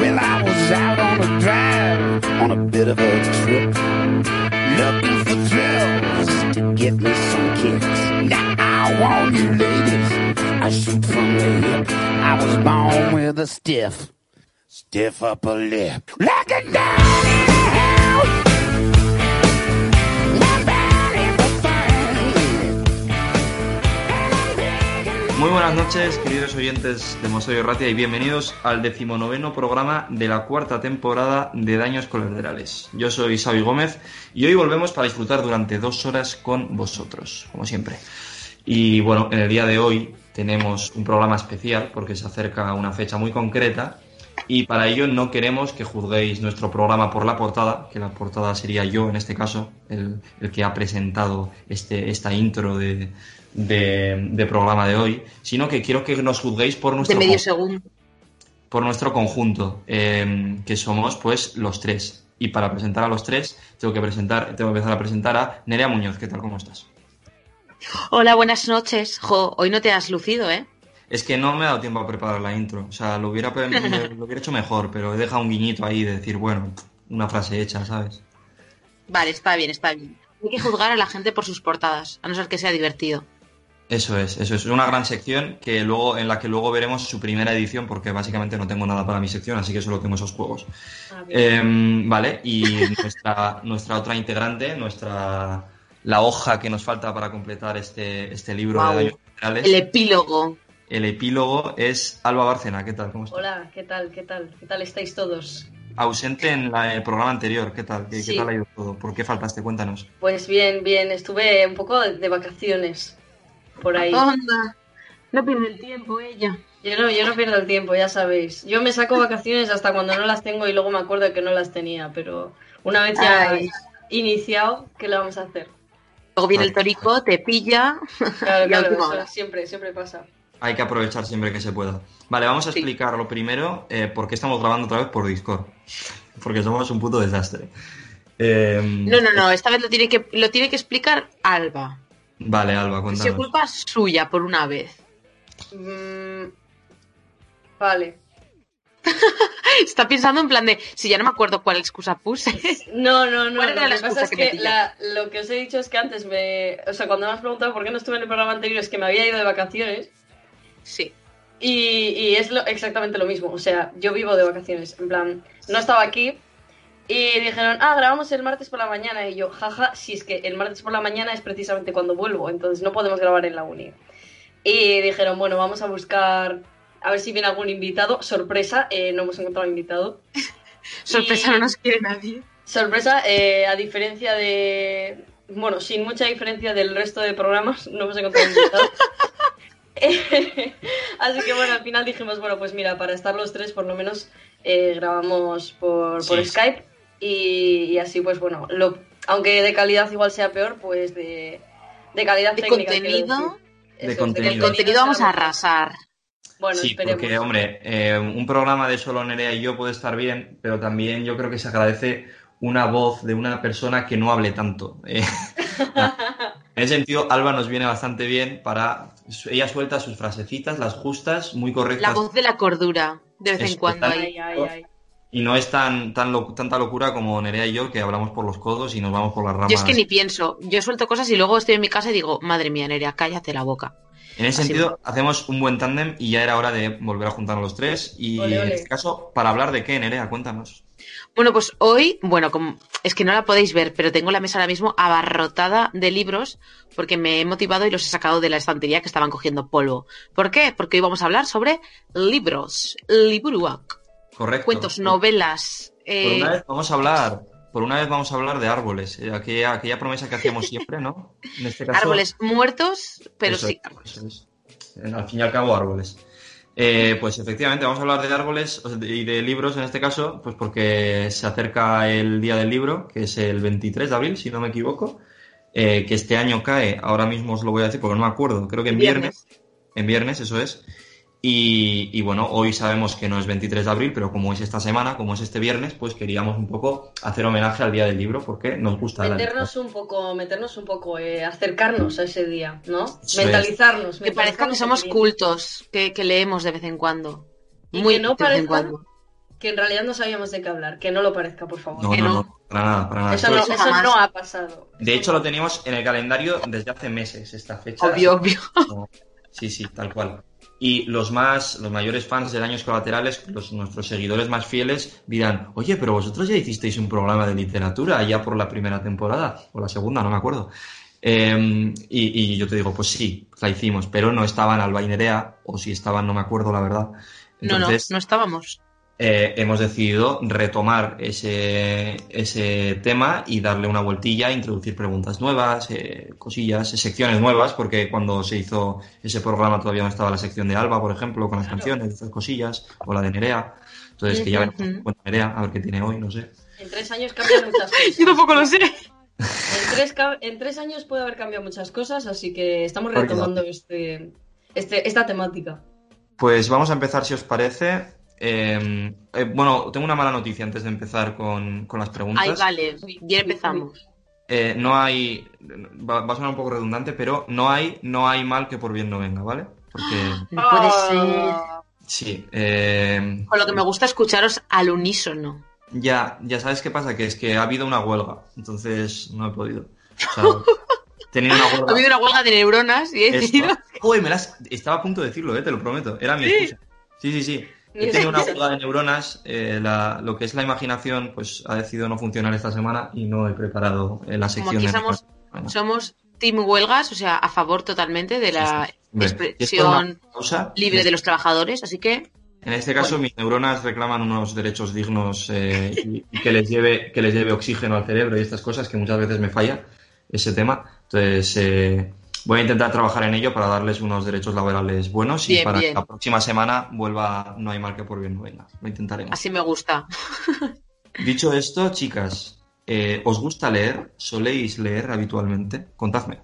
Well, I was out on a drive on a bit of a trip, looking for thrills to get me some kicks. Now I want you ladies, I shoot from the hip. I was born with a stiff, stiff upper lip, like a down Muy buenas noches, queridos oyentes de Mosoyo Ratia, y bienvenidos al decimonoveno programa de la cuarta temporada de Daños Colaterales. Yo soy Xavi Gómez y hoy volvemos para disfrutar durante dos horas con vosotros, como siempre. Y bueno, en el día de hoy tenemos un programa especial porque se acerca una fecha muy concreta y para ello no queremos que juzguéis nuestro programa por la portada, que la portada sería yo en este caso, el, el que ha presentado este, esta intro de, de- de programa de hoy, sino que quiero que nos juzguéis por nuestro, medio segundo. por nuestro conjunto, eh, que somos pues los tres. Y para presentar a los tres, tengo que presentar, tengo que empezar a presentar a Nerea Muñoz. ¿Qué tal? ¿Cómo estás? Hola, buenas noches. Jo, hoy no te has lucido, ¿eh? Es que no me ha dado tiempo a preparar la intro. O sea, lo hubiera, lo hubiera hecho mejor, pero he dejado un guiñito ahí de decir, bueno, una frase hecha, ¿sabes? Vale, está bien, está bien. Hay que juzgar a la gente por sus portadas, a no ser que sea divertido. Eso es, eso es una gran sección que luego, en la que luego veremos su primera edición, porque básicamente no tengo nada para mi sección, así que solo tengo esos juegos. Em, vale, y nuestra, nuestra otra integrante, nuestra la hoja que nos falta para completar este, este libro de daños generales, El epílogo. el epílogo es Alba Bárcena. ¿Qué tal? ¿Cómo estás? Hola, ¿qué tal? ¿Qué tal? ¿Qué tal estáis todos? Ausente en la- el programa anterior, ¿qué tal? ¿Qué, qué tal ha ido todo? ¿Por qué faltaste? Cuéntanos. Pues bien, bien, estuve un poco de vacaciones por ahí. Onda. No pierde el tiempo ella. Yo no, yo no pierdo el tiempo, ya sabéis. Yo me saco vacaciones hasta cuando no las tengo y luego me acuerdo de que no las tenía, pero una vez ya Ay. iniciado, ¿qué le vamos a hacer? Luego viene el torico, te pilla. Claro, Y claro, última eso hora. siempre, siempre pasa. Hay que aprovechar siempre que se pueda. Vale, vamos a Sí. explicar lo primero eh, por qué estamos grabando otra vez por Discord. Porque somos un puto desastre. No, no, no, esta vez lo tiene que, lo tiene que explicar Alba. Vale, Alba, Si cuéntanos. culpa suya por una vez. Mm, vale. Está pensando en plan de, si ya no me acuerdo cuál excusa puse. No, no, no. ¿Cuál Lo que la pasa excusa es que me que pilla? la- lo que os he dicho es que antes me. O sea, cuando me has preguntado por qué no estuve en el programa anterior, es que me había ido de vacaciones. Sí. Y, y es lo- exactamente lo mismo. O sea, yo vivo de vacaciones. En plan, no estaba aquí. Y dijeron, ah, grabamos el martes por la mañana. Y yo, jaja, si es que el martes por la mañana es precisamente cuando vuelvo. Entonces no podemos grabar en la uni. Y dijeron, bueno, vamos a buscar. A ver si viene algún invitado. Sorpresa, eh, no hemos encontrado invitado. Sorpresa, Y- no nos quiere nadie. Sorpresa, eh, a diferencia de. Bueno, sin mucha diferencia del resto de programas, no hemos encontrado invitado. Así que bueno, al final dijimos, bueno, pues mira, para estar los tres, por lo menos eh, grabamos por, por Sí. Skype. Y, y así, pues bueno, lo, aunque de calidad igual sea peor, pues de, de calidad De técnica. contenido. De es, contenido. El contenido vamos a arrasar. Bueno, sí, esperemos. porque, hombre, eh, un programa de solo Nerea y yo puede estar bien, pero también yo creo que se agradece una voz de una persona que no hable tanto. Eh, en ese sentido, Alba nos viene bastante bien para... Ella suelta sus frasecitas, las justas, muy correctas. La voz de la cordura, de vez en Eso, cuando. ahí. Ay, ay, ay. Y no es tan, tan lo- tanta locura como Nerea y yo, que hablamos por los codos y nos vamos por las ramas. Yo es que ni pienso. Yo suelto cosas y luego estoy en mi casa y digo, madre mía, Nerea, cállate la boca. En ese Así sentido, hacemos un buen tándem y ya era hora de volver a juntarnos los tres. Y Ole, en este caso, ¿para hablar de qué, Nerea? Cuéntanos. Bueno, pues hoy, bueno, como, es que no la podéis ver, pero tengo la mesa ahora mismo abarrotada de libros porque me he motivado y los he sacado de la estantería que estaban cogiendo polvo. ¿Por qué? Porque hoy vamos a hablar sobre libros, liburuak, Correcto. cuentos, novelas. Por eh, una vez vamos a hablar, por una vez vamos a hablar de árboles, eh, aquella, aquella promesa que hacíamos siempre, ¿no? En este caso, árboles muertos, pero eso sí. es, eso es. Eh, Al fin y al cabo, árboles. Eh, pues efectivamente, vamos a hablar de árboles y de libros en este caso, pues porque se acerca el día del libro, que es el 23 de abril, si no me equivoco, eh, que este año cae, ahora mismo os lo voy a decir porque no me acuerdo, creo que en viernes, Viernes. en viernes, eso es. Y, y, bueno, hoy sabemos que no es 23 de abril, pero como es esta semana, como es este viernes, pues queríamos un poco hacer homenaje al Día del Libro porque nos gusta meternos un poco, meternos un poco, eh, acercarnos a ese día, ¿no? mentalizarnos. Que parezca que somos cultos, que, que, leemos de vez en cuando. Y Muy que no parezca que en realidad no sabíamos de qué hablar, que no lo parezca, por favor. No, que no, no, para nada, para nada. Eso, no, eso no ha pasado. De hecho, lo teníamos en el calendario desde hace meses, esta fecha. Obvio, obvio. Sí, sí, tal cual. Y los más, los mayores fans de Daños Colaterales, los, nuestros seguidores más fieles, dirán, oye, pero vosotros ya hicisteis un programa de literatura ya por la primera temporada, o la segunda, no me acuerdo. Eh, y, y, yo te digo, pues sí, la hicimos, pero no estaban Alba y Nerea, o si estaban, no me acuerdo, la verdad. Entonces, no, no, no estábamos. Eh, hemos decidido retomar ese, ese tema y darle una vueltilla, introducir preguntas nuevas, eh, cosillas, secciones nuevas, porque cuando se hizo ese programa todavía no estaba la sección de Alba, por ejemplo, con las claro. canciones, esas cosillas, o la de Nerea. Entonces, que ya veremos -huh. Nerea, a ver qué tiene hoy, no sé. En tres años cambian muchas cosas. Yo tampoco lo sé. En tres, en tres años puede haber cambiado muchas cosas, así que estamos retomando este, este, esta temática. Pues vamos a empezar, si os parece, eh, eh, bueno, tengo una mala noticia antes de empezar con, con las preguntas. Ay, vale, ya empezamos. Eh, no hay, va, va, a sonar un poco redundante, pero no hay, no hay mal que por bien no venga, ¿vale? Porque... No puede ser. Sí. Eh... Con lo que me gusta escucharos al unísono. Ya, ya sabes qué pasa, que es que ha habido una huelga, entonces no he podido. O sea, tenía una huelga. Ha habido una huelga de neuronas y he decidido... Uy, me las... Estaba a punto de decirlo, eh, te lo prometo. Era mi ¿Sí? excusa. Sí, sí, sí. He tenido una huelga de neuronas, eh, la, lo que es la imaginación, pues ha decidido no funcionar esta semana y no he preparado eh, la sección. Como aquí somos, de... somos team huelgas, o sea, a favor totalmente de la sí, expresión libre de los trabajadores, así que... En este caso, bueno. mis neuronas reclaman unos derechos dignos eh, y, y, que, les lleve, que les lleve oxígeno al cerebro y estas cosas, que muchas veces me falla ese tema. Entonces, eh, voy a intentar trabajar en ello para darles unos derechos laborales buenos bien, y para bien. que la próxima semana vuelva No hay mal que por bien no venga. Lo intentaremos. Así me gusta. Dicho esto, chicas, eh, ¿os gusta leer? ¿Soléis leer habitualmente? Contadme.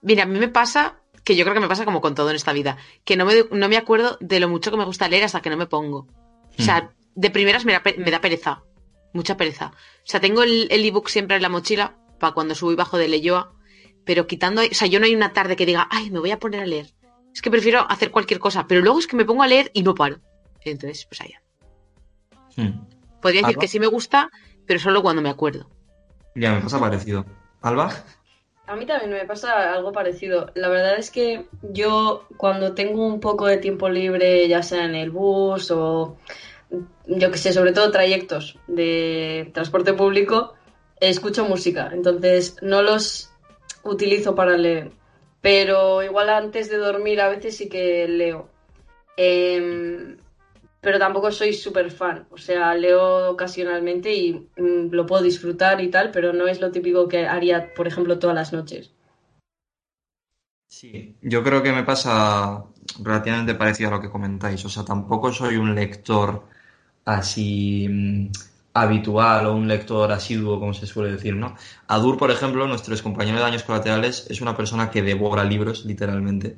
Mira, a mí me pasa que yo creo que me pasa como con todo en esta vida, que no me, no me acuerdo de lo mucho que me gusta leer hasta que no me pongo. O sea, hmm. de primeras me da, me da pereza, mucha pereza. O sea, tengo el ebook siempre en la mochila para cuando subo y bajo de Leyoa, pero quitando, o sea, yo no hay una tarde que diga, ay, me voy a poner a leer. Es que prefiero hacer cualquier cosa, pero luego es que me pongo a leer y no paro. Entonces, pues allá. Hmm. Podría decir ¿Alba? que sí me gusta, pero solo cuando me acuerdo. Ya, me pasa parecido. ¿Alba? A mí también me pasa algo parecido. La verdad es que yo cuando tengo un poco de tiempo libre, ya sea en el bus o yo que sé, sobre todo trayectos de transporte público, escucho música. Entonces no los utilizo para leer. Pero igual antes de dormir a veces sí que leo. Eh, pero tampoco soy súper fan. O sea, leo ocasionalmente y mm, lo puedo disfrutar y tal, pero no es lo típico que haría, por ejemplo, todas las noches. Sí, yo creo que me pasa relativamente parecido a lo que comentáis. O sea, tampoco soy un lector así mmm, habitual o un lector asiduo, como se suele decir, ¿no? Adur, por ejemplo, nuestro compañero de Daños Colaterales, es una persona que devora libros, literalmente.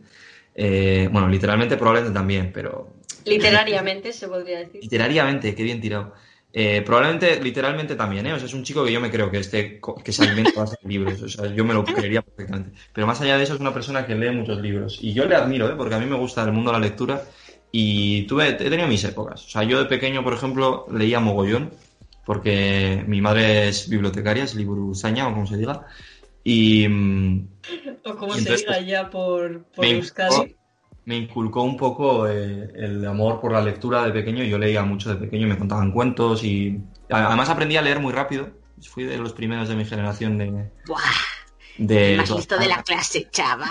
Eh, bueno, literalmente probablemente también, pero Literariamente se podría decir. Literariamente, qué bien tirado. Eh, probablemente, literalmente también, ¿eh? O sea, es un chico que yo me creo que este, que se alimenta de libros. O sea, yo me lo creería perfectamente. Pero más allá de eso, es una persona que lee muchos libros. Y yo le admiro, ¿eh? Porque a mí me gusta el mundo de la lectura. Y tuve, he tenido mis épocas. O sea, yo de pequeño, por ejemplo, leía mogollón. Porque mi madre es bibliotecaria, es liburusaña, o como se diga. Y. O como se entonces, diga ya por, por Euskadi me inculcó un poco eh, el amor por la lectura de pequeño. Yo leía mucho de pequeño, me contaban cuentos y además aprendí a leer muy rápido. Fui de los primeros de mi generación de... ¡Buah! De, el más listo de la clase, chaval.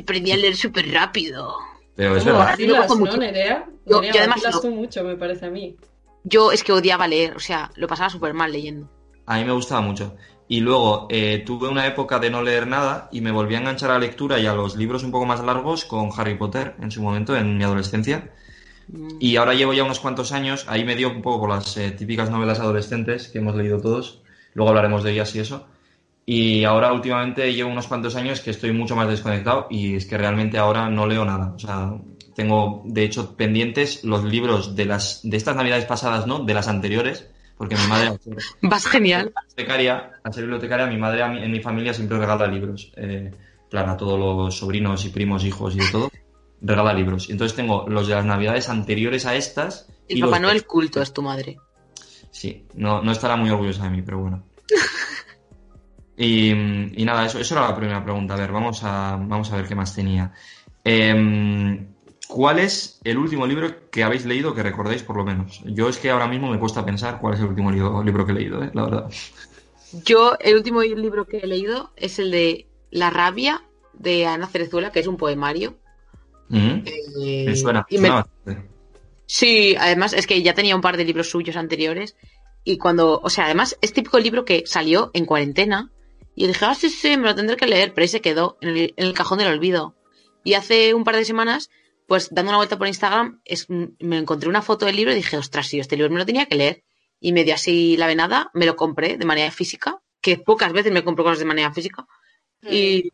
Aprendí a leer súper rápido. Pero es verdad. ¿no. Nerea? Yo, además no. tú mucho, me parece a mí. Yo es que odiaba leer, o sea, lo pasaba súper mal leyendo. A mí me gustaba mucho. Y luego eh, tuve una época de no leer nada y me volví a enganchar a la lectura y a los libros un poco más largos con Harry Potter en su momento, en mi adolescencia. Mm. Y ahora llevo ya unos cuantos años, ahí me dio un poco por las eh, típicas novelas adolescentes que hemos leído todos, luego hablaremos de ellas y eso. Y ahora últimamente llevo unos cuantos años que estoy mucho más desconectado y es que realmente ahora no leo nada. O sea, tengo de hecho pendientes los libros de las de estas navidades pasadas, ¿no? De las anteriores, porque mi madre Vas genial. bibliotecaria, al ser bibliotecaria, mi madre en mi familia siempre regala libros. Eh, plan, a todos los sobrinos y primos, hijos y de todo, regala libros. Entonces tengo los de las navidades anteriores a estas. El y Papá Noel culto es tu madre. Sí, no, no estará muy orgullosa de mí, pero bueno. Y, y nada, eso, eso era la primera pregunta. A ver, vamos a, vamos a ver qué más tenía. Em, ¿Cuál es el último libro que habéis leído que recordéis por lo menos? Yo es que ahora mismo me cuesta pensar cuál es el último libro, libro que he leído, ¿eh? la verdad. Yo, el último libro que he leído es el de La rabia de Ana Cerezuela, que es un poemario. Mm, Eh, Me suena, y me- suena. Sí, además es que ya tenía un par de libros suyos anteriores y cuando, o sea, además es típico libro que salió en cuarentena y dije, ah, sí, sí, me lo tendré que leer, pero ahí se quedó en el, en el cajón del olvido. Y hace un par de semanas, pues dando una vuelta por Instagram, es- me encontré una foto del libro y dije, ostras, sí, este libro me lo tenía que leer. Y me dio así la venada, me lo compré de manera física, que pocas veces me compro cosas de manera física, y,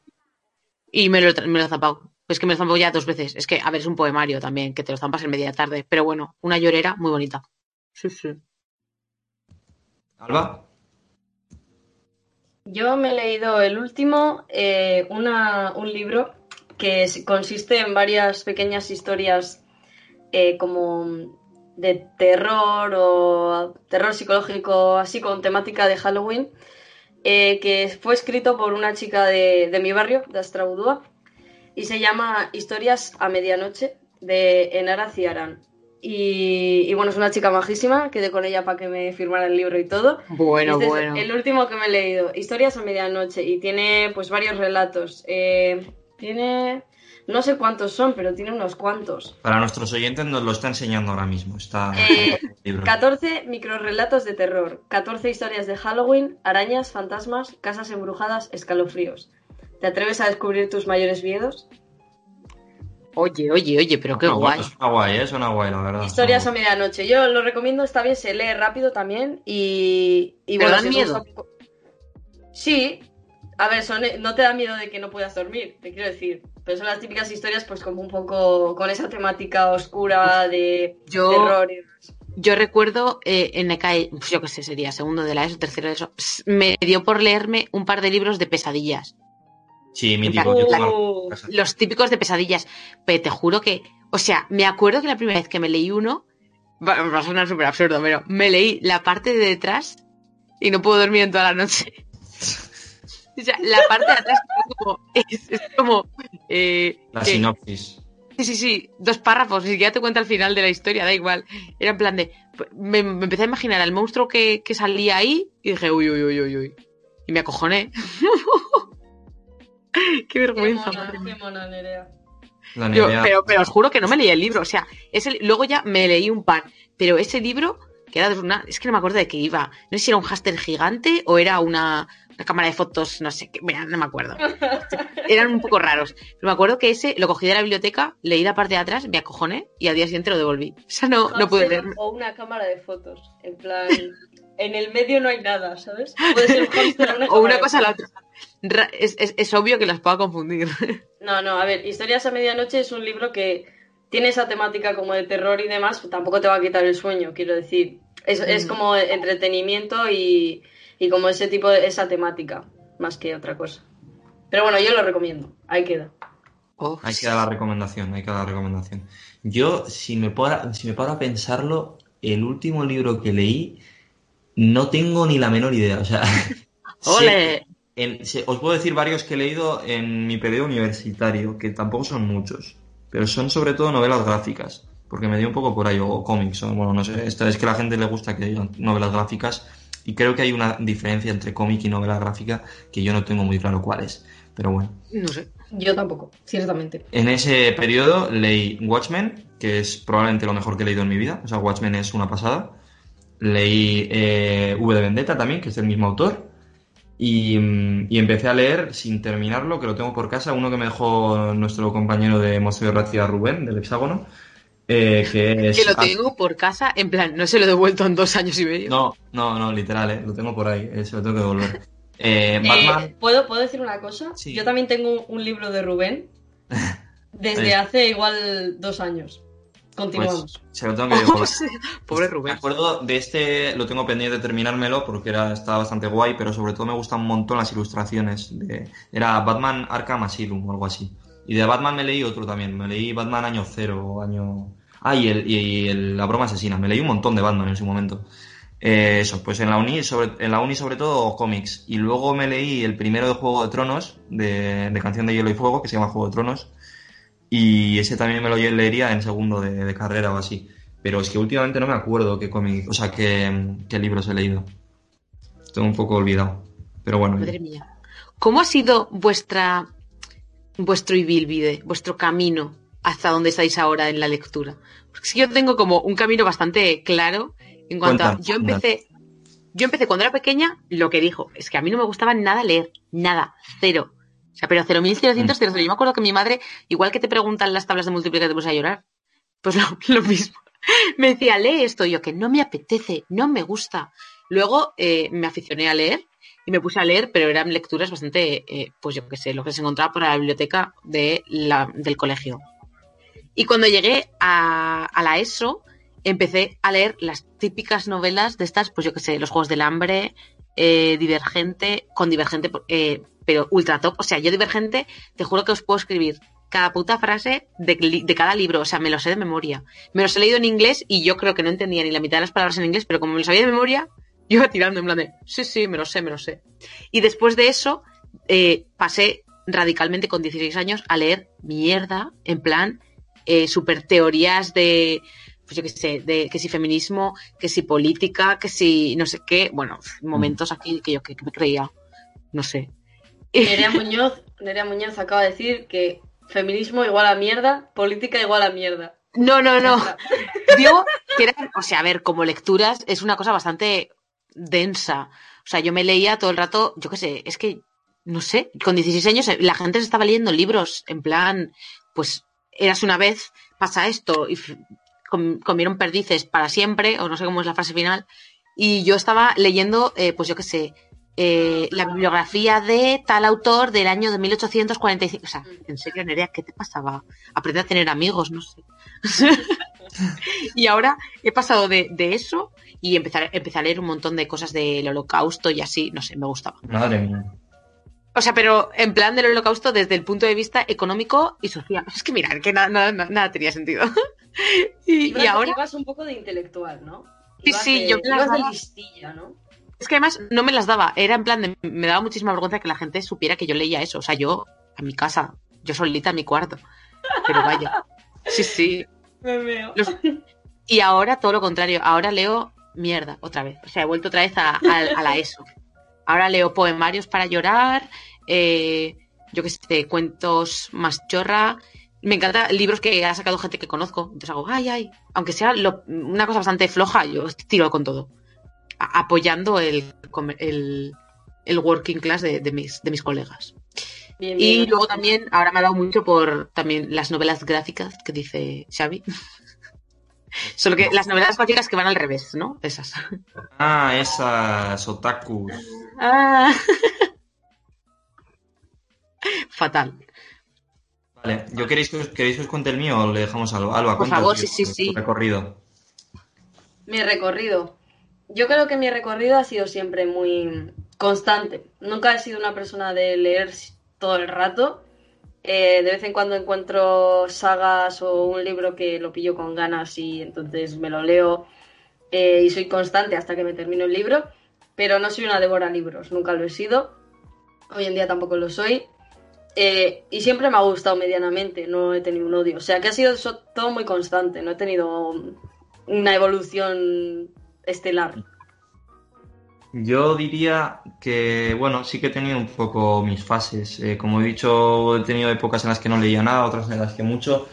y me lo, me lo he zapado. Pues que me lo he zapado ya dos veces. Es que, a ver, es un poemario también, que te lo zampas en media tarde. Pero bueno, una llorera muy bonita. Sí, sí. Alba, Yo me he leído el último, eh, una- un libro que consiste en varias pequeñas historias eh, como de terror o terror psicológico, así con temática de Halloween, eh, que fue escrito por una chica de, de mi barrio, de Astraudúa, y se llama Historias a Medianoche, de Enara Ciarán. Y, y bueno, es una chica majísima, quedé con ella para que me firmara el libro y todo. Bueno, Este bueno. es el último que me he leído, Historias a medianoche, y tiene pues varios relatos. Eh, tiene, no sé cuántos son, pero tiene unos cuantos. para nuestros oyentes nos lo está enseñando ahora mismo. Está Eh, el libro. 14 microrelatos de terror, 14 historias de Halloween, arañas, fantasmas, casas embrujadas, escalofríos. ¿Te atreves a descubrir tus mayores miedos? Oye, oye, oye, pero qué No, guay. Suena guay, ¿eh? Suena guay, la verdad. Historias a medianoche. Yo lo recomiendo, está bien, se lee rápido también y, y ¿Pero bueno, dan si miedo? gusta Sí, a ver, son, no te da miedo de que no puedas dormir, te quiero decir. Pero son las típicas historias, pues como un poco con esa temática oscura de Yo- terror y demás. Yo recuerdo eh, en ECAE, pues yo qué sé, sería segundo de la ESO, tercero de ESO, me dio por leerme un par de libros de pesadillas. Sí, mítico. Yo tengo casa. Los típicos de pesadillas. Pero te juro que, o sea, me acuerdo que la primera vez que me leí uno, va, va a sonar súper absurdo, pero me leí la parte de detrás y no puedo dormir en toda la noche. O sea, la parte de atrás es como, es, es como eh, La que- sinopsis. Sí, sí, sí, dos párrafos, ni siquiera te cuenta el final de la historia, da igual. Era en plan de. Me, me empecé a imaginar al monstruo que, que salía ahí y dije, uy, uy, uy, uy, uy. Y me acojoné. Qué Qué vergüenza. mona, madre mía. qué mona, Nerea. La Yo- Nerea. pero, pero os juro que no me leí el libro. O sea, ese, luego ya me leí un par. Pero ese libro, que era de una. Es que no me acuerdo de qué iba. No sé si era un háster gigante o era una, una cámara de fotos, no sé qué. Mira, no me acuerdo. Eran un poco raros. Pero me acuerdo que ese lo cogí de la biblioteca, leí la parte de atrás, me acojoné y al día siguiente lo devolví. O sea, no, no pude leerme. O una cámara de fotos. En plan, en el medio no hay nada, ¿sabes? Puede ser un una O una cosa a la otra. Ra- Es, es- es obvio que las pueda confundir. No, no, a ver, Historias a Medianoche es un libro que tiene esa temática como de terror y demás, pues tampoco te va a quitar el sueño, quiero decir. Es, es Mm. como entretenimiento y, y como ese tipo de esa temática, más que otra cosa. Pero bueno, yo lo recomiendo, ahí queda. Oh, Hay que dar la recomendación, hay que dar la recomendación. Yo, si me, paro, si me paro a pensarlo, el último libro que leí, no tengo ni la menor idea. O sea, ¡Ole! sé- en- sé- os puedo decir varios que he leído en mi periodo universitario, que tampoco son muchos, pero son sobre todo novelas gráficas, porque me dio un poco por ahí, o cómics, o bueno, no sé, esto es que a la gente le gusta que digan novelas gráficas, y creo que hay una diferencia entre cómic y novela gráfica que yo no tengo muy claro cuál es, pero bueno. No sé. Yo tampoco, ciertamente. En ese periodo leí Watchmen, que es probablemente lo mejor que he leído en mi vida. O sea, Watchmen es una pasada. Leí eh, V de Vendetta también, que es del mismo autor. Y, mm, y empecé a leer, sin terminarlo, que lo tengo por casa, uno que me dejó nuestro compañero de Museo de Racia, Rubén, del Hexágono. Eh, que es... Que lo tengo por casa, en plan, no se lo he devuelto en dos años y medio. No, no, no, literal, eh, lo tengo por ahí, eh, se lo tengo que devolver. Eh, Eh, Batman. ¿puedo, ¿Puedo decir una cosa? Sí. Yo también tengo un libro de Rubén desde hace igual dos años. Continuamos. Pues, se lo tengo que Oh, sí. Pobre Me Rubén. acuerdo de este, lo tengo pendiente de terminármelo porque era, estaba bastante guay, pero sobre todo me gustan un montón las ilustraciones. De, era Batman Arkham Asylum o algo así. Y de Batman me leí otro también. Me leí Batman año cero año. Ah, y, el, y el- la broma asesina. Me leí un montón de Batman en su momento. Eh, eso, pues en la uni, sobre, en la uni sobre todo cómics. Y luego me leí el primero de Juego de Tronos, de, Canción de Hielo y Fuego, que se llama Juego de Tronos. Y ese también me lo leería en segundo de, de carrera o así. Pero es que últimamente no me acuerdo qué cómic, o sea, qué, qué libros he leído. Estoy un poco olvidado. Pero bueno, Madre mía. ¿Cómo ha sido vuestra vuestro Ibilvide, vuestro camino hasta donde estáis ahora en la lectura? Porque que yo tengo como un camino bastante claro en cuanto a yo empecé yo empecé cuando era pequeña, lo que dijo, es que a mí no me gustaba nada leer, nada, cero. O sea, pero 0.000, cero. Yo me acuerdo que mi madre, igual que te preguntan las tablas de multiplicar, te pones a llorar. Pues lo, lo mismo. Me decía, lee esto. Y yo, que no me apetece, no me gusta. Luego eh, me aficioné a leer y me puse a leer, pero eran lecturas bastante, eh, pues yo qué sé, lo que se encontraba por la biblioteca de la, del colegio. Y cuando llegué a, a la ESO, empecé a leer las típicas novelas de estas, pues yo qué sé, Los Juegos del Hambre, eh, Divergente, con Divergente, eh, pero ultra top. O sea, yo Divergente, te juro que os puedo escribir cada puta frase de, cada libro, o sea, me lo sé de memoria. Me los he leído en inglés y yo creo que no entendía ni la mitad de las palabras en inglés, pero como me lo sabía de memoria, yo iba tirando en plan de, sí, sí, me lo sé, me lo sé. Y después de eso, eh, pasé radicalmente con 16 años a leer mierda, en plan, eh, super teorías de, pues yo qué sé, de que si feminismo, que si política, que si no sé qué, bueno, momentos aquí que yo que, que me creía, no sé. Nerea Muñoz, Nerea Muñoz acaba de decir que feminismo igual a mierda, política igual a mierda. No, no, no. Digo que eran, o sea, a ver, como lecturas es una cosa bastante densa. O sea, yo me leía todo el rato, yo qué sé, es que, no sé, con 16 años eh, la gente se estaba leyendo libros en plan, pues, eras una vez, pasa esto, y comieron perdices para siempre, o no sé cómo es la frase final, y yo estaba leyendo, eh, pues yo qué sé, eh, la bibliografía de tal autor del año de 1845. O sea, en serio, Nerea, ¿qué te pasaba? Aprende a tener amigos, no sé. y ahora he pasado de, de eso y empecé, a- empecé a leer un montón de cosas del holocausto y así, no sé, me gustaba. madre mía. O sea, pero en plan del holocausto desde el punto de vista económico y social. Es que mira, que nada, nada, tenía sentido. y, Ibas, y ahora, ibas un poco de intelectual, ¿no? Sí, Ibas sí, de, yo ibas de listilla, ¿no? Es que además no me las daba. Era en plan de, me daba muchísima vergüenza que la gente supiera que yo leía eso. O sea, yo a mi casa, yo solita en mi cuarto. Pero vaya. Sí, sí. Me veo. Los- Y ahora todo lo contrario, ahora leo mierda otra vez. O sea, he vuelto otra vez a, a- a la ESO. Ahora leo poemarios para llorar, eh, yo que sé, cuentos más chorra. Me encanta libros que ha sacado gente que conozco. Entonces hago, ay, ay. Aunque sea lo- una cosa bastante floja, yo tiro con todo. Apoyando el, el, el working class de, de mis, de mis colegas. Bien, Y luego también, ahora me ha dado mucho por también las novelas gráficas que dice Xavi. Solo que las novelas gráficas que van al revés, ¿no? Esas. Ah, esas otakus. Ah. Fatal. Vale, ¿yo queréis que, os, queréis que os cuente el mío o le dejamos a Alba? Por favor, sí, sí, tu sí. recorrido. Mi recorrido. Yo creo que mi recorrido ha sido siempre muy constante. Nunca he sido una persona de leer todo el rato. Eh, de vez en cuando encuentro sagas o un libro que lo pillo con ganas y entonces me lo leo eh, y soy constante hasta que me termino el libro. Pero no soy una devora libros, nunca lo he sido. Hoy en día tampoco lo soy. Eh, y siempre me ha gustado medianamente, no he tenido un odio. O sea que ha sido todo muy constante, no he tenido una evolución estelar. Yo diría que, bueno, sí que he tenido un poco mis fases. Eh, como he dicho, he tenido épocas en las que no leía nada, otras en las que mucho.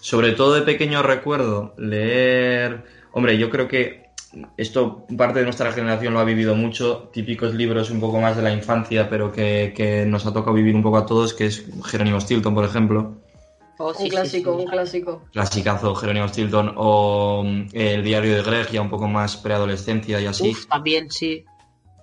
Sobre todo de pequeño recuerdo leer. Hombre, yo creo que esto parte de nuestra generación lo ha vivido mucho. Típicos libros un poco más de la infancia, pero que, que nos ha tocado vivir un poco a todos, que es Jerónimo Stilton, por ejemplo. Oh, sí, un sí, clásico, sí. un clásico. Clasicazo, Jerónimo Stilton. O mm, El diario de Greg, ya un poco más preadolescencia y así. Uf, también, sí.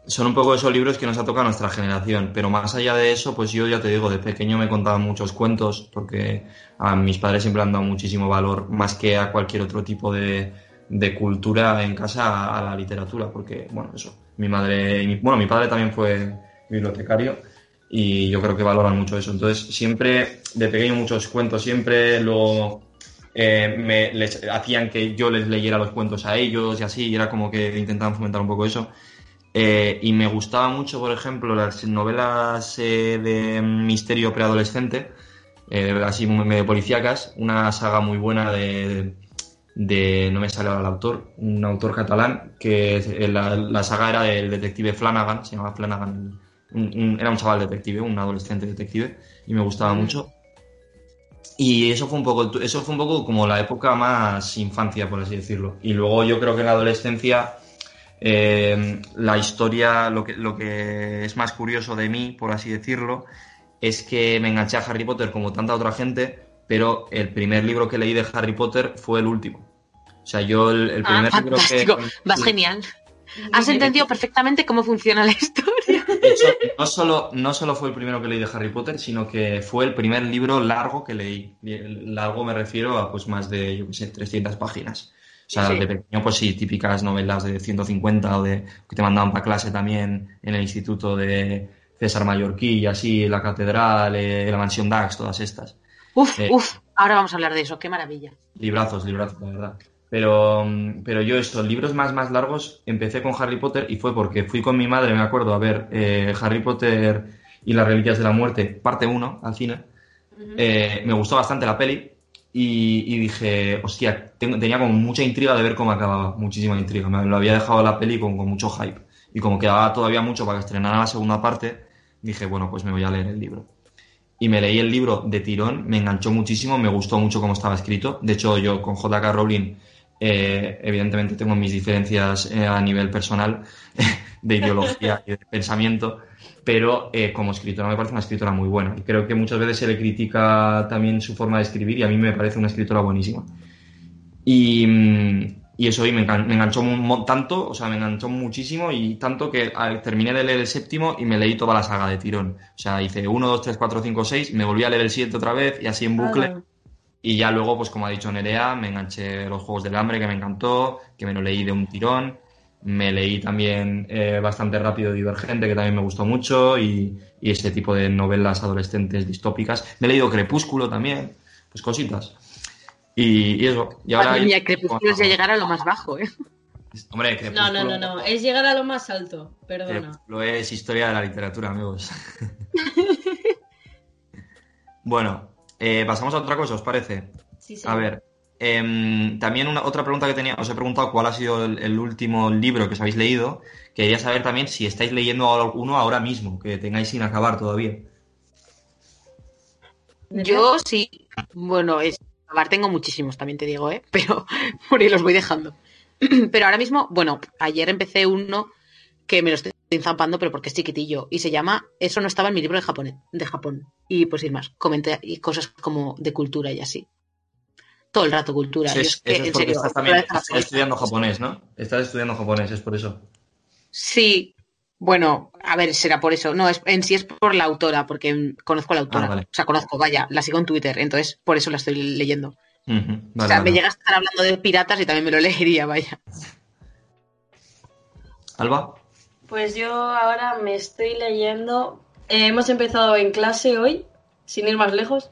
son un poco esos libros que nos ha tocado a nuestra generación, pero más allá de eso, pues yo ya te digo, de pequeño me contaban muchos cuentos, porque a mis padres siempre han dado muchísimo valor, más que a cualquier otro tipo de, de cultura en casa, a, la literatura, porque, bueno, eso, mi madre, mi, bueno, mi padre también fue bibliotecario y yo creo que valoran mucho eso. Entonces, siempre, de pequeño muchos cuentos, siempre luego eh, me les hacían que yo les leyera los cuentos a ellos y así, y era como que intentaban fomentar un poco eso. Eh, y me gustaba mucho, por ejemplo, las novelas eh, de misterio preadolescente, así medio policíacas, una saga muy buena de, de, no me sale ahora el autor, un autor catalán, que la, la saga era del detective Flanagan, se llamaba Flanagan, era un chaval detective, un adolescente detective, y me gustaba mucho. Y eso fue un poco, eso fue un poco como la época más infancia, por así decirlo. Y luego yo creo que en la adolescencia eh, la historia, lo que, lo que es más curioso de mí, por así decirlo, es que me enganché a Harry Potter como tanta otra gente, pero el primer libro que leí de Harry Potter fue el último. O sea, yo el, Ah, primer libro que... fantástico. Vas genial. Has entendido perfectamente cómo funciona la historia. De hecho, no solo, no solo fue el primero que leí de Harry Potter, sino que fue el primer libro largo que leí. Largo me refiero a pues más de, yo qué sé, 300 páginas. O sea, Sí. de pequeño, pues sí, típicas novelas de 150 o de que te mandaban para clase también en el instituto de César Mallorquí y así, la catedral, eh, la mansión Dax, todas estas. Uf, Eh. uf. Ahora vamos a hablar de eso. Qué maravilla. Librazos, librazos, la verdad. Pero, pero yo estos libros más, más largos empecé con Harry Potter y fue porque fui con mi madre, me acuerdo, a ver eh, Harry Potter y las Reliquias de la Muerte, parte 1, al cine. Eh, me gustó bastante la peli y, y dije, hostia, tengo- tenía como mucha intriga de ver cómo acababa, muchísima intriga. Me lo había dejado la peli con, con mucho hype. Y como quedaba todavía mucho para que estrenara la segunda parte, dije, bueno, pues me voy a leer el libro y me leí el libro de tirón, me enganchó muchísimo, me gustó mucho cómo estaba escrito. De hecho, yo con J.K. Rowling, eh, evidentemente tengo mis diferencias eh, a nivel personal de ideología y de pensamiento, pero eh, como escritora me parece una escritora muy buena. Y creo que muchas veces se le critica también su forma de escribir y a mí me parece una escritora buenísima. Y, mm, y eso y me, engan- me enganchó tanto, o sea, me enganchó muchísimo y tanto que ah, terminé de leer el séptimo y me leí toda la saga de tirón. O sea, hice 1, 2, 3, 4, 5, 6, me volví a leer el 7 otra vez y así en bucle. Ah. Y ya luego, pues como ha dicho Nerea, me enganché los Juegos del Hambre, que me encantó, que me lo leí de un tirón. Me leí también eh, bastante rápido Divergente, que también me gustó mucho, y, y ese tipo de novelas adolescentes distópicas. Me he leído Crepúsculo también, pues cositas. Y, y eso. Y ahora Madre mía, Crepúsculo es llegar a lo más bajo, ¿eh? Hombre, No, Crepúsculo, no, no, no. Es llegar a lo más alto. Perdona. Crepúsculo es historia de la literatura, amigos. bueno, eh, pasamos a otra cosa, ¿os parece? Sí, sí. A ver, em, también una, otra pregunta que tenía, os he preguntado cuál ha sido el, el último libro que os habéis leído. Quería saber también si estáis leyendo alguno ahora mismo, que tengáis sin acabar todavía. Yo sí. Bueno, es. acabar tengo muchísimos, también te digo, ¿eh? Pero por ahí los voy dejando. Pero ahora mismo, bueno, ayer empecé uno que me lo estoy zampando, pero porque es chiquitillo. Y se llama Eso no estaba en mi libro de Japón. De Japón. Y pues sin más, comenté y cosas como de cultura y así. Todo el rato cultura. Eso Yo es, es que, eso es en porque serio, estás también estás estudiando japonés, ¿no? Estás estudiando japonés, es por eso. Sí. Bueno, a ver, será por eso. No, es, en sí es por la autora, porque conozco a la autora. Ah, vale. O sea, conozco, vaya, la sigo en Twitter, entonces por eso la estoy leyendo. O vale, sea, vale. me llega a estar hablando de piratas y también me lo leería, vaya. Alba, Pues yo ahora me estoy leyendo. eh, hemos empezado en clase hoy, sin ir más lejos,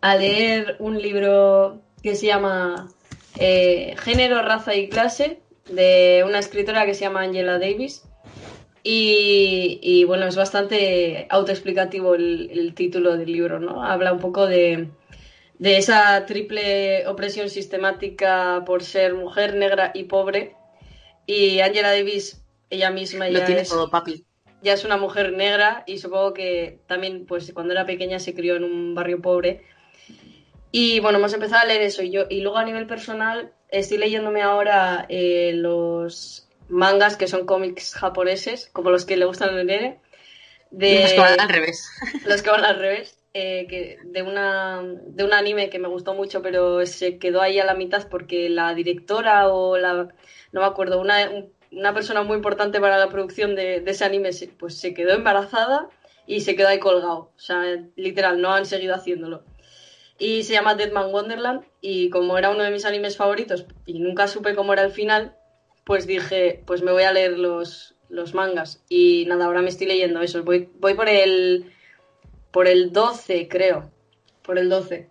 a leer un libro que se llama eh, Género, Raza y Clase, de una escritora que se llama Angela Davis. Y, bueno, es bastante autoexplicativo el, el título del libro, ¿no? Habla un poco de, de esa triple opresión sistemática por ser mujer, negra y pobre. Y Angela Davis, ella misma Lo ya tiene es, todo, papi. ya es una mujer negra y supongo que también, pues cuando era pequeña se crió en un barrio pobre. Y bueno, hemos empezado a leer eso. Y, yo, y luego a nivel personal, estoy leyéndome ahora eh, los mangas que son cómics japoneses, como los que le gustan a Nere. De, Los que van al revés. los que van al revés. eh, que de, una, de un anime que me gustó mucho, pero se quedó ahí a la mitad porque la directora o la. No me acuerdo, una, un una persona muy importante para la producción de, de ese anime pues se quedó embarazada y se quedó ahí colgado. O sea, literal, no han seguido haciéndolo. Y se llama Deadman Wonderland y como era uno de mis animes favoritos y nunca supe cómo era el final, pues dije, pues me voy a leer los, los mangas. Y nada, ahora me estoy leyendo eso. Voy, voy por el por el 12, creo. Por el 12.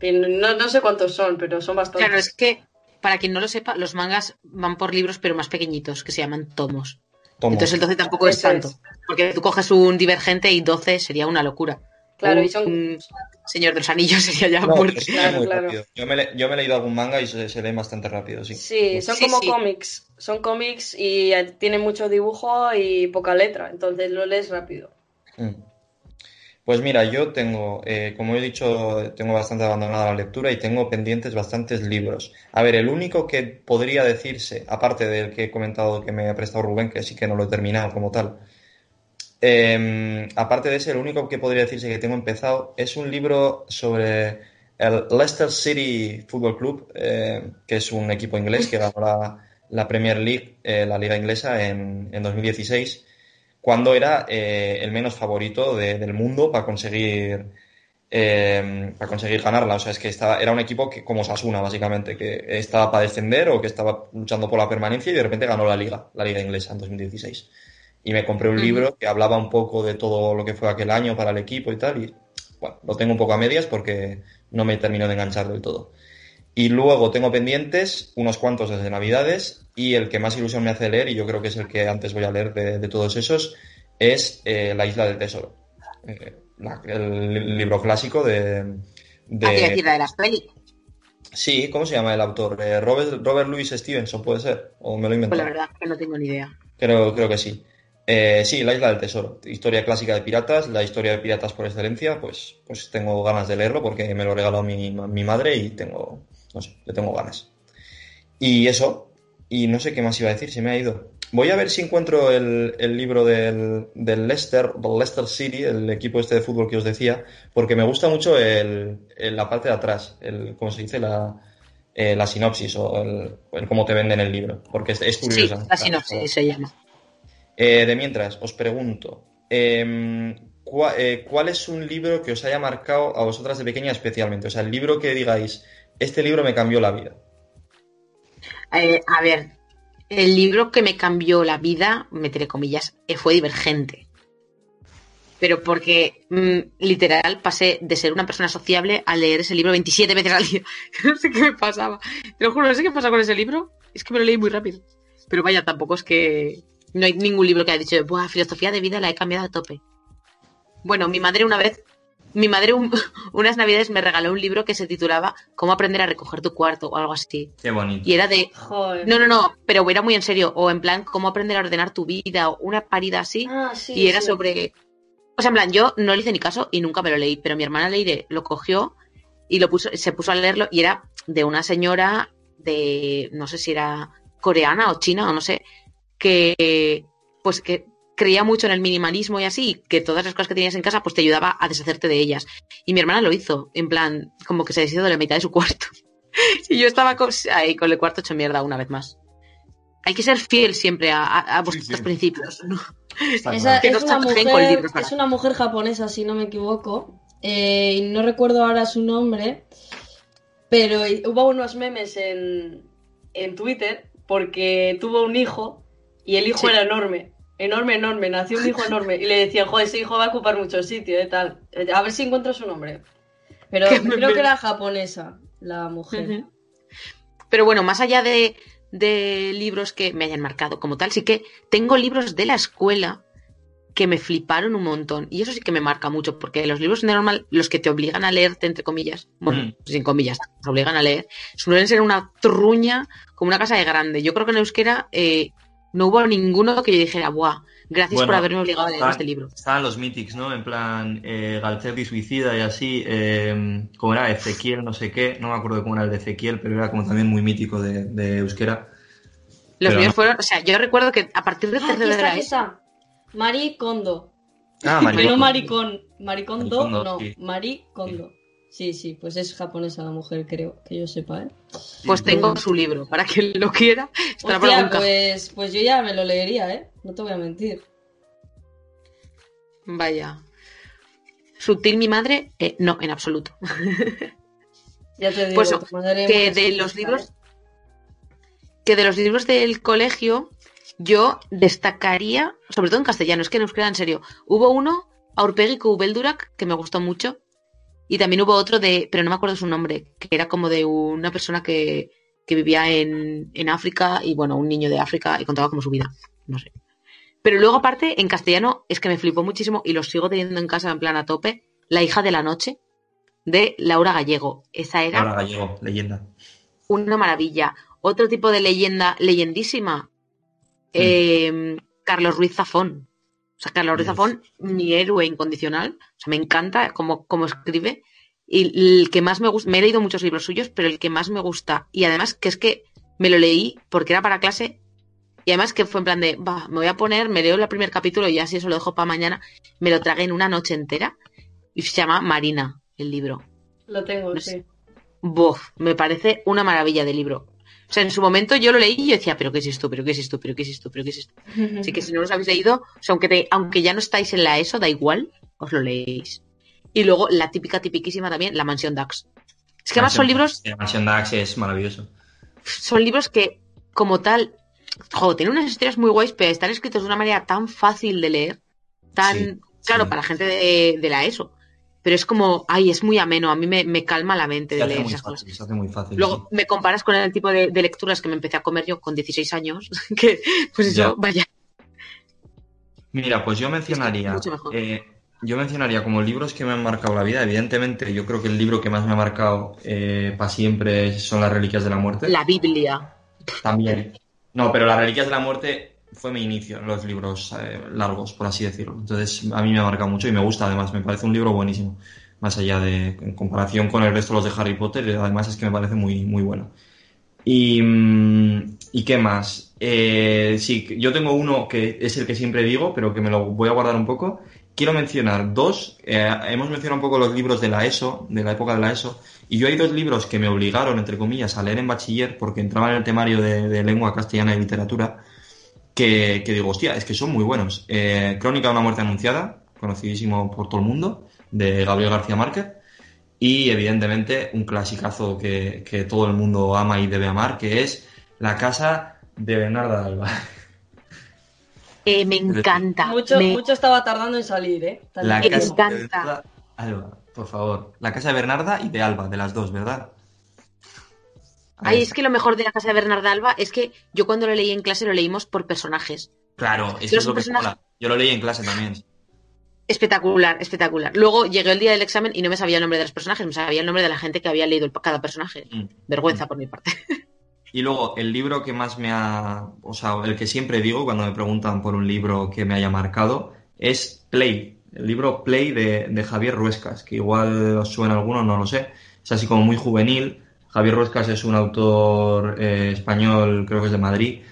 Que No, no sé cuántos son, pero son bastantes. Claro, es que, para quien no lo sepa, los mangas van por libros, pero más pequeñitos, que se llaman tomos. Tomo. Entonces el 12 tampoco es tanto. es. Porque tú coges un divergente y 12 sería una locura. Claro, un, y son- un Señor de los Anillos sería ya No, es Claro, muy claro. rápido. Yo me, le- yo me he leído algún manga y se, se lee bastante rápido, sí. Sí, son Sí, como sí. cómics. Son cómics y eh, tienen mucho dibujo y poca letra. Entonces lo lees rápido. Mm. Pues mira, yo tengo, eh, como he dicho, tengo bastante abandonada la lectura y tengo pendientes bastantes libros. A ver, el único que podría decirse, aparte del que he comentado que me ha prestado Rubén, que sí que no lo he terminado como tal, eh, aparte de ese, el único que podría decirse que tengo empezado es un libro sobre el Leicester City Football Club, eh, que es un equipo inglés que ganó la, la Premier League, eh, la liga inglesa, en, en 2016 cuando era eh, el menos favorito de- del mundo para conseguir eh, para conseguir ganarla. O sea, es que estaba, era un equipo que, como Sasuna, básicamente, que estaba para descender o que estaba luchando por la permanencia y de repente ganó la liga, la liga inglesa en 2016. Y me compré un libro que hablaba un poco de todo lo que fue aquel año para el equipo y tal. Y bueno, lo tengo un poco a medias porque no me terminó de enganchar del todo. Y luego tengo pendientes unos cuantos desde Navidades y el que más ilusión me hace leer, y yo creo que es el que antes voy a leer de, de todos esos, es eh, La Isla del Tesoro. Eh, la- el libro clásico de... de- Ah, decir la de las peli. Sí, ¿cómo se llama el autor? Eh, Robert, Robert Louis Stevenson, ¿puede ser? ¿O me lo he Pues la verdad que no tengo ni idea. Creo, creo que sí. Sí, La Isla del Tesoro. Historia clásica de piratas, la historia de piratas por excelencia, pues, pues tengo ganas de leerlo porque me lo regaló mi, mi madre y tengo, no sé, le tengo ganas. Y eso, y no sé qué más iba a decir, se me ha ido. Voy a ver si encuentro el, el libro del, del Leicester, del Leicester City, el equipo este de fútbol que os decía, porque me gusta mucho el, el- la parte de atrás, el, ¿cómo se dice? La, eh, la sinopsis o el, cómo te venden el libro, porque es, es Sí, curiosa. así no sé, se llama. Eh, de mientras, os pregunto, em, ¿cuá- eh, ¿cuál es un libro que os haya marcado a vosotras de pequeña especialmente? O sea, el libro que digáis, este libro me cambió la vida. Eh, a ver, el libro que me cambió la vida, meteré comillas, eh, fue Divergente. Pero porque, mm, literal, pasé de ser una persona sociable a leer ese libro 27 veces al día. No sé qué me pasaba. Te lo juro, no sé qué pasa con ese libro. Es que me lo leí muy rápido. Pero vaya, tampoco es que... No hay ningún libro que haya dicho, Buah, filosofía de vida la he cambiado a tope. Bueno, mi madre una vez, mi madre un- unas navidades me regaló un libro que se titulaba Cómo aprender a recoger tu cuarto o algo así. Qué bonito. Y era de, Joder. no, no, no, pero era muy en serio. O en plan, cómo aprender a ordenar tu vida, o una parida así. Ah, sí, y era sí. sobre. O sea, en plan, yo no le hice ni caso y nunca me lo leí, pero mi hermana Leire lo cogió y lo puso, se puso a leerlo y era de una señora de, no sé si era coreana o china o no sé, que pues que creía mucho en el minimalismo y así, que todas las cosas que tenías en casa pues te ayudaba a deshacerte de ellas. Y mi hermana lo hizo, en plan, como que se deshizo de la mitad de su cuarto. y yo estaba con- ahí con el cuarto hecho mierda una vez más. Hay que ser fiel siempre a, a- a vuestros sí. principios. Esa, no es, una con mujer, es una mujer japonesa, si no me equivoco. Eh, y no recuerdo ahora su nombre. Pero hubo unos memes en, en Twitter porque tuvo un hijo y el hijo Sí. era enorme. Enorme, enorme. Nació un hijo enorme. Y le decían, joder, ese hijo va a ocupar mucho sitio y tal. Eh, A ver si encuentro su nombre. Pero creo que era japonesa, la mujer. Pero bueno, más allá de, de libros que me hayan marcado como tal, sí que tengo libros de la escuela que me fliparon un montón. Y eso sí que me marca mucho, porque los libros de normal, los que te obligan a leerte, entre comillas, bueno, Mm. sin comillas, te obligan a leer, suelen ser una truña como una casa de grande. Yo creo que en euskera eh, no hubo ninguno que yo dijera, ¡buah! Gracias Bueno, por haberme obligado a leer está- este libro. Estaban los Mythics, ¿no? En plan, eh, Galcerdi suicida y así, eh, como era Ezequiel, no sé qué, no me acuerdo cómo era el de Ezequiel, pero era como también muy mítico de, de Euskera. Los Pero míos no. fueron, o sea, yo recuerdo que a partir de Ah, ESO, está. Marie Kondo. Ah, No Maricondo. maricón. Maricondo, Maricondo, no. sí. Marie Kondo. Sí, sí, pues es japonesa la mujer, creo, que yo sepa, ¿eh? Pues tengo su libro, para quien lo quiera. por Hostia, pues, pues yo ya me lo leería, ¿eh? No te voy a mentir. Vaya. Sutil mi madre, Eh, no, en absoluto. Ya te digo, Pues eso, tu madre que de los libros que de los libros del colegio yo destacaría, sobre todo en castellano, es que en euskera en serio, hubo uno, Aurpegui Ubeldurak, que me gustó mucho, y también hubo otro de, pero no me acuerdo su nombre, que era como de una persona que, que vivía en, en África y bueno, un niño de África y contaba como su vida, no sé. Pero luego aparte, en castellano, es que me flipó muchísimo y lo sigo teniendo en casa en plan a tope, La hija de la noche, de Laura Gallego. Esa era Ahora gallego, leyenda. una maravilla. Otro tipo de leyenda, leyendísima, eh, Carlos Ruiz Zafón. O sea, Carlos Ruiz Dios. Zafón, mi héroe incondicional. O sea, me encanta cómo, cómo escribe. Y el que más me gusta, me he leído muchos libros suyos, pero el que más me gusta, y además que es que me lo leí porque era para clase, y además que fue en plan de, va, me voy a poner, me leo el primer capítulo y así eso lo dejo para mañana, me lo tragué en una noche entera, y se llama Marina, el libro. Lo tengo, No sí. sé. Bof, me parece una maravilla de libro. O sea, en su momento yo lo leí y yo decía, pero qué es esto, pero qué es esto, pero qué es esto, pero qué es esto. Así que si no los habéis leído, o sea, aunque, te- aunque ya no estáis en la ESO, da igual, os lo leéis. Y luego la típica, tipiquísima también, La Mansión Dax. Es que además son libros, La mansión Dax es maravilloso. son libros que, como tal, jo, tienen unas historias muy guays, pero están escritos de una manera tan fácil de leer, tan, Sí, claro, sí. para gente de, de la ESO. Pero es como, ay, es muy ameno, a mí me, me calma la mente de leer esas cosas. se hace muy fácil. Luego me comparas con el tipo de, de lecturas que me empecé a comer yo con 16 años, que pues eso, Ya. vaya. Mira, pues yo mencionaría. eh, yo mencionaría como libros que me han marcado la vida. Evidentemente, yo creo que el libro que más me ha marcado para siempre son Las Reliquias de la Muerte. La Biblia. También. No, pero Las Reliquias de la Muerte fue mi inicio en los libros eh, largos, por así decirlo. Entonces, a mí me ha marcado mucho y me gusta, además. Me parece un libro buenísimo. Más allá de, en comparación con el resto de los de Harry Potter, además es que me parece muy, muy bueno. Y, mm, ¿y qué más? Eh, sí, yo tengo uno que es el que siempre digo, pero que me lo voy a guardar un poco. Quiero mencionar dos. eh, hemos mencionado un poco los libros de la ESO, de la época de la ESO, y yo hay dos libros que me obligaron, entre comillas, a leer en bachiller porque entraban en el temario de, de lengua castellana y literatura, que, que digo, hostia, es que son muy buenos. Eh, Crónica de una muerte anunciada, conocidísimo por todo el mundo, de Gabriel García Márquez. Y evidentemente un clasicazo que, que todo el mundo ama y debe amar, que es La casa de Bernarda Alba. Eh, me encanta. Mucho, me- mucho estaba tardando en salir, ¿eh? La Me casa encanta. de Bernarda Alba, por favor. La casa de Bernarda y de Alba, de las dos, ¿verdad? Ahí es que lo mejor de la casa de Bernarda Alba es que yo cuando lo leí en clase lo leímos por personajes. Claro, eso Pero es lo son que mola. Yo lo leí en clase también. Espectacular, espectacular. Luego llegué el día del examen y no me sabía el nombre de los personajes, me sabía el nombre de la gente que había leído cada personaje. Mm. Vergüenza por mi parte. Y luego, el libro que más me ha. O sea, el que siempre digo cuando me preguntan por un libro que me haya marcado es Play. El libro Play de, de Javier Ruescas, que igual os suena alguno, no lo sé. Es así como muy juvenil. Javier Ruescas es un autor eh, español, creo que es de Madrid,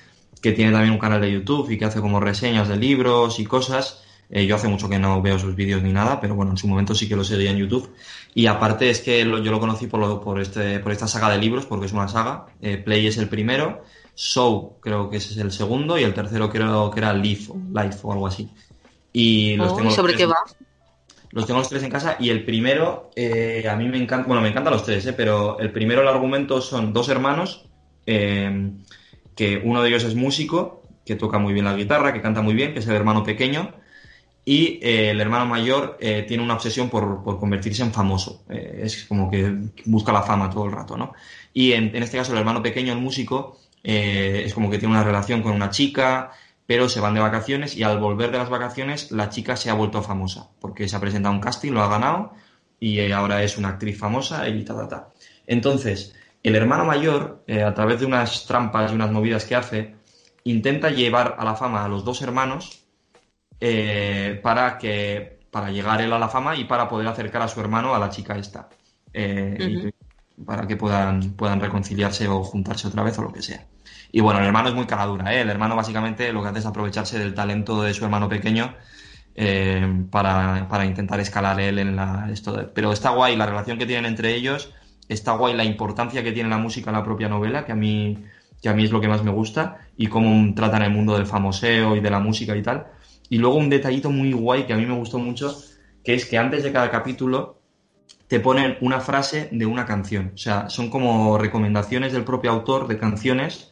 que tiene también un canal de YouTube y que hace como reseñas de libros y cosas. Eh, yo hace mucho que no veo sus vídeos ni nada, pero bueno, en su momento sí que lo seguía en YouTube. Y aparte es que lo- yo lo conocí por, lo- por, este, por esta saga de libros, porque es una saga. Eh, Play es el primero, Show creo que ese es el segundo, y el tercero creo que era Life, o Life o algo así. Y los Oh, tengo ¿y los sobre qué va? Los tengo los tres en casa y el primero, eh, a mí me encanta, bueno, me encantan los tres, eh, pero el primero, el argumento son dos hermanos, eh, que uno de ellos es músico, que toca muy bien la guitarra, que canta muy bien, que es el hermano pequeño, y eh, el hermano mayor tiene una obsesión por, por convertirse en famoso. Es como que busca la fama todo el rato, ¿no? Y en, en este caso el hermano pequeño, el músico, es como que tiene una relación con una chica, pero se van de vacaciones y al volver de las vacaciones la chica se ha vuelto famosa, porque se ha presentado a un casting, lo ha ganado y eh, ahora es una actriz famosa y ta, ta, ta. Entonces, el hermano mayor, eh, a través de unas trampas y unas movidas que hace, intenta llevar a la fama a los dos hermanos eh, para que para llegar él a la fama y para poder acercar a su hermano a la chica esta Eh, y para que puedan puedan reconciliarse o juntarse otra vez o lo que sea y bueno el hermano es muy caradura ¿eh? el hermano básicamente lo que hace es aprovecharse del talento de su hermano pequeño eh, para, para intentar escalar él en la esto de- pero está guay la relación que tienen entre ellos está guay la importancia que tiene la música en la propia novela que a mí que a mí es lo que más me gusta y cómo tratan el mundo del famoseo y de la música y tal y luego un detallito muy guay que a mí me gustó mucho que es que antes de cada capítulo te ponen una frase de una canción o sea son como recomendaciones del propio autor de canciones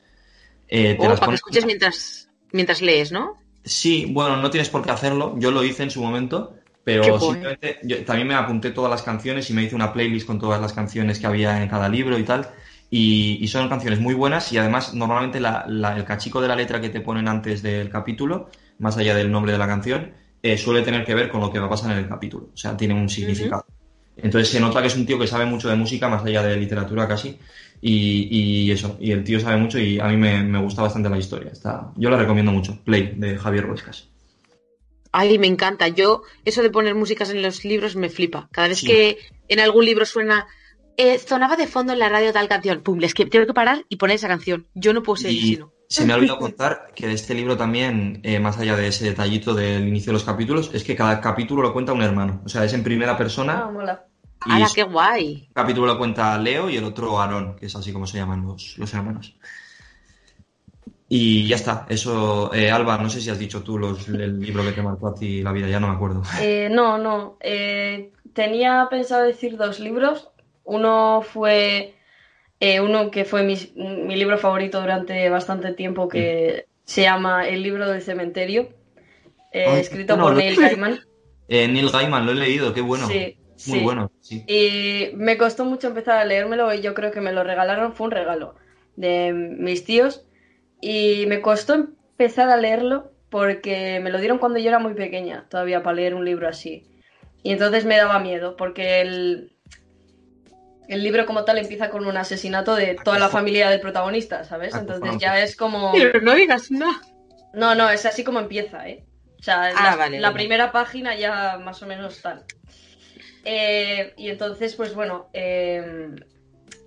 eh, te O las para que escuches mientras, mientras lees, ¿no? Sí, bueno, no tienes por qué hacerlo. Yo lo hice en su momento, pero simplemente yo también me apunté todas las canciones y me hice una playlist con todas las canciones que había en cada libro y tal. Y, y son canciones muy buenas y además normalmente la- la- el cachico de la letra que te ponen antes del capítulo, más allá del nombre de la canción, eh, suele tener que ver con lo que va a pasar en el capítulo. O sea, tiene un significado. Entonces se nota que es un tío que sabe mucho de música, más allá de literatura casi. Y, y eso, y el tío sabe mucho y a mí me, me gusta bastante la historia. Está, yo la recomiendo mucho. Play, de Javier Ruescas. Ay, me encanta. Yo, eso de poner músicas en los libros me flipa. Cada vez Sí. que en algún libro suena, eh, sonaba de fondo en la radio tal canción, pum, les que tengo que parar y poner esa canción. Yo no puedo ser Y si no. se me ha olvidado contar que de este libro también, eh, más allá de ese detallito del inicio de los capítulos, es que cada capítulo lo cuenta un hermano. O sea, es en primera Ah, persona mola. ¡Hala, qué guay! capítulo lo cuenta Leo y el otro Aarón, que es así como se llaman los, los hermanos. Y ya está, eso, eh, Alba, no sé si has dicho tú los- el libro que te marcó a ti la vida, ya no me acuerdo. Eh, no, no. eh, tenía pensado decir dos libros. Uno fue eh, uno que fue mi, mi libro favorito durante bastante tiempo, que se llama El libro del cementerio, eh, Ay, escrito por Neil Gaiman. Neil Gaiman, lo he leído, qué bueno. Sí, Muy sí. bueno, sí. Y me costó mucho empezar a leérmelo y yo creo que me lo regalaron, fue un regalo de mis tíos. Y me costó empezar a leerlo porque me lo dieron cuando yo era muy pequeña, todavía para leer un libro así. Y entonces me daba miedo porque el, el libro como tal empieza con un asesinato de toda la familia del protagonista, ¿sabes? Entonces ya es como... Pero no digas nada. No, no, es así como empieza, ¿eh? O sea, Ah, la, vale, la vale. primera página ya más o menos tal. Eh, y entonces, pues bueno, eh,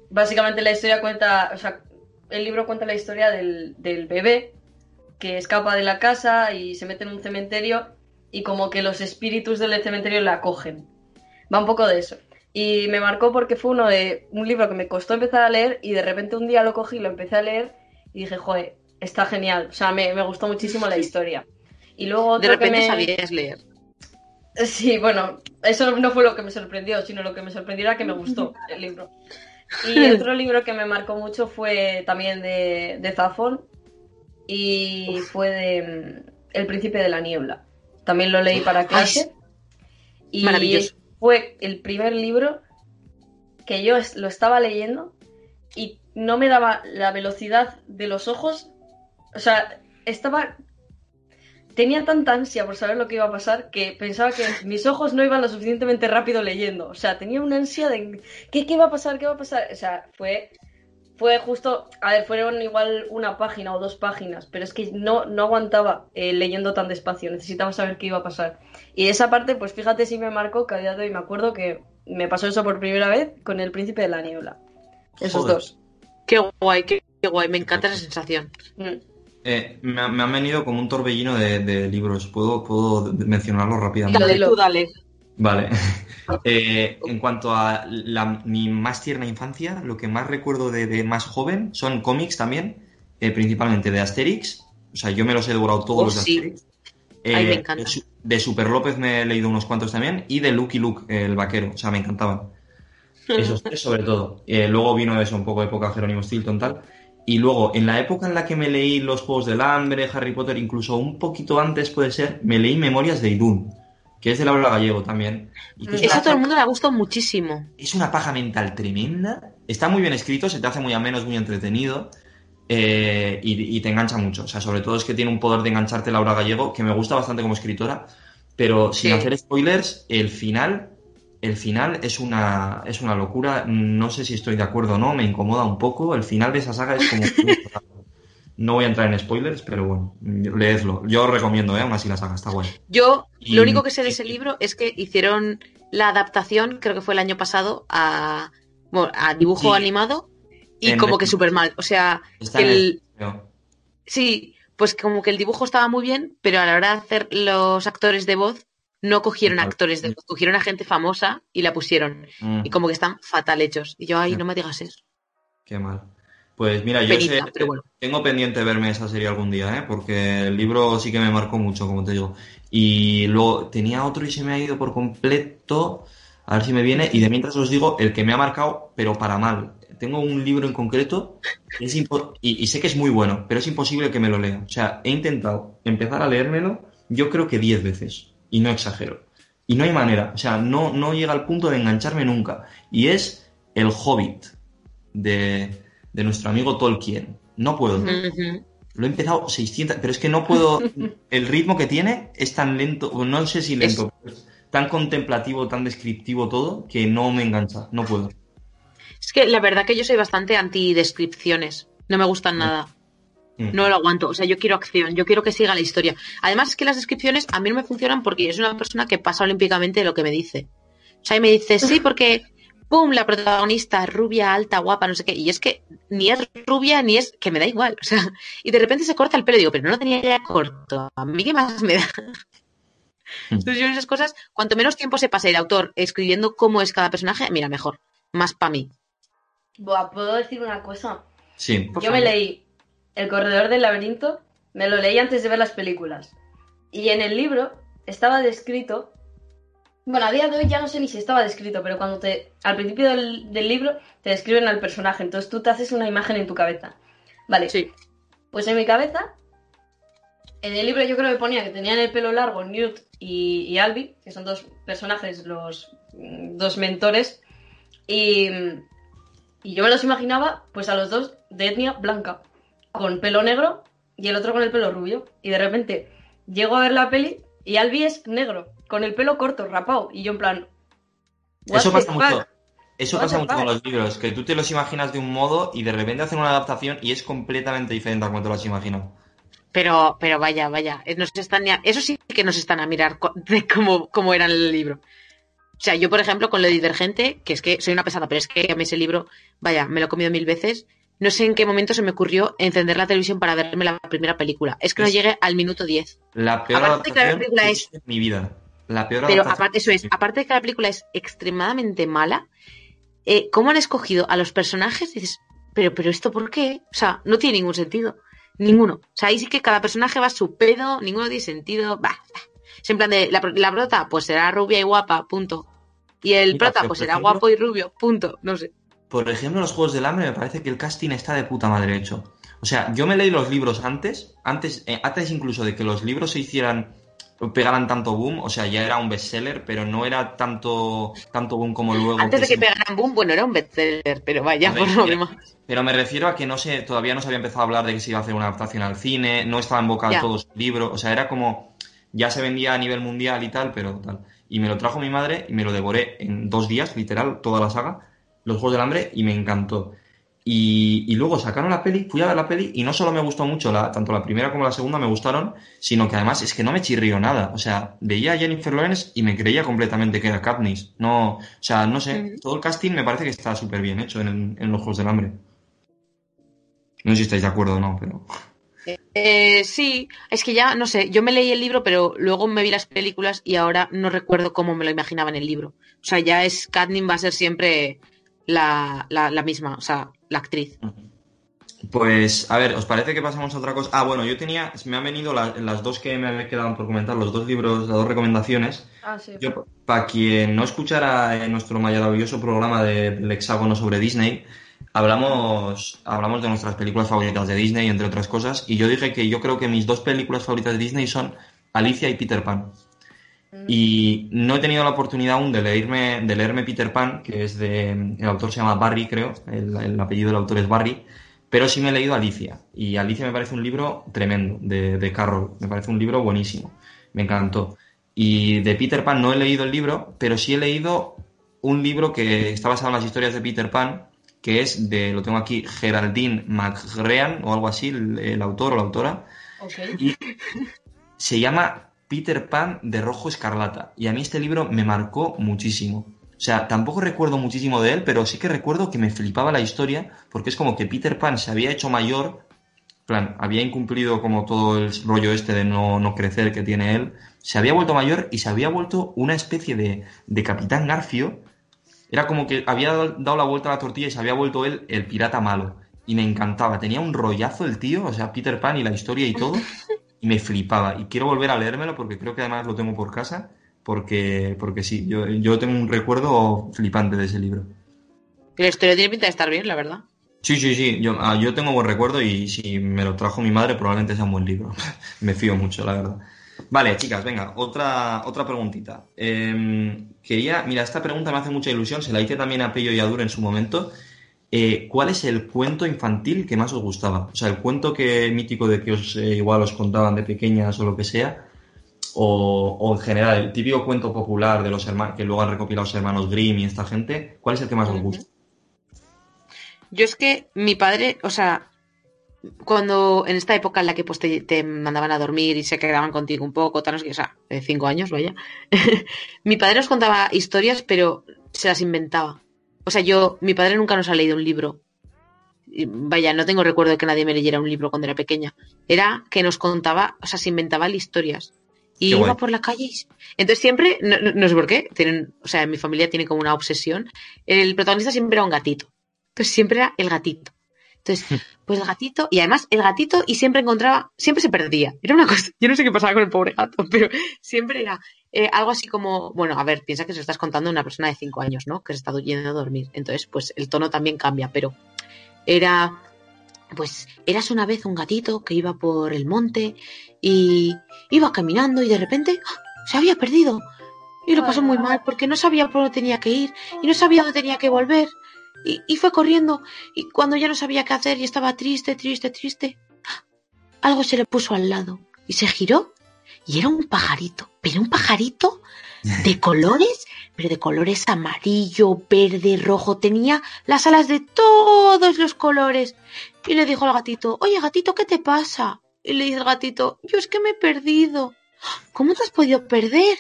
básicamente la historia cuenta, o sea, el libro cuenta la historia del, del bebé que escapa de la casa y se mete en un cementerio y como que los espíritus del cementerio la acogen. Va un poco de eso. Y me marcó porque fue uno de un libro que me costó empezar a leer y de repente un día lo cogí, lo empecé a leer y dije, joder, está genial. O sea, me, me gustó muchísimo la historia. Y luego De que repente me... sabías leer. Sí, bueno, eso no fue lo que me sorprendió, sino lo que me sorprendió era que me gustó el libro. Y otro libro que me marcó mucho fue también de, de Zafón y fue de mm, El Príncipe de la Niebla. También lo leí para clase y Maravilloso. fue el primer libro que yo lo estaba leyendo y no me daba la velocidad de los ojos. O sea, estaba tenía tanta ansia por saber lo que iba a pasar que pensaba que mis ojos no iban lo suficientemente rápido leyendo. O sea, tenía una ansia de ¿qué, qué va a pasar? ¿Qué va a pasar? O sea, fue, fue justo, a ver, fueron igual una página o dos páginas, pero es que no, no aguantaba eh, leyendo tan despacio, necesitaba saber qué iba a pasar. Y esa parte, pues fíjate si me marcó, que a día de hoy me acuerdo que me pasó eso por primera vez con El Príncipe de la Niebla. Esos Joder. dos. Qué guay, qué, qué guay. Me encanta esa sensación. Mm. Eh, me, ha- me han venido como un torbellino de, de libros. ¿Puedo, puedo mencionarlos rápidamente? Dale, tú dale. Vale. Eh, en cuanto a la- mi más tierna infancia, lo que más recuerdo de, de más joven son cómics también, eh, principalmente de Asterix. O sea, yo me los he devorado todos Oh, los de sí. Asterix. Ay, me encanta. De, de Super López me he leído unos cuantos también. Y de Lucky Luke, el vaquero. O sea, me encantaban. Esos tres sobre todo. Luego vino eso, un poco de época Jerónimo Stilton tal. Y luego, en la época en la que me leí los Juegos del Hambre, Harry Potter, incluso un poquito antes puede ser, me leí Memorias de Idún, que es de Laura Gallego también. Y que es, Eso a una, todo el mundo le ha gustado muchísimo. es una paja mental tremenda. Está muy bien escrito, se te hace muy ameno, es muy entretenido. eh, y, y te engancha mucho. O sea, sobre todo es que tiene un poder de engancharte Laura Gallego, que me gusta bastante como escritora. Pero sin Sí. hacer spoilers, el final el final es una, es una locura. No sé si estoy de acuerdo o no, me incomoda un poco. El final de esa saga es como. no voy a entrar en spoilers, pero bueno, leedlo. Yo os recomiendo, ¿eh? Aún así la saga está guay. Yo, Y- lo único que sé de ese libro es que hicieron la adaptación, creo que fue el año pasado, a, bueno, a dibujo Sí. animado y En como que súper mal. O sea, Está el, sí, pues como que el dibujo estaba muy bien, pero a la hora de hacer los actores de voz, no cogieron actores de cogieron a gente famosa y la pusieron. Mm, Y como que están fatal hechos. Y yo, ay, no me digas eso. Qué mal. Pues mira, yo sé- bueno. tengo pendiente verme esa serie algún día, ¿eh? Porque el libro sí que me marcó mucho, como te digo. Y luego tenía otro y se me ha ido por completo. A ver si me viene. Y de mientras os digo, el que me ha marcado, pero para mal. Tengo un libro en concreto es y, y sé que es muy bueno, pero es imposible que me lo lea. O sea, he intentado empezar a leérmelo, yo creo que 10 veces. Y no exagero. Y no hay manera. O sea, no, no llega al punto de engancharme nunca. Y es El Hobbit de, de nuestro amigo Tolkien. No puedo. Lo he empezado 600, pero es que no puedo. El ritmo que tiene es tan lento, o no sé si lento, pero es tan contemplativo, tan descriptivo todo, que no me engancha. No puedo. Es que la verdad que yo soy bastante anti-descripciones. No me gustan nada. Mm. No lo aguanto. O sea, yo quiero acción, yo quiero que siga la historia. Además, es que las descripciones a mí no me funcionan porque yo soy una persona que pasa olímpicamente de lo que me dice. O sea, y me dice, sí, porque, ¡pum! La protagonista, rubia, alta, guapa, no sé qué. Y es que ni es rubia ni es que me da igual. O sea, y de repente se corta el pelo. Digo, pero no lo tenía ya corto. ¿A mí qué más me da? Entonces, yo en esas cosas, cuanto menos tiempo se pase el autor escribiendo cómo es cada personaje, mira, mejor. Más para mí. Buah, ¿puedo decir una cosa? Sí. Por Yo me leí El Corredor del Laberinto, me lo leí antes de ver las películas. Y en el libro estaba descrito. Bueno, a día de hoy ya no sé ni si estaba descrito, pero cuando te. Al principio del, del libro te describen al personaje, entonces tú te haces una imagen en tu cabeza. Vale, Sí. pues en mi cabeza, en el libro yo creo que ponía que tenían el pelo largo Newt y, y Albi, que son dos personajes, los mm, dos mentores, y, y yo me los imaginaba pues a los dos de etnia blanca, con pelo negro y el otro con el pelo rubio. Y de repente llego a ver la peli y Albi es negro, con el pelo corto, rapado, y yo en plan... "What Eso pasa fuck?". mucho. Eso pasa mucho con los libros, que tú te los imaginas de un modo y de repente hacen una adaptación y es completamente diferente a como te lo has imaginado. Pero, pero vaya, vaya, eh, nos están ya- eso sí que nos están a mirar de cómo, cómo era el libro. O sea, yo, por ejemplo, con lo de Divergente, que es que soy una pesada, pero es que a mí ese libro, vaya, me lo he comido mil veces. No sé en qué momento se me ocurrió encender la televisión para verme la primera película. Es que no llegué al minuto 10. La peor Aparte de que la película es- mi vida. La peor Pero aparte, eso es, aparte de que la película es extremadamente mala, eh, ¿cómo han escogido a los personajes? Dices, pero, pero esto por qué? O sea, no tiene ningún sentido. Ninguno. O sea, ahí sí que cada personaje va a su pedo, ninguno tiene sentido. Bah, bah. Es en plan de, la, la prota, pues será rubia y guapa, punto. Y el Mira, prota, pues será ejemplo- guapo y rubio, punto. No sé. Por ejemplo, los Juegos del Hambre me parece que el casting está de puta madre hecho. O sea, yo me leí los libros antes, antes, eh, antes incluso de que los libros se hicieran, pegaran tanto boom, o sea, ya era un bestseller, pero no era tanto, tanto boom como luego. Antes de que se- pegaran boom, bueno, era un bestseller, pero vaya, ver, por lo demás. Pero me refiero a que no sé, todavía no se había empezado a hablar de que se iba a hacer una adaptación al cine, no estaba en boca de todos el libro, o sea, era como, ya se vendía a nivel mundial y tal, pero tal. Y me lo trajo mi madre y me lo devoré en dos días, literal, toda la saga, los Juegos del Hambre, y me encantó. Y, y luego sacaron la peli, fui a ver la peli y no solo me gustó mucho, la, tanto la primera como la segunda me gustaron, sino que además es que no me chirrió nada. O sea, veía a Jennifer Lawrence y me creía completamente que era Katniss. No, o sea, no sé, todo el casting me parece que está súper bien hecho en, en los Juegos del Hambre. No sé si estáis de acuerdo o no, pero... Eh, sí, es que ya, no sé, yo me leí el libro, pero luego me vi las películas y ahora no recuerdo cómo me lo imaginaba en el libro. O sea, ya es, Katniss va a ser siempre la, la, la misma, o sea, la actriz. Pues, a ver, ¿os parece que pasamos a otra cosa? Ah, bueno, yo tenía, me han venido la- las dos que me quedaban por comentar, los dos libros, las dos recomendaciones. Ah, sí. Yo, para quien no escuchara en nuestro maravilloso programa de- del hexágono sobre Disney, hablamos, hablamos de nuestras películas favoritas de Disney, entre otras cosas, y yo dije que yo creo que mis dos películas favoritas de Disney son Alicia y Peter Pan. Y no he tenido la oportunidad aún de leerme, de leerme Peter Pan, que es de. El autor se llama Barry, creo. El, el apellido del autor es Barry. Pero sí me he leído Alicia. Y Alicia me parece un libro tremendo, de, de Carroll. Me parece un libro buenísimo. Me encantó. Y de Peter Pan no he leído el libro, pero sí he leído un libro que está basado en las historias de Peter Pan, que es de, lo tengo aquí, Geraldine McGrean o algo así, el, el autor o la autora. Ok. Y se llama Peter Pan de Rojo Escarlata. Y a mí este libro me marcó muchísimo. O sea, tampoco recuerdo muchísimo de él, pero sí que recuerdo que me flipaba la historia, porque es como que Peter Pan se había hecho mayor plan, había incumplido como todo el rollo este de no, no crecer que tiene él. Se había vuelto mayor y se había vuelto una especie de, de Capitán Garfio. Era como que había dado la vuelta a la tortilla y se había vuelto él el pirata malo. Y me encantaba. Tenía un rollazo el tío, o sea, Peter Pan y la historia y todo. Y me flipaba. Y quiero volver a leérmelo porque creo que además lo tengo por casa. Porque, porque sí, yo, yo tengo un recuerdo flipante de ese libro. La historia tiene pinta de estar bien, la verdad. Sí, sí, sí. Yo, ah, yo tengo buen recuerdo y si me lo trajo mi madre probablemente sea un buen libro. me fío mucho, la verdad. Vale, chicas, venga, otra, otra preguntita. Eh, quería, mira, esta pregunta me hace mucha ilusión, se la hice también a Pello y a Dur en su momento. Eh, ¿Cuál es el cuento infantil que más os gustaba? O sea, el cuento que mítico de que os eh, igual os contaban de pequeñas o lo que sea, o, o en general, el típico cuento popular de los hermanos que luego han recopilado los hermanos Grimm y esta gente, ¿cuál es el que más os gusta? Yo es que mi padre, o sea, cuando en esta época en la que pues te, te mandaban a dormir y se quedaban contigo un poco, tal, o sea, de cinco años, vaya, mi padre nos contaba historias, pero se las inventaba. O sea, yo, mi padre nunca nos ha leído un libro. Vaya, no tengo recuerdo de que nadie me leyera un libro cuando era pequeña. Era que nos contaba, o sea, se inventaba historias. Y Qué iba guay. por la calle. y- Entonces siempre, no, no- no sé por qué, tienen, o sea, mi familia tiene como una obsesión. El protagonista siempre era un gatito. Entonces siempre era el gatito. Entonces, pues el gatito, y además el gatito, y siempre encontraba, siempre se perdía. Era una cosa, yo no sé qué pasaba con el pobre gato, pero siempre era eh, algo así como, bueno, a ver, piensa que se lo estás contando a una persona de 5 años, ¿no? Que se está yendo a dormir. Entonces, pues el tono también cambia, pero era, pues, eras una vez un gatito que iba por el monte y iba caminando y de repente ¡ah! se había perdido. Y lo pasó muy mal porque no sabía por dónde tenía que ir y no sabía dónde tenía que volver. Y, y fue corriendo y cuando ya no sabía qué hacer y estaba triste, triste, triste, algo se le puso al lado y se giró y era un pajarito, pero un pajarito de colores, pero de colores amarillo, verde, rojo, tenía las alas de todos los colores. Y le dijo al gatito, oye gatito, ¿qué te pasa? Y le dice el gatito, yo es que me he perdido. ¿Cómo te has podido perder?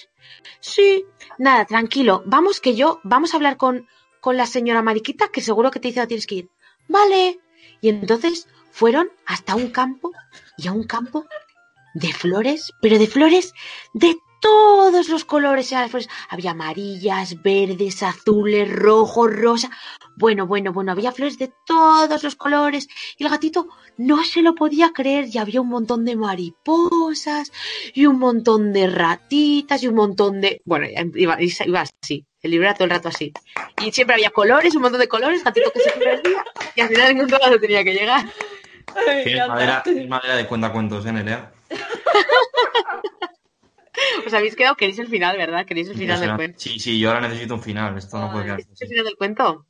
Sí, nada, tranquilo, vamos que yo, vamos a hablar con, con la señora Mariquita, que seguro que te dice tienes que ir. Vale. Y entonces fueron hasta un campo y a un campo de flores, pero de flores de todos los colores. flores. Había amarillas, verdes, azules, rojos, rosa. Bueno, bueno, bueno, había flores de todos los colores. Y el gatito no se lo podía creer. Y había un montón de mariposas, y un montón de ratitas, y un montón de. Bueno, iba, iba así. El libro era todo el rato así. Y siempre había colores, un montón de colores, gatito que se perdía. Y al final encontraba donde tenía que llegar. Ay, ya madera, tienes madera de cuentacuentos, ¿eh, Nerea? Os habéis quedado, queréis el final, ¿verdad? Queréis el final del cuento. Sí, sí, yo ahora necesito un final. Esto no puede Ay, quedarse ¿El final del cuento?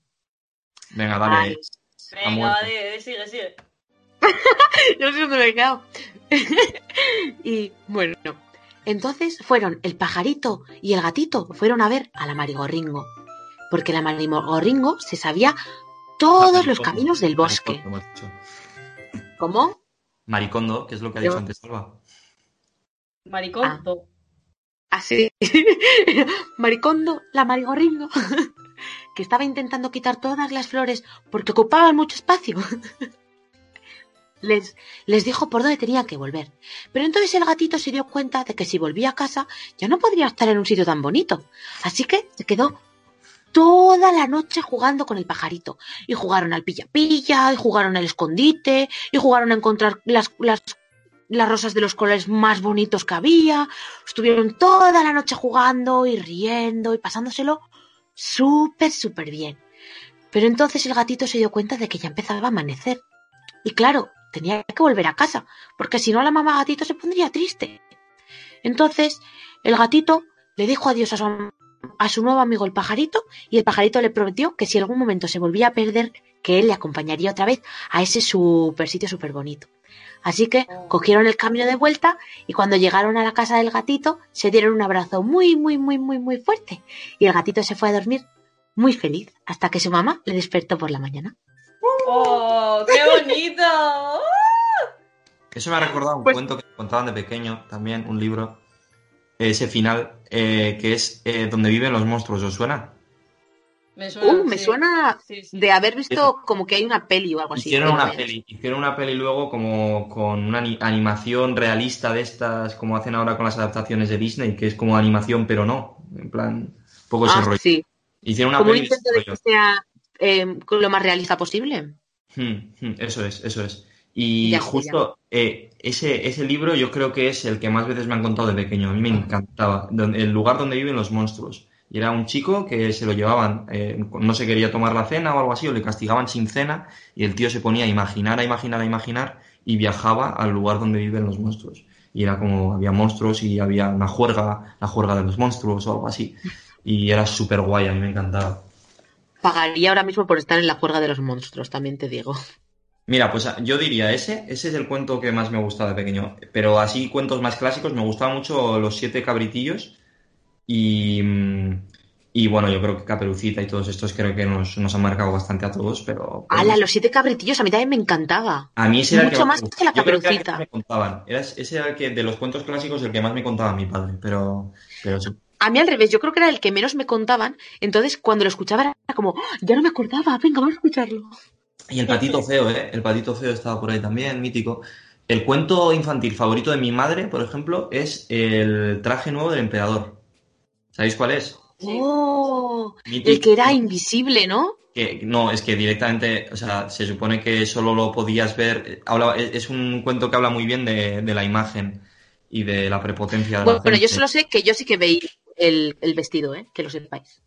Venga, dale. Venga, muerto. va, di- sigue, sigue. yo no sé dónde me he quedado. y bueno, entonces fueron el pajarito y el gatito, fueron a ver a la marigorringo. Porque la marigorringo se sabía todos los caminos del bosque. Maricondo. ¿Cómo? Maricondo, que es lo que ha Yo- dicho antes Alba. Maricón, Ah. Así. Maricondo, la marigorringo. Que estaba intentando quitar todas las flores porque ocupaban mucho espacio. les, les dijo por dónde tenían que volver. Pero entonces el gatito se dio cuenta de que si volvía a casa ya no podría estar en un sitio tan bonito. Así que se quedó toda la noche jugando con el pajarito. Y jugaron al pilla-pilla, y jugaron al escondite, y jugaron a encontrar las, las, las rosas de los colores más bonitos que había. Estuvieron toda la noche jugando y riendo y pasándoselo súper, súper bien. Pero entonces el gatito se dio cuenta de que ya empezaba a amanecer. Y claro, tenía que volver a casa, porque si no la mamá gatito se pondría triste. Entonces el gatito le dijo adiós a su, a su nuevo amigo el pajarito y el pajarito le prometió que si algún momento se volvía a perder, que él le acompañaría otra vez a ese super sitio súper bonito. Así que cogieron el camino de vuelta y cuando llegaron a la casa del gatito se dieron un abrazo muy, muy, muy, muy, muy fuerte. Y el gatito se fue a dormir muy feliz hasta que su mamá le despertó por la mañana. ¡Oh, qué bonito! Eso me ha recordado un Pues- cuento que me contaban de pequeño, también, un libro. Ese final, eh, que es eh, donde viven los monstruos, ¿os suena? Me suena, Uh, me sí. suena Sí, sí. de haber visto como que hay una peli o algo así. Hicieron una peli, hicieron una peli luego como con una ani- animación realista de estas, como hacen ahora con las adaptaciones de Disney, que es como animación pero no, en plan, un poco ese Ah, rollo. sí. Hicieron una Como un peli ese intento de que sea eh, lo más realista posible. Hmm, hmm, Eso es, eso es. Y Ya, justo eh, ese, ese libro yo creo que es el que más veces me han contado de pequeño. A mí me encantaba. El lugar donde viven los monstruos. Y era un chico que se lo llevaban, eh, no se quería tomar la cena o algo así, o le castigaban sin cena, y el tío se ponía a imaginar, a imaginar, a imaginar, y viajaba al lugar donde viven los monstruos. Y era como, había monstruos y había una juerga, la juerga de los monstruos o algo así. Y era súper guay, a mí me encantaba. Pagaría ahora mismo por estar en la juerga de los monstruos, también te digo. Mira, pues yo diría ese, ese es el cuento que más me gusta de pequeño. Pero así cuentos más clásicos, me gustaban mucho Los siete cabritillos y, y bueno, yo creo que Caperucita y todos estos creo que nos, nos han marcado bastante a todos, pero... pero ¡Hala, los siete cabritillos! A mí también me encantaba. a mí ese era el que mucho más, que la gustaba. Yo creo que era el que Caperucita. me contaban. Era, ese era el que, de los cuentos clásicos, el que más me contaba mi padre, pero, pero sí. A mí al revés, yo creo que era el que menos me contaban. Entonces, cuando lo escuchaba era como, "Ah, ya no me acordaba, venga, vamos a escucharlo. Y el patito feo, ¿eh? El patito feo estaba por ahí también, mítico. El cuento infantil favorito de mi madre, por ejemplo, es el traje nuevo del emperador. ¿Sabéis cuál es? Sí. ¡Oh! El que era invisible, ¿no? Que, no, es que directamente, o sea, se supone que solo lo podías ver. Habla, es es un cuento que habla muy bien de, de la imagen y de la prepotencia de Bueno, la pero yo solo sé que yo sí que veía el, el vestido, ¿eh? Que lo sepáis.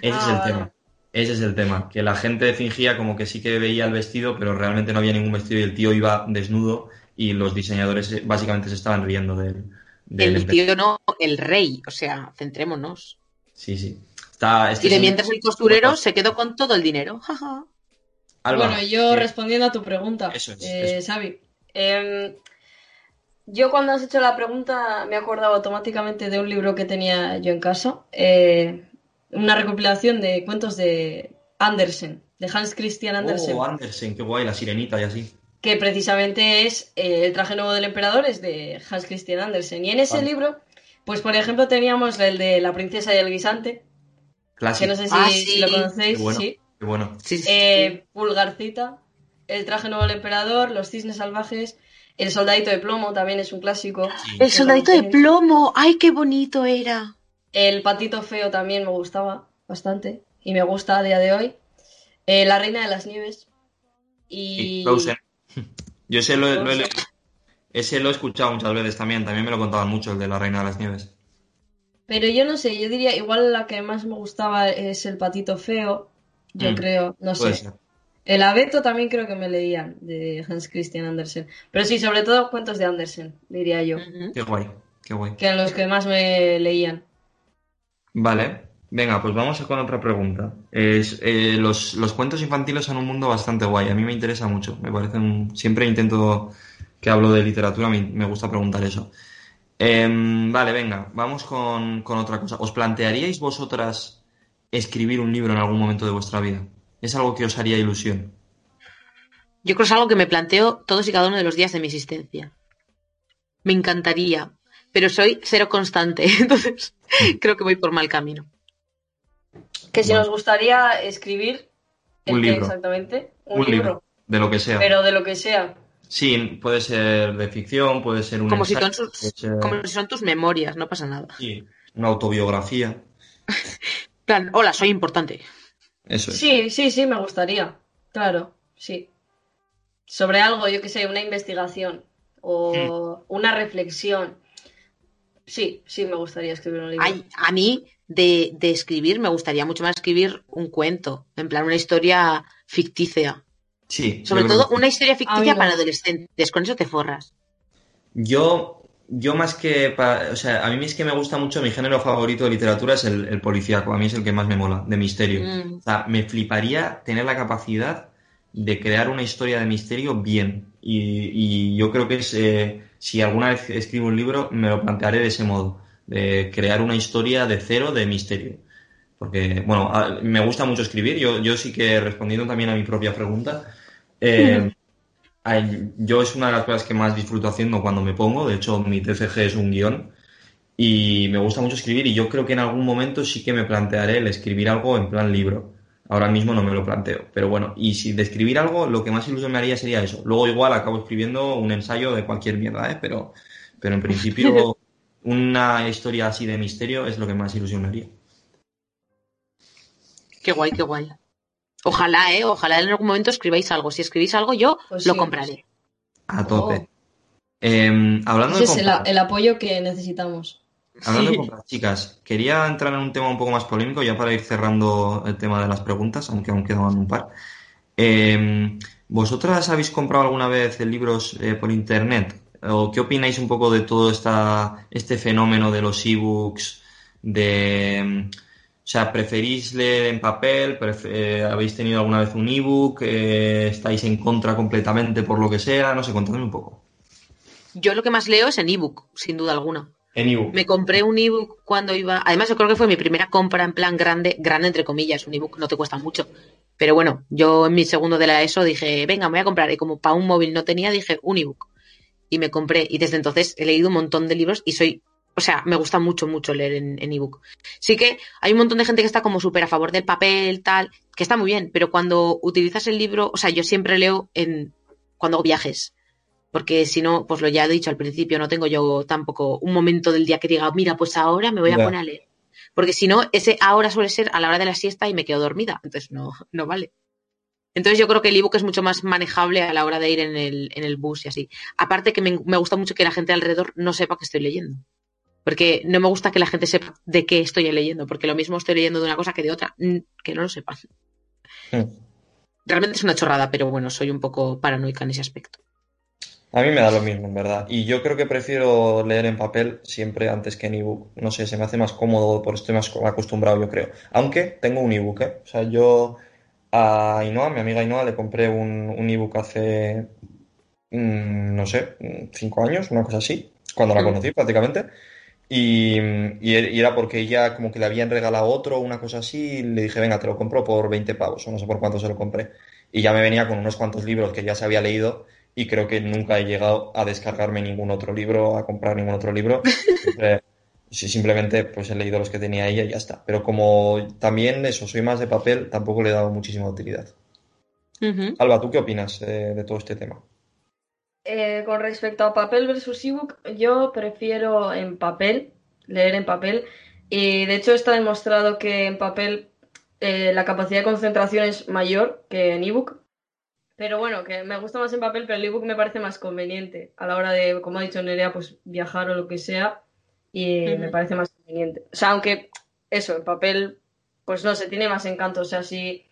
Ese es el vale. tema. Ese es el tema. Que la gente fingía como que sí que veía el vestido, pero realmente no había ningún vestido y el tío iba desnudo y los diseñadores eh, básicamente se estaban riendo del, del El tío no, el rey. O sea, centrémonos. Sí, sí. Está, este Y de mientras el costurero se quedó con todo el dinero. Alba, Bueno, yo eh, respondiendo a tu pregunta, Eso es, eh, eso. Xavi, Em, yo cuando has hecho la pregunta me he acordado automáticamente de un libro que tenía yo en casa, eh, una recopilación de cuentos de Andersen, de Hans Christian Andersen, Oh, Andersen, qué guay, la sirenita y así. Que precisamente es eh, El traje nuevo del emperador, es de Hans Christian Andersen. Y en ese Vale. libro, pues por ejemplo teníamos el de La princesa y el guisante, que Clásico. no sé si, Ah, sí. lo conocéis, Qué bueno. sí. Qué bueno. Sí, sí, Eh, Pulgarcita, El traje nuevo del emperador, Los cisnes salvajes, El soldadito de plomo también es un clásico. Sí. El soldadito de plomo. ¡Ay, qué bonito era! El patito feo también me gustaba bastante y me gusta a día de hoy. Eh, la reina de las nieves Y y Frozen. Yo ese lo, lo he- ese lo he escuchado muchas veces también. También me lo contaban mucho, el de la Reina de las Nieves. Pero yo no sé, yo diría igual la que más me gustaba es el patito feo, yo Mm, creo, no Puede sé. ser. El abeto también creo que me leían de Hans Christian Andersen. Pero sí, sobre todo cuentos de Andersen, diría yo. Qué guay, qué guay. que eran los que más me leían. Vale, venga, pues vamos con otra pregunta. Es, eh, los, los cuentos infantiles son un mundo bastante guay. A mí me interesa mucho. Me parecen. Siempre intento que hablo de literatura, me, me gusta preguntar eso. Em, vale, venga, vamos con, con otra cosa. ¿Os plantearíais vosotras escribir un libro en algún momento de vuestra vida? ¿Es algo que os haría ilusión? Yo creo que es algo que me planteo todos y cada uno de los días de mi existencia. Me encantaría, pero soy cero constante, entonces creo que voy por mal camino. Que si Bueno. nos gustaría escribir, Un ¿el qué libro. exactamente? Un libro, de lo que sea. pero de lo que sea. Sí, puede ser de ficción, puede ser un Como si, son sus- ser- como si son tus memorias, no pasa nada. sí, una autobiografía. plan, hola, soy importante. Eso es. Sí, sí, sí, me gustaría. Claro, sí. Sobre algo, yo que sé, una investigación o una reflexión. Sí, sí, me gustaría escribir un libro. Ay, a mí de, de escribir me gustaría mucho más escribir un cuento, en plan una historia ficticia. Sí, Sobre todo que una historia ficticia no. para adolescentes, con eso te forras. Yo, yo más que, pa- o sea, a mí es que me gusta mucho, mi género favorito de literatura es el, el policíaco, a mí es el que más me mola, de misterio. Mm. O sea, me fliparía tener la capacidad de crear una historia de misterio bien. Y, y yo creo que es, eh, si alguna vez escribo un libro, me lo plantearé de ese modo, de crear una historia de cero de misterio. Porque, bueno, a- me gusta mucho escribir, yo, yo sí que respondiendo también a mi propia pregunta, eh, yo es una de las cosas que más disfruto haciendo cuando me pongo, de hecho mi TFG es un guion y me gusta mucho escribir y yo creo que en algún momento sí que me plantearé el escribir algo en plan libro. Ahora mismo no me lo planteo. Pero bueno, y si de escribir algo, lo que más ilusión me haría sería eso. Luego igual acabo escribiendo un ensayo de cualquier mierda, ¿eh? Pero, pero en principio una historia así de misterio es lo que más ilusión me haría. Qué guay, qué guay. Ojalá, ¿eh? Ojalá en algún momento escribáis algo. Si escribís algo, yo Pues lo sí, compraré. A tope. Oh. Em, hablando de Ese es el, comprar- el apoyo que necesitamos. Hablando de compras, chicas, quería entrar en un tema un poco más polémico ya para ir cerrando el tema de las preguntas, aunque aún quedaban un par. Eh, ¿vosotras habéis comprado alguna vez libros eh, por internet? ¿O qué opináis un poco de todo esta, este fenómeno de los ebooks? De, o sea, ¿preferís leer en papel? Pref- eh, ¿Habéis tenido alguna vez un ebook? Eh, ¿Estáis en contra completamente por lo que sea? No sé, contadme un poco. Yo lo que más leo es en ebook, sin duda alguna. Me compré un ebook cuando iba. Además, yo creo que fue mi primera compra en plan grande, grande entre comillas. Un ebook no te cuesta mucho. Pero bueno, yo en mi segundo de la ESO dije, venga, me voy a comprar. Y como para un móvil no tenía, dije un ebook. Y me compré. Y desde entonces he leído un montón de libros y soy. O sea, me gusta mucho, mucho leer en, en ebook. Sí que hay un montón de gente que está como súper a favor del papel, tal, que está muy bien, pero cuando utilizas el libro, o sea, yo siempre leo en cuando hago viajes porque si no, pues lo ya he dicho al principio, no tengo yo tampoco un momento del día que diga, mira, pues ahora me voy a poner a leer. Porque si no, ese ahora suele ser a la hora de la siesta y me quedo dormida, entonces no, no vale. Entonces yo creo que el ebook es mucho más manejable a la hora de ir en el, en el bus y así. Aparte que me, me gusta mucho que la gente alrededor no sepa que estoy leyendo. Porque no me gusta que la gente sepa de qué estoy leyendo, porque lo mismo estoy leyendo de una cosa que de otra, mm, que no lo sepan. Hmm. Realmente es una chorrada, pero bueno, soy un poco paranoica en ese aspecto. A mí me da lo mismo, en verdad. Y yo creo que prefiero leer en papel siempre antes que en ebook. No sé, se me hace más cómodo, por estoy más acostumbrado, yo creo. Aunque tengo un ebook, ¿eh? O sea, yo a Ainhoa, mi amiga Ainhoa, le compré un, un ebook hace, mm, no sé, cinco años, una cosa así, cuando la Mm. conocí prácticamente. Y, y er- y era porque ella como que le habían regalado otro, una cosa así, y le dije, venga, te lo compro por 20 pavos, o no sé por cuánto se lo compré. Y ya me venía con unos cuantos libros que ya se había leído y creo que nunca he llegado a descargarme ningún otro libro, a comprar ningún otro libro. Siempre- sí, simplemente pues he leído los que tenía ella y ya está. Pero como también eso, soy más de papel, tampoco le he dado muchísima utilidad. Alba, ¿tú qué opinas eh, de todo este tema? Eh, con respecto a papel versus ebook, yo prefiero en papel, leer en papel. Y de hecho está demostrado que en papel eh, la capacidad de concentración es mayor que en ebook. Pero bueno, que me gusta más en papel, pero el ebook me parece más conveniente a la hora de, como ha dicho Nerea, pues viajar o lo que sea. Y me parece más conveniente. O sea, aunque eso, en papel, pues no sé, tiene más encanto. O sea, si,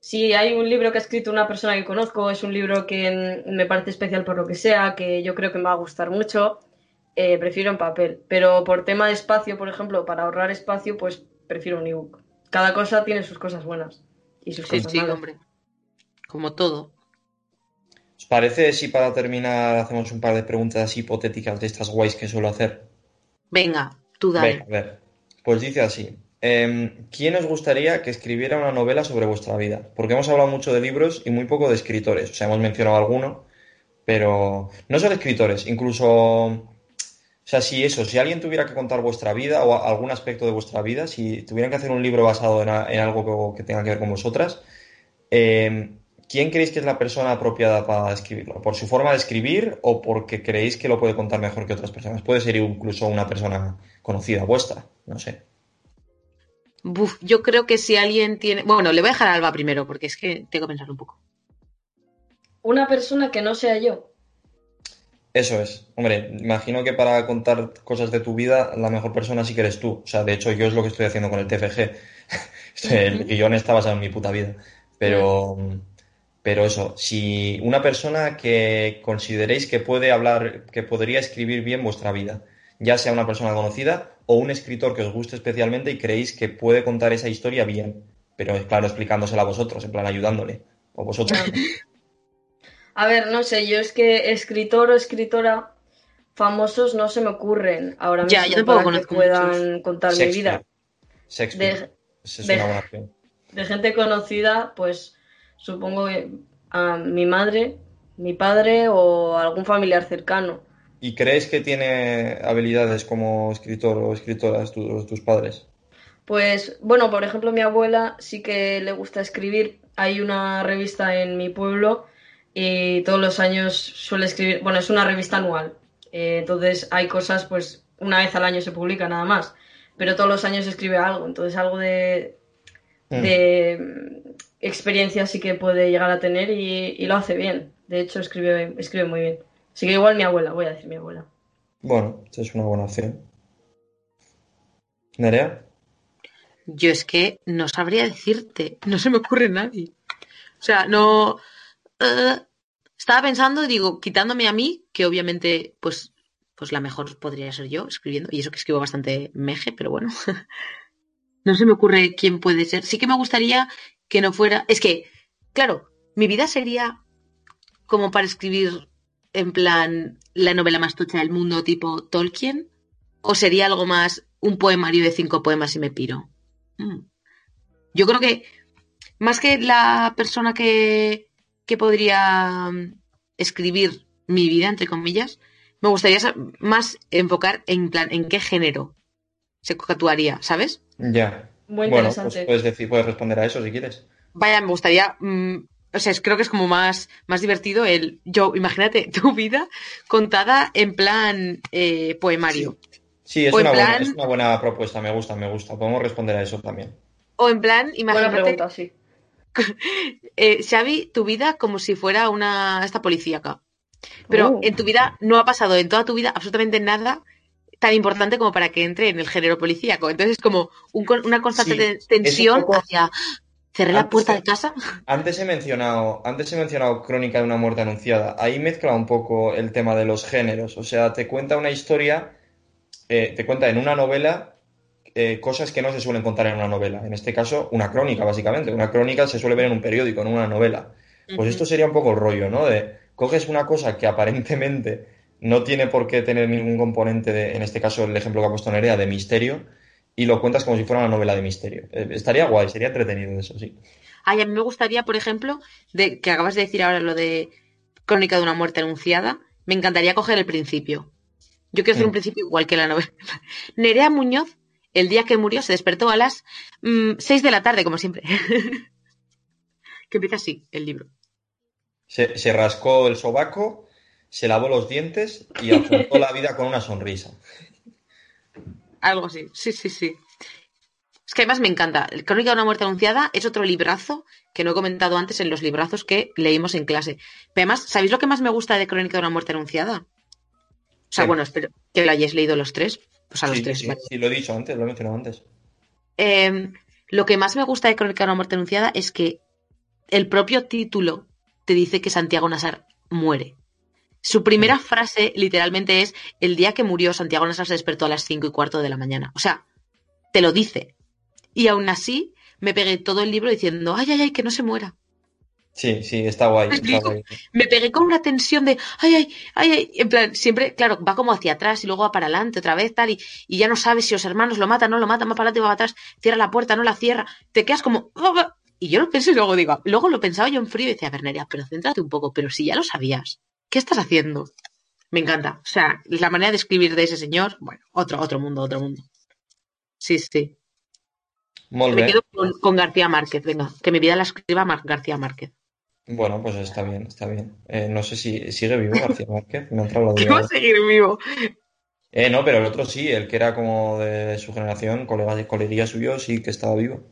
si hay un libro que ha escrito una persona que conozco, es un libro que mm, me parece especial por lo que sea, que yo creo que me va a gustar mucho, eh, prefiero en papel. Pero por tema de espacio, por ejemplo, para ahorrar espacio, pues prefiero un ebook. Cada cosa tiene sus cosas buenas y sus Sí, cosas sí, malas. hombre. Como todo. ¿Os parece si para terminar hacemos un par de preguntas así hipotéticas de estas guays que suelo hacer? Venga, tú dale. Venga, a ver. Pues dice así. em, ¿quién os gustaría que escribiera una novela sobre vuestra vida? Porque hemos hablado mucho de libros y muy poco de escritores. O sea, hemos mencionado alguno, pero no solo escritores, incluso... O sea, si eso, si alguien tuviera que contar vuestra vida o algún aspecto de vuestra vida, si tuvieran que hacer un libro basado en, a- en algo que, que tenga que ver con vosotras, em, ¿quién creéis que es la persona apropiada para escribirlo? ¿Por su forma de escribir o porque creéis que lo puede contar mejor que otras personas? Puede ser incluso una persona conocida vuestra, no sé. Buf, yo creo que si alguien tiene. Bueno, le voy a dejar a Alba primero, porque es que tengo que pensar un poco. Una persona que no sea yo. Eso es. Hombre, imagino que para contar cosas de tu vida, la mejor persona sí que eres tú. O sea, de hecho, yo es lo que estoy haciendo con el TFG. El guion está basado en mi puta vida. Pero, pero eso, si una persona que consideréis que puede hablar, que podría escribir bien vuestra vida, ya sea una persona conocida o un escritor que os guste especialmente y creéis que puede contar esa historia bien. Pero claro, explicándosela a vosotros, en plan ayudándole. O vosotros. A ver, no sé, yo es que escritor o escritora famosos no se me ocurren ahora Ya, mismo yo tampoco para que puedan contar mi vida. Shakespeare. De, de gente conocida, pues supongo que a mi madre, mi padre o algún familiar cercano. ¿Y crees que tiene habilidades como escritor o escritoras tu- tus padres? Pues, bueno, por ejemplo, mi abuela sí que le gusta escribir. Hay una revista en mi pueblo y todos los años suele escribir. Bueno, es una revista anual. Eh, entonces hay cosas, pues, una vez al año se publica nada más. Pero todos los años escribe algo. Entonces algo de, Mm. de experiencia sí que puede llegar a tener y, y lo hace bien. De hecho, escribe, escribe muy bien. Así que igual mi abuela, voy a decir mi abuela. Bueno, esta es una buena opción. ¿Nerea? Yo es que no sabría decirte, no se me ocurre nadie. O sea, no... eh, estaba pensando, digo, quitándome a mí, que obviamente, pues, pues la mejor podría ser yo escribiendo, y eso que escribo bastante meje, pero bueno. no se me ocurre quién puede ser. Sí que me gustaría que no fuera... Es que, claro, mi vida sería como para escribir en plan la novela más tocha del mundo tipo Tolkien, o sería algo más un poemario de cinco poemas y me piro. Mm. Yo creo que más que la persona que, que podría mm, escribir mi vida, entre comillas, me gustaría más enfocar en plan en qué género se actuaría, ¿sabes? Ya. Muy Bueno, interesante. pues puedes decir, puedes responder a eso si quieres. Vaya, me gustaría. mm, o sea, es- creo que es como más, más divertido el. Yo, imagínate tu vida contada en plan eh, poemario. Sí, es O una, buena, plan- es una buena propuesta, me gusta, me gusta. Podemos responder a eso también. O en plan, Buena imagínate, pregunta, sí. eh, Xavi, tu vida como si fuera una esta policíaca. Pero Uh. en tu vida no ha pasado en toda tu vida absolutamente nada tan importante como para que entre en el género policíaco. Entonces es como un una constante Sí, un tensión poco- hacia cerré la puerta de- de casa. Antes he mencionado, antes he mencionado Crónica de una muerte anunciada. Ahí mezcla un poco el tema de los géneros. O sea, te cuenta una historia, eh, te cuenta en una novela eh, cosas que no se suelen contar en una novela. En este caso, una crónica, básicamente. Una crónica se suele ver en un periódico, en una novela. Pues esto sería un poco el rollo, ¿no? De coges una cosa que aparentemente no tiene por qué tener ningún componente de, en este caso, el ejemplo que ha puesto Nerea, de misterio, y lo cuentas como si fuera una novela de misterio. Eh, estaría guay, sería entretenido eso, sí. Ay, a mí me gustaría, por ejemplo, de que acabas de decir ahora lo de Crónica de una muerte anunciada, me encantaría coger el principio. Yo quiero hacer Mm. un principio igual que la novela. Nerea Muñoz, el día que murió, se despertó a las 6 de la tarde, como siempre. que empieza así, el libro. Se, se rascó el sobaco, se lavó los dientes y afrontó la vida con una sonrisa. Algo así, sí, sí, sí. Es que además me encanta. El Crónica de una muerte anunciada es otro librazo que no he comentado antes en los librazos que leímos en clase. Pero además, ¿sabéis lo que más me gusta de Crónica de una muerte anunciada? O sea, Sí. bueno, espero que lo hayáis leído los tres. Pues a los Sí, tres. sí, vale. sí, lo he dicho antes, lo he mencionado antes. Eh, lo que más me gusta de Crónica de una muerte anunciada es que el propio título te dice que Santiago Nazar muere. Su primera frase literalmente es el día que murió Santiago Nazar se despertó a las cinco y cuarto de la mañana. O sea, te lo dice. Y aún así me pegué todo el libro diciendo, ay, ay, ay, que no se muera. Sí, sí, está guay. ¿Me está explico? guay. Me pegué con una tensión de, ay, ay, ay, ay. En plan, siempre, claro, va como hacia atrás y luego va para adelante otra vez, tal, y, y ya no sabes si los hermanos lo matan, no lo matan, va para adelante, va para atrás, cierra la puerta, no la cierra. Te quedas como, y yo lo pensé y luego digo, luego lo pensaba yo en frío y decía, a ver, Nerea, pero céntrate un poco, pero si ya lo sabías, ¿qué estás haciendo? Me encanta. O sea, la manera de escribir de ese señor, bueno, otro, otro mundo, otro mundo. Sí, sí. Molt Me quedo con, con García Márquez, venga, que mi vida la escriba Mar- García Márquez. Bueno, pues está bien, está bien. Eh, no sé si sigue vivo García Márquez. Me ha entrado la ¿Qué duda. va a seguir vivo? Eh, no, pero el otro sí, el que era como de su generación, colega, coleguilla suyo, sí que estaba vivo.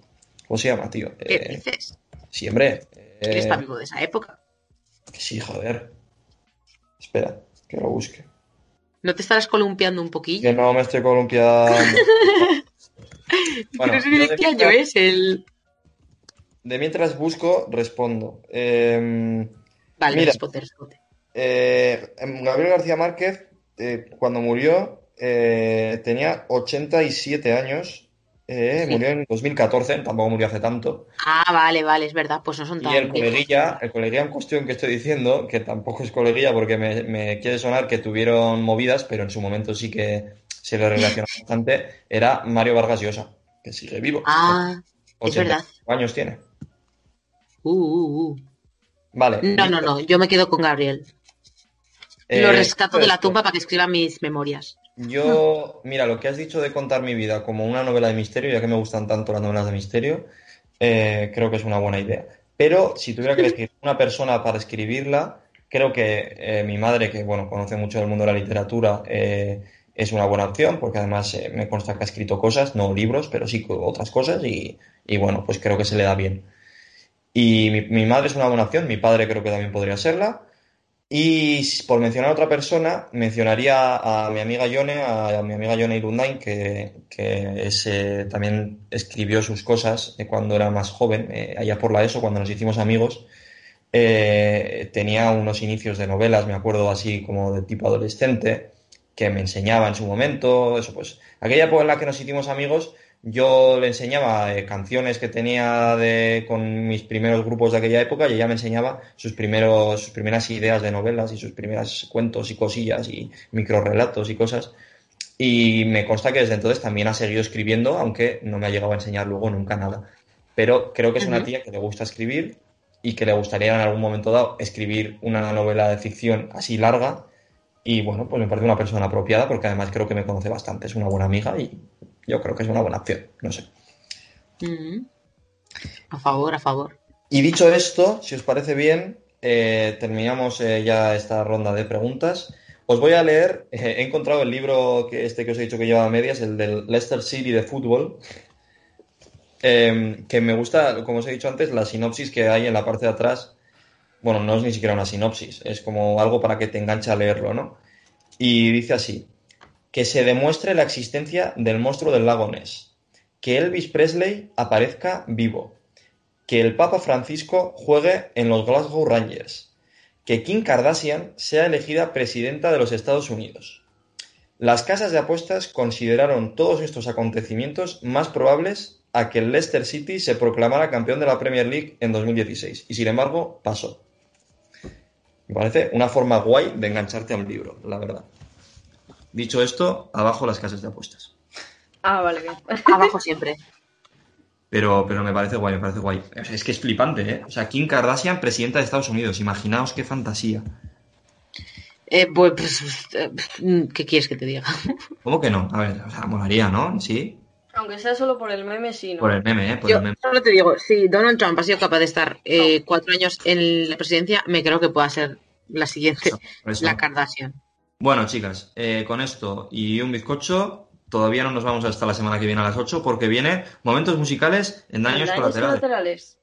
¿Cómo se llama, tío? ¿Qué Eh, dices? sí, hombre. ¿Quién Eh, está vivo de esa época? sí, joder. Espera, que lo busque. ¿No te estarás columpiando un poquillo? Que no me estoy columpiando. Bueno, Pero de qué año es el... De mientras busco, respondo. Eh, Vale, Mira. responde, responde. eh, Gabriel García Márquez, eh, cuando murió, eh, tenía 87 años. Eh, Sí. Murió en 2014, tampoco murió hace tanto. Ah, vale, vale, es verdad, pues no son Y tan el viejos. coleguilla, el coleguilla en cuestión que estoy diciendo, que tampoco es coleguilla porque me, me quiere sonar que tuvieron movidas, pero en su momento sí que se le relacionó bastante, era Mario Vargas Llosa, que sigue vivo. Ah, es 85 verdad. años tiene. Uh, uh, uh. Vale. No, no, no, yo me quedo con Gabriel. eh, Lo rescato de la tumba para que escriba mis memorias. Yo, mira, lo que has dicho de contar mi vida como una novela de misterio, ya que me gustan tanto las novelas de misterio, eh, creo que es una buena idea. Pero si tuviera que elegir una persona para escribirla, creo que eh, mi madre, que bueno, conoce mucho del mundo de la literatura, eh, es una buena opción, porque además eh, me consta que ha escrito cosas, no libros, pero sí otras cosas, y, y bueno, pues creo que se le da bien. Y mi, mi madre es una buena opción, mi padre creo que también podría serla. Y por mencionar a otra persona, mencionaría a mi amiga Yone, a, mi amiga Yone Irundain, que, que eh, también escribió sus cosas eh, cuando era más joven, eh, allá por la ESO, cuando nos hicimos amigos. Eh, tenía unos inicios de novelas, me acuerdo así como de tipo adolescente, que me enseñaba en su momento, eso pues. Aquella época en la que nos hicimos amigos, yo le enseñaba eh, canciones que tenía de, con mis primeros grupos de aquella época y ella me enseñaba sus, primeros, sus primeras ideas de novelas y sus primeros cuentos y cosillas y microrelatos y cosas. Y me consta que desde entonces también ha seguido escribiendo, aunque no me ha llegado a enseñar luego nunca nada. Pero creo que es una tía que le gusta escribir y que le gustaría en algún momento dado escribir una novela de ficción así larga. Y bueno, pues me parece una persona apropiada porque además creo que me conoce bastante, es una buena amiga y yo creo que es una buena opción, no sé. Mm. A favor, a favor. Y dicho esto, si os parece bien, eh, terminamos eh, ya esta ronda de preguntas. Os voy a leer, eh, he encontrado el libro que este que os he dicho que lleva a medias, el del Leicester City de fútbol, eh, que me gusta, como os he dicho antes, la sinopsis que hay en la parte de atrás. Bueno, no es ni siquiera una sinopsis, es como algo para que te enganche a leerlo, ¿no? Y dice así, que se demuestre la existencia del monstruo del lago Ness, que Elvis Presley aparezca vivo, que el Papa Francisco juegue en los Glasgow Rangers, que Kim Kardashian sea elegida presidenta de los Estados Unidos. Las casas de apuestas consideraron todos estos acontecimientos más probables a que el Leicester City se proclamara campeón de la Premier League en 2016, y sin embargo pasó. Me parece una forma guay de engancharte a un libro, la verdad. Dicho esto, abajo las casas de apuestas. Ah, vale, bien. Abajo siempre. Pero, pero me parece guay, me parece guay. O sea, es que es flipante, ¿eh? O sea, Kim Kardashian, presidenta de Estados Unidos. Imaginaos qué fantasía. Eh, pues, pues, eh, ¿qué quieres que te diga? ¿Cómo que no? A ver, o sea, molaría, ¿no? Sí. Aunque sea solo por el meme, sí, ¿no? Por el meme, ¿eh? Por Yo el meme. solo te digo, si Donald Trump ha sido capaz de estar eh, cuatro años en la presidencia, me creo que pueda ser la siguiente, Eso, por eso. la Kardashian. Bueno, chicas, eh, con esto y un bizcocho, todavía no nos vamos hasta la semana que viene a las 8 porque viene momentos musicales en daños, Daños colaterales. colaterales.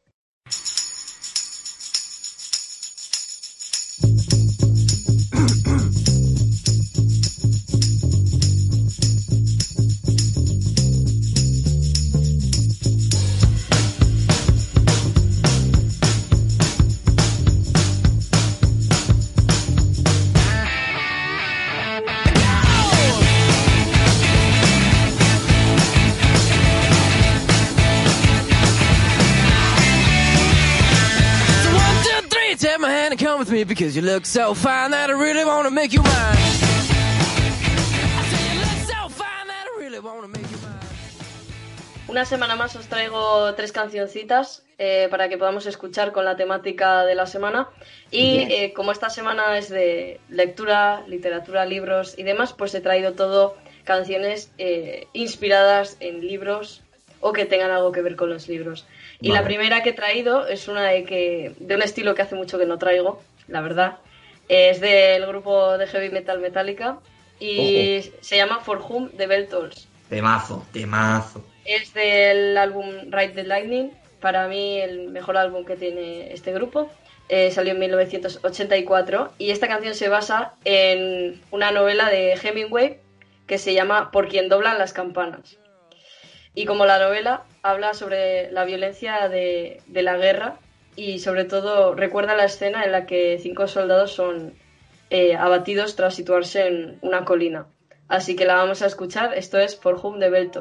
Come with me because you look so fine that I really want to make you mine. I say you look so fine that I really want to make you mine. Una semana más os traigo tres cancioncitas eh, para que podamos escuchar con la temática de la semana. Y eh, como esta semana es de lectura, literatura, libros y demás, pues he traído todo canciones eh, inspiradas en libros o que tengan algo que ver con los libros. Y Vale. la primera que he traído es una de, que, de un estilo que hace mucho que no traigo, la verdad. Es del grupo de heavy metal Metallica y se llama For Whom the Bell Tolls. Temazo, temazo. Es del álbum Ride the Lightning, para mí el mejor álbum que tiene este grupo. Eh, salió en 1984 y esta canción se basa en una novela de Hemingway que se llama Por quien doblan las campanas. Y como la novela habla sobre la violencia de, de la guerra y sobre todo recuerda la escena en la que cinco soldados son eh, abatidos tras situarse en una colina. Así que la vamos a escuchar. Esto es For Whom the Bell.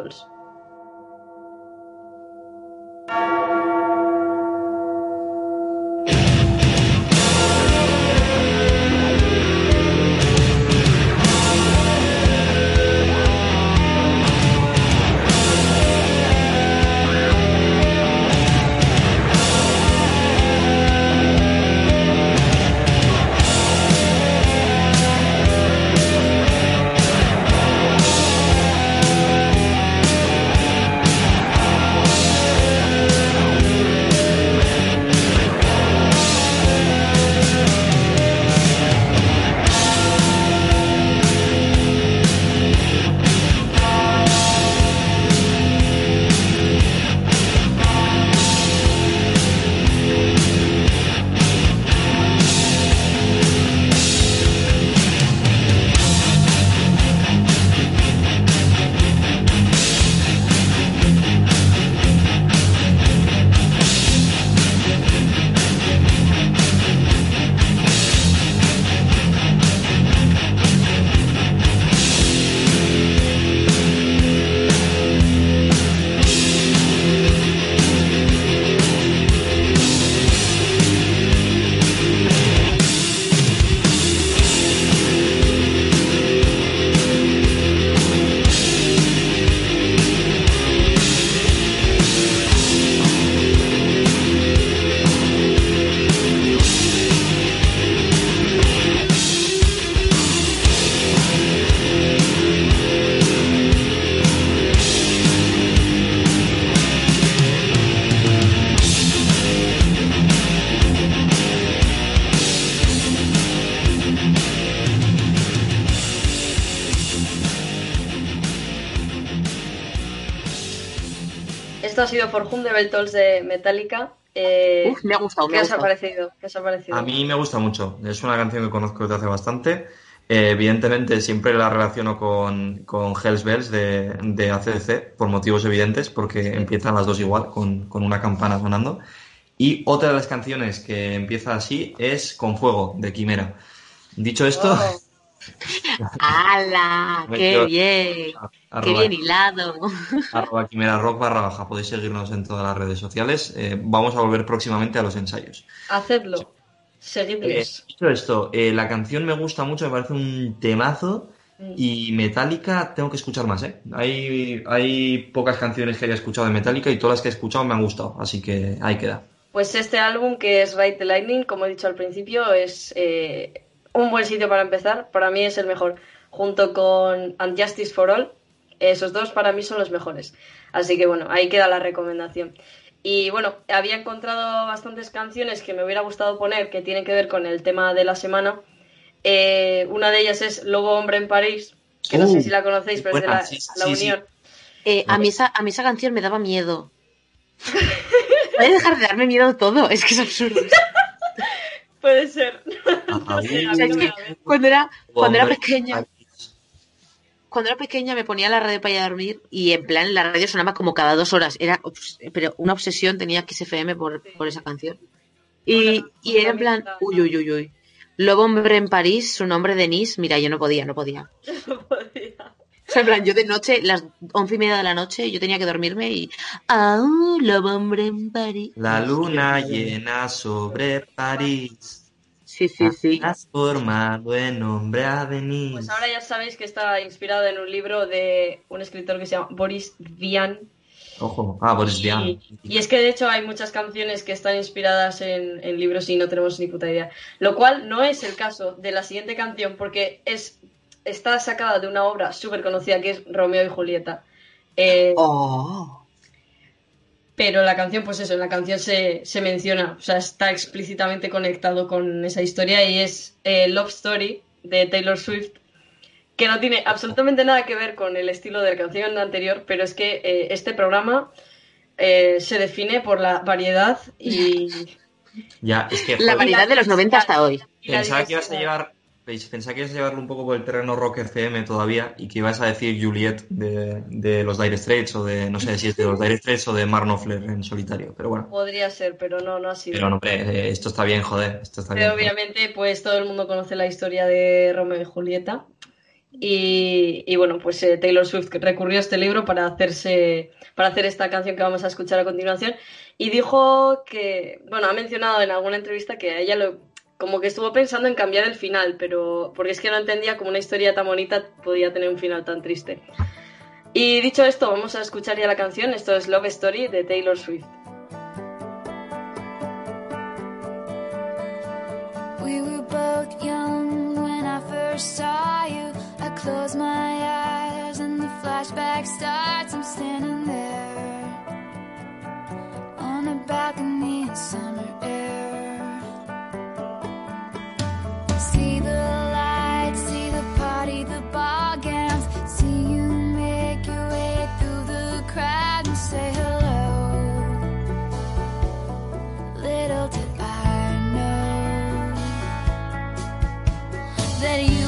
For Whom the Bell Tolls de Metallica. Eh, Uf, me ha gustado, me ¿Qué ha os ha parecido? ¿Qué os ha parecido? A mí me gusta mucho. Es una canción que conozco desde hace bastante. Eh, evidentemente, siempre la relaciono con, con Hells Bells de, de ACDC, por motivos evidentes, porque empiezan las dos igual, con, con una campana sonando. Y otra de las canciones que empieza así es Con Fuego, de Quimera. Dicho esto, Oh, ¡Hala! ¡Qué bien! ¡Qué bien hilado! arroba Quimera Rock barra baja. Podéis seguirnos en todas las redes sociales. Eh, vamos a volver próximamente a los ensayos. hacedlo. Eh, Seguidles. dicho esto, eh, la canción me gusta mucho, me parece un temazo. Mm. Y Metallica tengo que escuchar más, ¿eh? Hay, hay pocas canciones que haya escuchado de Metallica y todas las que he escuchado me han gustado, así que ahí queda. Pues este álbum, que es Ride the Lightning, como he dicho al principio, es eh, un buen sitio para empezar. Para mí es el mejor. Junto con And Justice for All, esos dos para mí son los mejores. Así que bueno, ahí queda la recomendación. Y bueno, había encontrado bastantes canciones que me hubiera gustado poner que tienen que ver con el tema de la semana. Eh, una de ellas es Lobo Hombre en París, que no Uh, sé si la conocéis, pero es de la, sí, sí, la sí, sí. Unión. Eh, a, mí esa, a mí esa canción me daba miedo. Puede dejar de darme miedo todo, es que es absurdo. Puede ser. No sé, a O sea, es que cuando era, cuando era pequeña, cuando era pequeña me ponía la radio para ir a dormir y en plan la radio sonaba como cada dos horas. Era pero una obsesión tenía XFM por, por esa canción. Y, y era en plan, uy, uy, uy, uy. Lobo hombre en París, su nombre Denise, mira, yo no podía, no podía. No podía. O sea, en plan, yo de noche, las once y media de la noche, yo tenía que dormirme y... ¡Ah, lobo hombre en París! La luna llena sobre París, Sí, sí, sí. transformado en hombre a venir. Pues ahora ya sabéis que está inspirado en un libro de un escritor que se llama Boris Vian. Ojo, ah, Boris Vian. Y, y es que de hecho hay muchas canciones que están inspiradas en, en libros y no tenemos ni puta idea. Lo cual no es el caso de la siguiente canción porque es está sacada de una obra súper conocida que es Romeo y Julieta. Eh, ¡Oh! Pero la canción, pues eso, en la canción se, se menciona, o sea, está explícitamente conectado con esa historia y es eh, Love Story de Taylor Swift, que no tiene absolutamente nada que ver con el estilo de la canción anterior, pero es que eh, este programa eh, se define por la variedad y, Ya, es que La variedad de los 90 hasta hoy. pensaba que ibas a diversidad. Llevar pensaba que ibas a llevarlo un poco por el terreno rock FM todavía y que ibas a decir Juliet de, de los Dire Straits o de no sé si es de los Dire Straits o de Mark Knopfler en solitario, pero bueno. Podría ser, pero no, no ha sido. Pero no, hombre, eh, esto está bien, joder, esto está Pero bien. obviamente, pues todo el mundo conoce la historia de Romeo y Julieta. Y, y bueno, pues eh, Taylor Swift recurrió a este libro para hacerse, para hacer esta canción que vamos a escuchar a continuación. Y dijo que, bueno, ha mencionado en alguna entrevista que a ella lo, como que estuvo pensando en cambiar el final, pero porque es que no entendía cómo una historia tan bonita podía tener un final tan triste. Y dicho esto, vamos a escuchar ya la canción. Esto es Love Story de Taylor Swift. We were both young when I first saw you. I close my eyes and the flashback starts. I'm standing there on a balcony in summer air. That you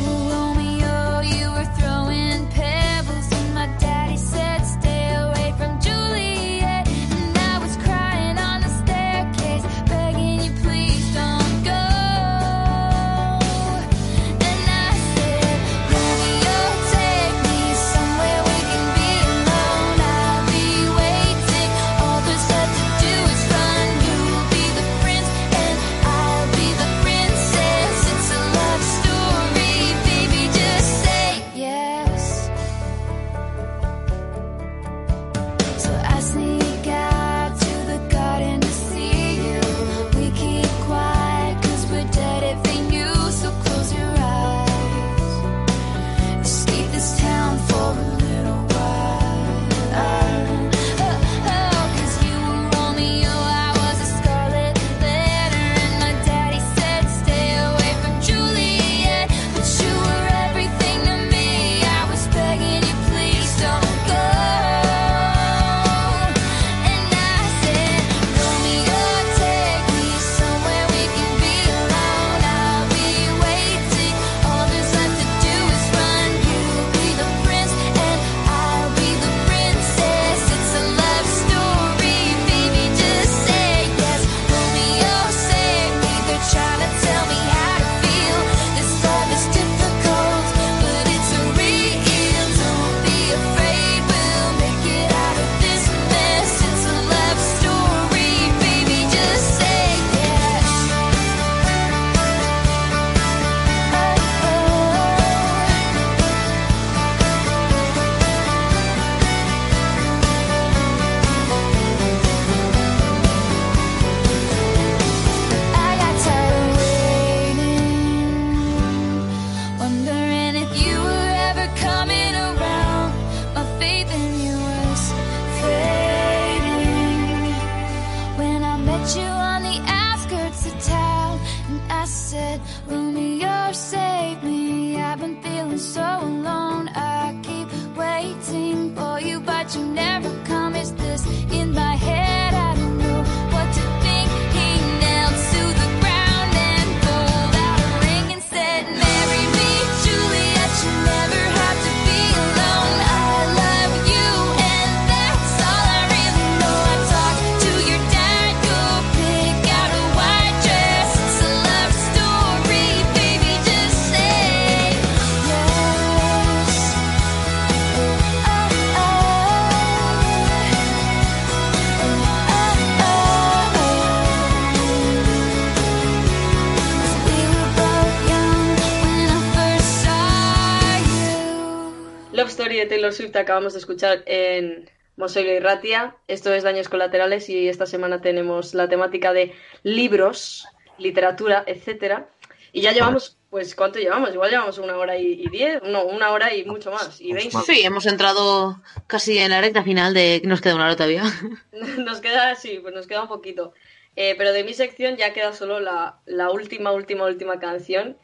Taylor Swift acabamos de escuchar en Mosoilo y Ratia. Esto es Daños Colaterales y esta semana tenemos la temática de libros, literatura, etcétera. Y ya llevamos, pues, ¿cuánto llevamos? Igual llevamos una hora y, y diez, no, una hora y mucho más, y veinte. Sí, hemos entrado casi en la recta final de nos queda una hora todavía. Nos queda, sí, pues nos queda un poquito. Eh, pero de mi sección ya queda solo la, la última, última, última canción.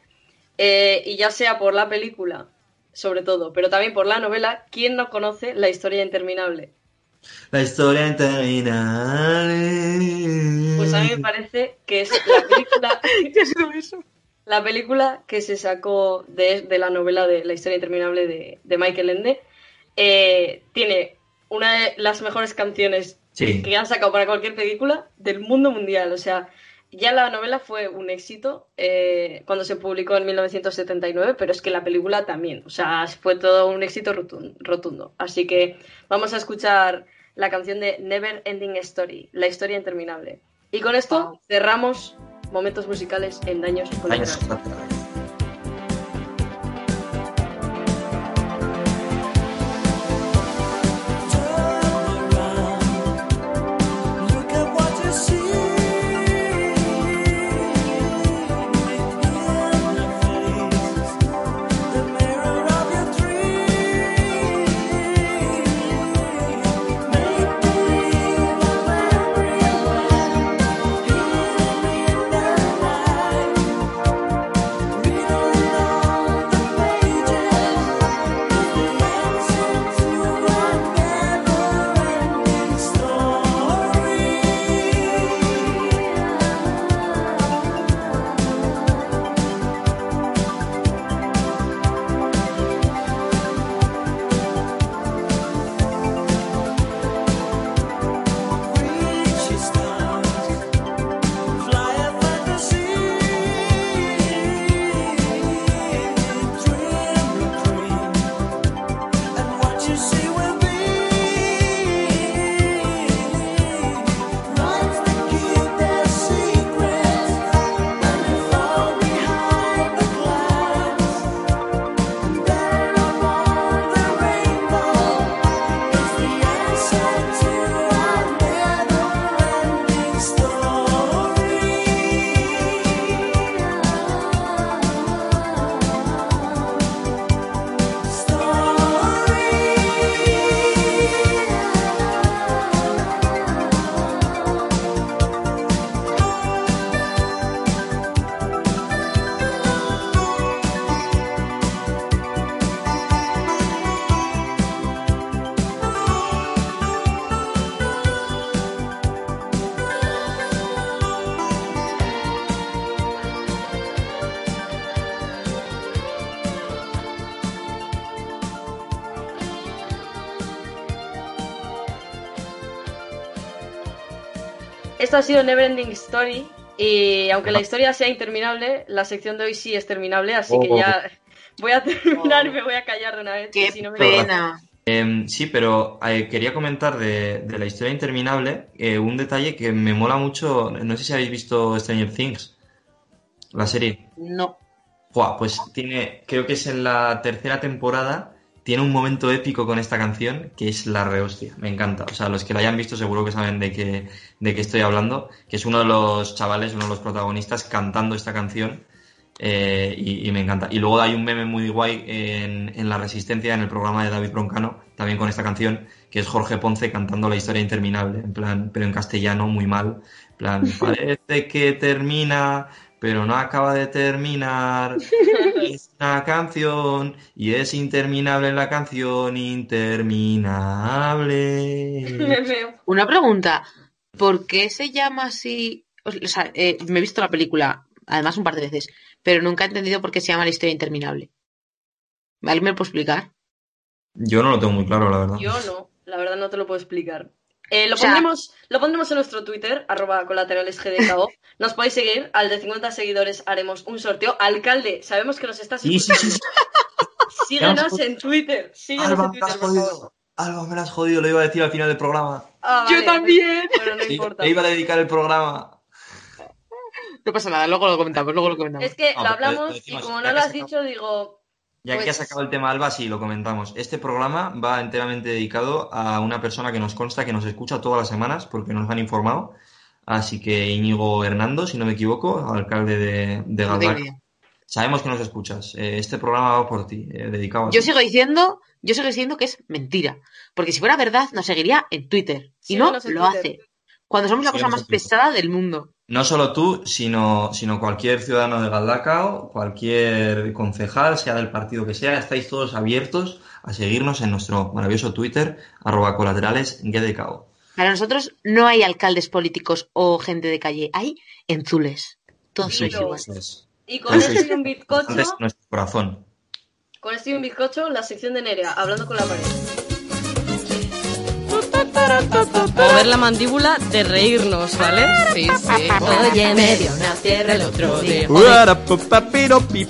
Eh, y ya sea por la película, sobre todo, pero también por la novela, ¿quién no conoce la historia interminable? La historia interminable. Pues a mí me parece que es la película, la película que se sacó de, de la novela de La historia interminable de, de Michael Ende. Eh, tiene una de las mejores canciones Sí. que han sacado para cualquier película del mundo mundial. O sea, ya la novela fue un éxito eh, cuando se publicó en 1979, pero es que la película también. O sea, fue todo un éxito rotun- rotundo. Así que vamos a escuchar la canción de Never Ending Story, la historia interminable. Y con esto cerramos momentos musicales en Daños Daños Colaterales. Esto ha sido Neverending Story. Y aunque la historia sea interminable, la sección de hoy sí es terminable, así que Oh. ya voy a terminar y me voy a callar de una vez. Qué si no me- pena. Em, sí, pero eh, quería comentar de, de la historia interminable eh, un detalle que me mola mucho. No sé si habéis visto Stranger Things, la serie. No. Buah, pues tiene, creo que es en la tercera temporada, tiene un momento épico con esta canción que es la rehostia, me encanta. O sea, los que la hayan visto seguro que saben de qué, de qué estoy hablando, que es uno de los chavales, uno de los protagonistas cantando esta canción eh, y, y me encanta. Y luego hay un meme muy guay en, en La Resistencia, en el programa de David Broncano, también con esta canción, que es Jorge Ponce cantando la historia interminable, en plan, pero en castellano muy mal. En plan, parece que termina, pero no acaba de terminar. es una canción y es interminable la canción, interminable. Una pregunta. ¿Por qué se llama así? O sea, eh, me he visto la película, además un par de veces, pero nunca he entendido por qué se llama la historia interminable. ¿Alguien me lo puede explicar? Yo no lo tengo muy claro, la verdad. Yo no, la verdad no te lo puedo explicar. Eh, lo, O sea- pondremos, lo pondremos en nuestro Twitter, arroba colateralesgdko. Nos podéis seguir, al de 50 seguidores haremos un sorteo. Alcalde, sabemos que nos estás Sí, sí, sí, escuchando. sí. Síguenos en Twitter. Síguenos Alba, en me lo has Twitter, por favor. jodido. Alba, me lo has jodido, lo iba a decir al final del programa. Ah, Yo vale, también. Bueno, no importa. le iba a dedicar el programa. No pasa nada, luego lo comentamos, luego lo comentamos. Es que No, lo pero lo hablamos y como no lo has dicho, digo, Ya que Pues- has sacado el tema Alba, sí, lo comentamos. Este programa va enteramente dedicado a una persona que nos consta que nos escucha todas las semanas porque nos han informado. Así que Íñigo Hernando, si no me equivoco, alcalde de, de. Sabemos que nos escuchas. Eh, Este programa va por ti, eh, dedicado a Yo sigo diciendo, yo sigo diciendo que es mentira. Porque si fuera verdad, nos seguiría en Twitter. Y no lo Twitter. hace. Cuando somos la cosa más pesada del mundo. No solo tú, sino, sino cualquier ciudadano de Galdacao, cualquier concejal, sea del partido que sea, estáis todos abiertos a seguirnos en nuestro maravilloso Twitter, arroba colaterales GDKO. Para nosotros no hay alcaldes políticos o gente de calle, hay enzules. Todos Sí, iguales. eso es. y con esto y un bizcocho, Antes nuestro corazón. con esto y un bizcocho, la sección de Nerea, hablando con la pared. Mover la mandíbula de reírnos, ¿vale? Sí, sí. Oye, me dio una tierra el otro día.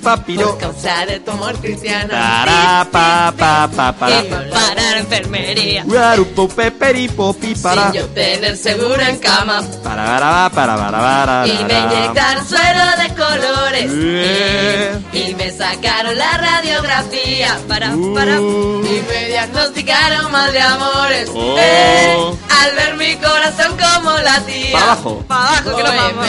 Papiro, causa de tu amor cristiano. Para, pa, pa, pa, para. Y parar enfermería. Guarupo, peperipo, pipara. Sin yo tener seguro en cama. Para, para, para, para, para, Y me inyectaron suero de colores. Eh. Y me sacaron la radiografía. Para, para. Uh. Y me diagnosticaron mal de amores. Eh, al ver mi corazón como latía. Para abajo. Para abajo que Oye, vamos.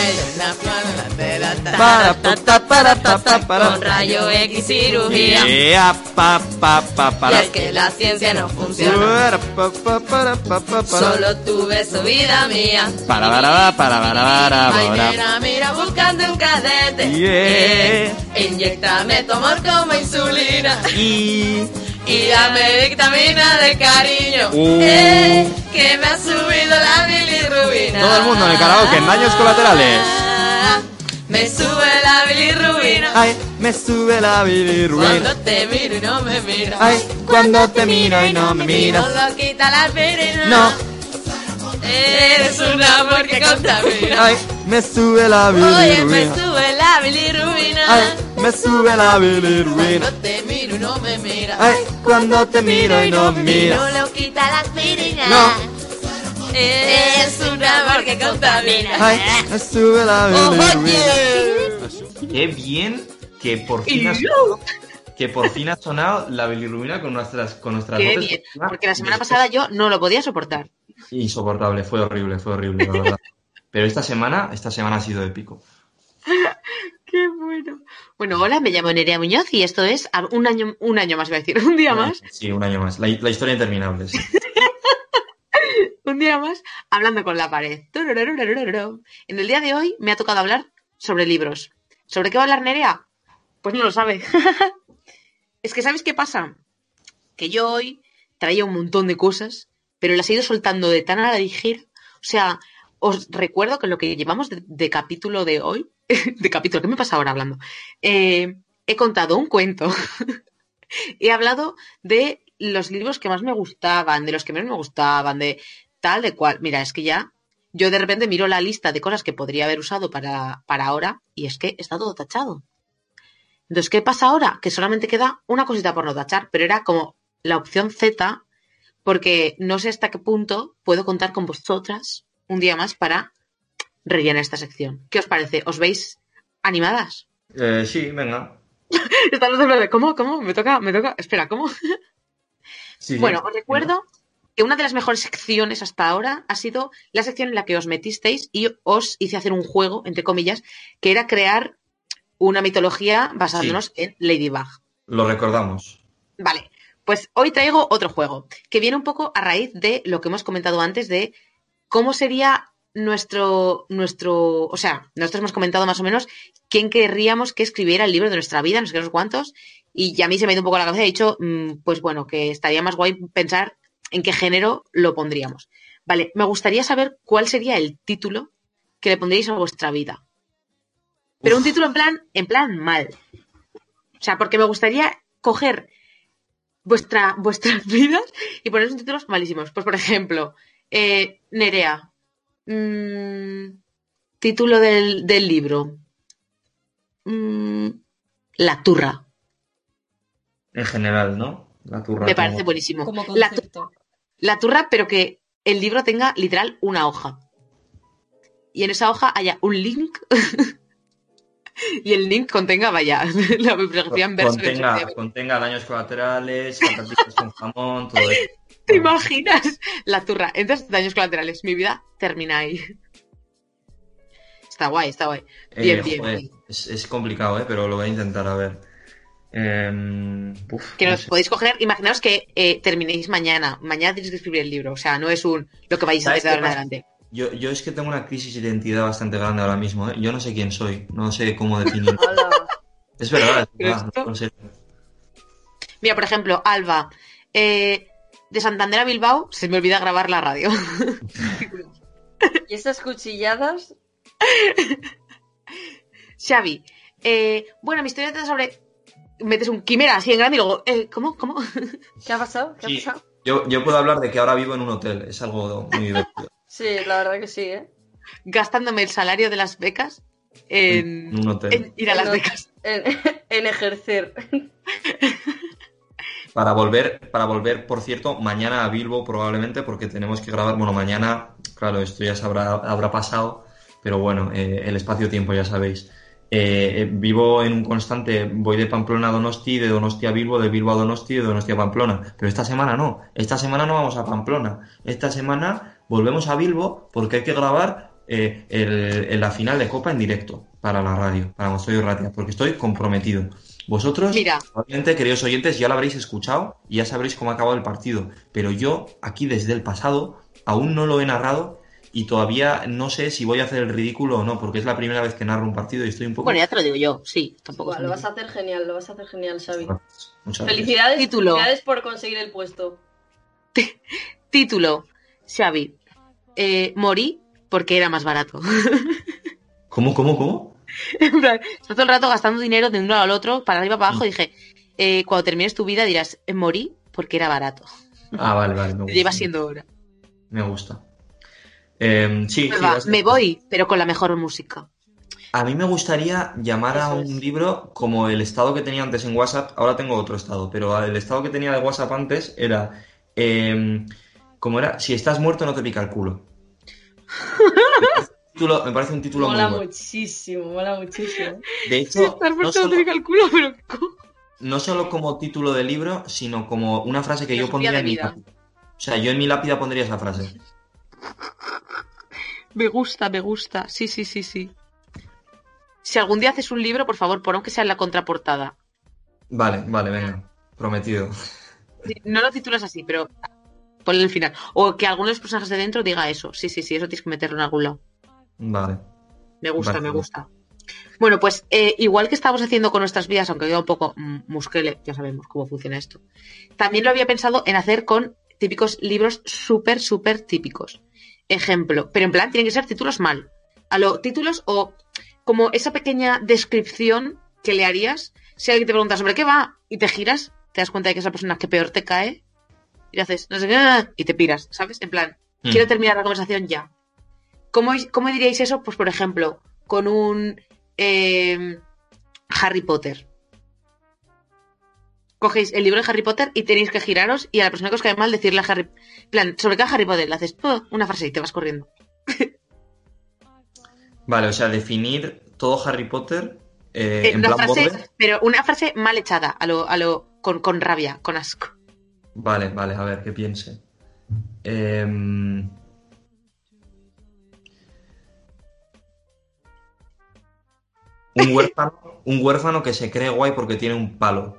Para, pa, ta, para, ta, para. Con rayo X cirugía. Yeah, pa, pa, pa, Y para. es que la ciencia no funciona. Para, pa, pa, para, pa, pa, para. Solo tuve su vida mía. Para, para, para, para, para, para, Ay, para. nena, mira, buscando un cadete. Yeah. Inyectame tu amor como insulina. Y Y dame vitamina de cariño. Uh. Eh, que me ha subido la bilirrubina. Todo el mundo en el karaoke, en daños colaterales. Me sube la bilirrubina. ay, me sube la bilirruina. Cuando te miro y no me miras. Ay, cuando te miro y no me miras. No lo quita la aspirina. No. Eres un amor que contamina. Ay, me sube la Oye, me bilirruina. sube la bilirrubina. Ay, me sube la bilirruina. Cuando te miro y no me miras. Ay, cuando te miro y no me miras. No lo quita la aspirina. No. Es un amor que contamina. Ay, me sube la bilirruina. Oye. Qué bien que por fin ha sonado, que por fin ha sonado la bilirrubina con nuestras, con nuestras Qué voces. bien. Porque la semana pasada yo no lo podía soportar. Insoportable, fue horrible, fue horrible, la verdad. Pero esta semana, esta semana ha sido épico. Qué bueno. Bueno, hola, me llamo Nerea Muñoz y esto es un año, un año más, voy a decir, un día más, Sí, un año más. La, la historia interminable. sí. un día más, hablando con la pared. En el día de hoy me ha tocado hablar sobre libros. ¿Sobre qué va a hablar Nerea? Pues no lo sabe. es que, ¿sabes qué pasa? Que yo hoy traía un montón de cosas, pero las he ido soltando de tan a la ligera. O sea, os recuerdo que lo que llevamos de, capítulo de hoy, de capítulo, ¿qué me pasa ahora hablando? Eh, he contado un cuento. he hablado de los libros que más me gustaban, de los que menos me gustaban, de tal, de cual. Mira, es que ya yo de repente miro la lista de cosas que podría haber usado para, para ahora y es que está todo tachado. Entonces, ¿qué pasa ahora? Que solamente queda una cosita por no tachar, pero era como la opción Z, porque no sé hasta qué punto puedo contar con vosotras un día más para rellenar esta sección. ¿Qué os parece? ¿Os veis animadas? Eh, sí, venga. ¿Cómo? ¿Cómo? Me toca, me toca. Espera, ¿cómo? Sí. Bueno, os recuerdo que una de las mejores secciones hasta ahora ha sido la sección en la que os metisteis y os hice hacer un juego, entre comillas, que era crear una mitología basándonos en Ladybug. Lo recordamos. Vale, pues hoy traigo otro juego que viene un poco a raíz de lo que hemos comentado antes de cómo sería nuestro, nuestro, o sea, nosotros hemos comentado más o menos quién querríamos que escribiera el libro de nuestra vida, no sé qué, no sé cuántos, y ya a mí se me ha ido un poco la cabeza y he dicho, mm, pues bueno, que estaría más guay pensar en qué género lo pondríamos. Vale, me gustaría saber cuál sería el título que le pondríais a vuestra vida. Pero un título en plan, en plan mal. O sea, porque me gustaría coger vuestra, vuestras vidas y poner títulos malísimos. Pues, por ejemplo, eh, Nerea. Mm, título del, del libro. Mm, La turra. En general, ¿no? La turra. Me como- parece buenísimo. Como La, concepto. la turra, pero que el libro tenga literal una hoja. Y en esa hoja haya un link. y el link contenga, vaya, la bibliografía en verso. Contenga, contenga daños colaterales, patatas con jamón, todo eso. ¿Te imaginas? La turra. Entonces, daños colaterales. Mi vida termina ahí. Está guay, está guay. Bien, Eh, bien, joder, bien. Es, es complicado, ¿eh? pero lo voy a intentar a ver. Em, uf, Que no nos sé. podéis coger, imaginaos que eh, terminéis mañana. Mañana tenéis que escribir el libro. O sea, no es un lo que vais a ¿Sabes hacer de ahora en adelante. Yo, yo es que tengo una crisis de identidad bastante grande ahora mismo. ¿eh? Yo no sé quién soy, no sé cómo definir. Es verdad, es verdad, esto- no sé. Mira, por ejemplo, Alba. eh, de Santander a Bilbao se me olvida grabar la radio. Y estas cuchilladas, Xavi. eh, bueno, mi historia trata sobre. Metes un quimera así en grande y luego. eh, ¿Cómo? ¿Cómo? ¿qué ha pasado? ¿Qué ha pasado? yo, yo puedo hablar de que ahora vivo en un hotel, es algo muy divertido. Sí, la verdad que sí, ¿eh? Gastándome el salario de las becas en, hotel. en ir a las becas. En, en ejercer. Para volver, para volver, por cierto, mañana a Bilbo probablemente, porque tenemos que grabar, bueno, mañana, claro, esto ya se habrá, habrá pasado, pero bueno, eh, el espacio-tiempo ya sabéis. Eh, eh, vivo en un constante, voy de Pamplona a Donosti, de Donosti a Bilbo, de Bilbo a Donosti, de Donosti a Pamplona. Pero esta semana no, esta semana no vamos a Pamplona. Esta semana volvemos a Bilbo porque hay que grabar eh, el- el- la final de Copa en directo para la radio, para Mostoy Ratia, porque estoy comprometido. Vosotros, Mira. probablemente, queridos oyentes, ya lo habréis escuchado y ya sabréis cómo ha acabado el partido. Pero yo, aquí desde el pasado, aún no lo he narrado y todavía no sé si voy a hacer el ridículo o no, porque es la primera vez que narro un partido y estoy un poco... Bueno, ya te lo digo yo, sí, tampoco. Lo vas a hacer genial, lo vas a hacer genial, Xavi. Muchas gracias. Felicidades, Título. felicidades por conseguir el puesto. Título: Xavi. Eh, morí porque era más barato. ¿Cómo, cómo, cómo? En plan, todo el rato gastando dinero de un lado al otro, para arriba, para abajo. Dije, eh, cuando termines tu vida dirás, eh, morí porque era barato. Ah, vale, vale. Me gusta. Lleva siendo hora. Me gusta. Eh, sí, sí, Va, vas- me voy, pero con la mejor música. A mí me gustaría llamar a un es. libro como el estado que tenía antes en WhatsApp. Ahora tengo otro estado, pero el estado que tenía de WhatsApp antes era. Eh, ¿Cómo era? Si estás muerto, no te pica el culo. Título- me parece un título muy Mola bueno. muchísimo, mola muchísimo. De hecho, no solo, pero. no solo como título de libro, sino como una frase que yo pondría en mi lápida. O sea, yo en mi lápida pondría esa frase. Me gusta, me gusta. Sí, sí, sí, sí. Si algún día haces un libro, por favor, pon aunque sea en la contraportada. Vale, vale, venga. Prometido. Sí, No lo titulas así, pero ponle el final. O que alguno de los personajes de dentro diga eso. Sí, sí, sí, eso tienes que meterlo en algún lado. Vale. Me gusta, Vale. me gusta. Bueno, pues eh, igual que estamos haciendo con nuestras vidas, aunque queda un poco mm, musquele, ya sabemos cómo funciona esto. También lo había pensado en hacer con típicos libros súper, súper típicos. Ejemplo, pero en plan tienen que ser títulos mal. A lo títulos o como esa pequeña descripción que le harías si alguien te pregunta sobre qué va y te giras, te das cuenta de que es la persona que peor te cae y le haces no sé qué y te piras, ¿sabes? En plan, Mm. quiero terminar la conversación ya. ¿Cómo, cómo diríais eso? Pues, por ejemplo, con un eh, Harry Potter. Cogéis el libro de Harry Potter y tenéis que giraros y a la persona que os cae mal decirle a Harry... en plan, sobre cada Harry Potter le haces "Oh", una frase y te vas corriendo. Vale, o sea, definir todo Harry Potter eh, Eh, en una plan frase, borde. pero una frase mal echada, a lo, a lo, con, con rabia, con asco. Vale, vale, a ver, que piense. Em, Un huérfano, un huérfano que se cree guay porque tiene un palo.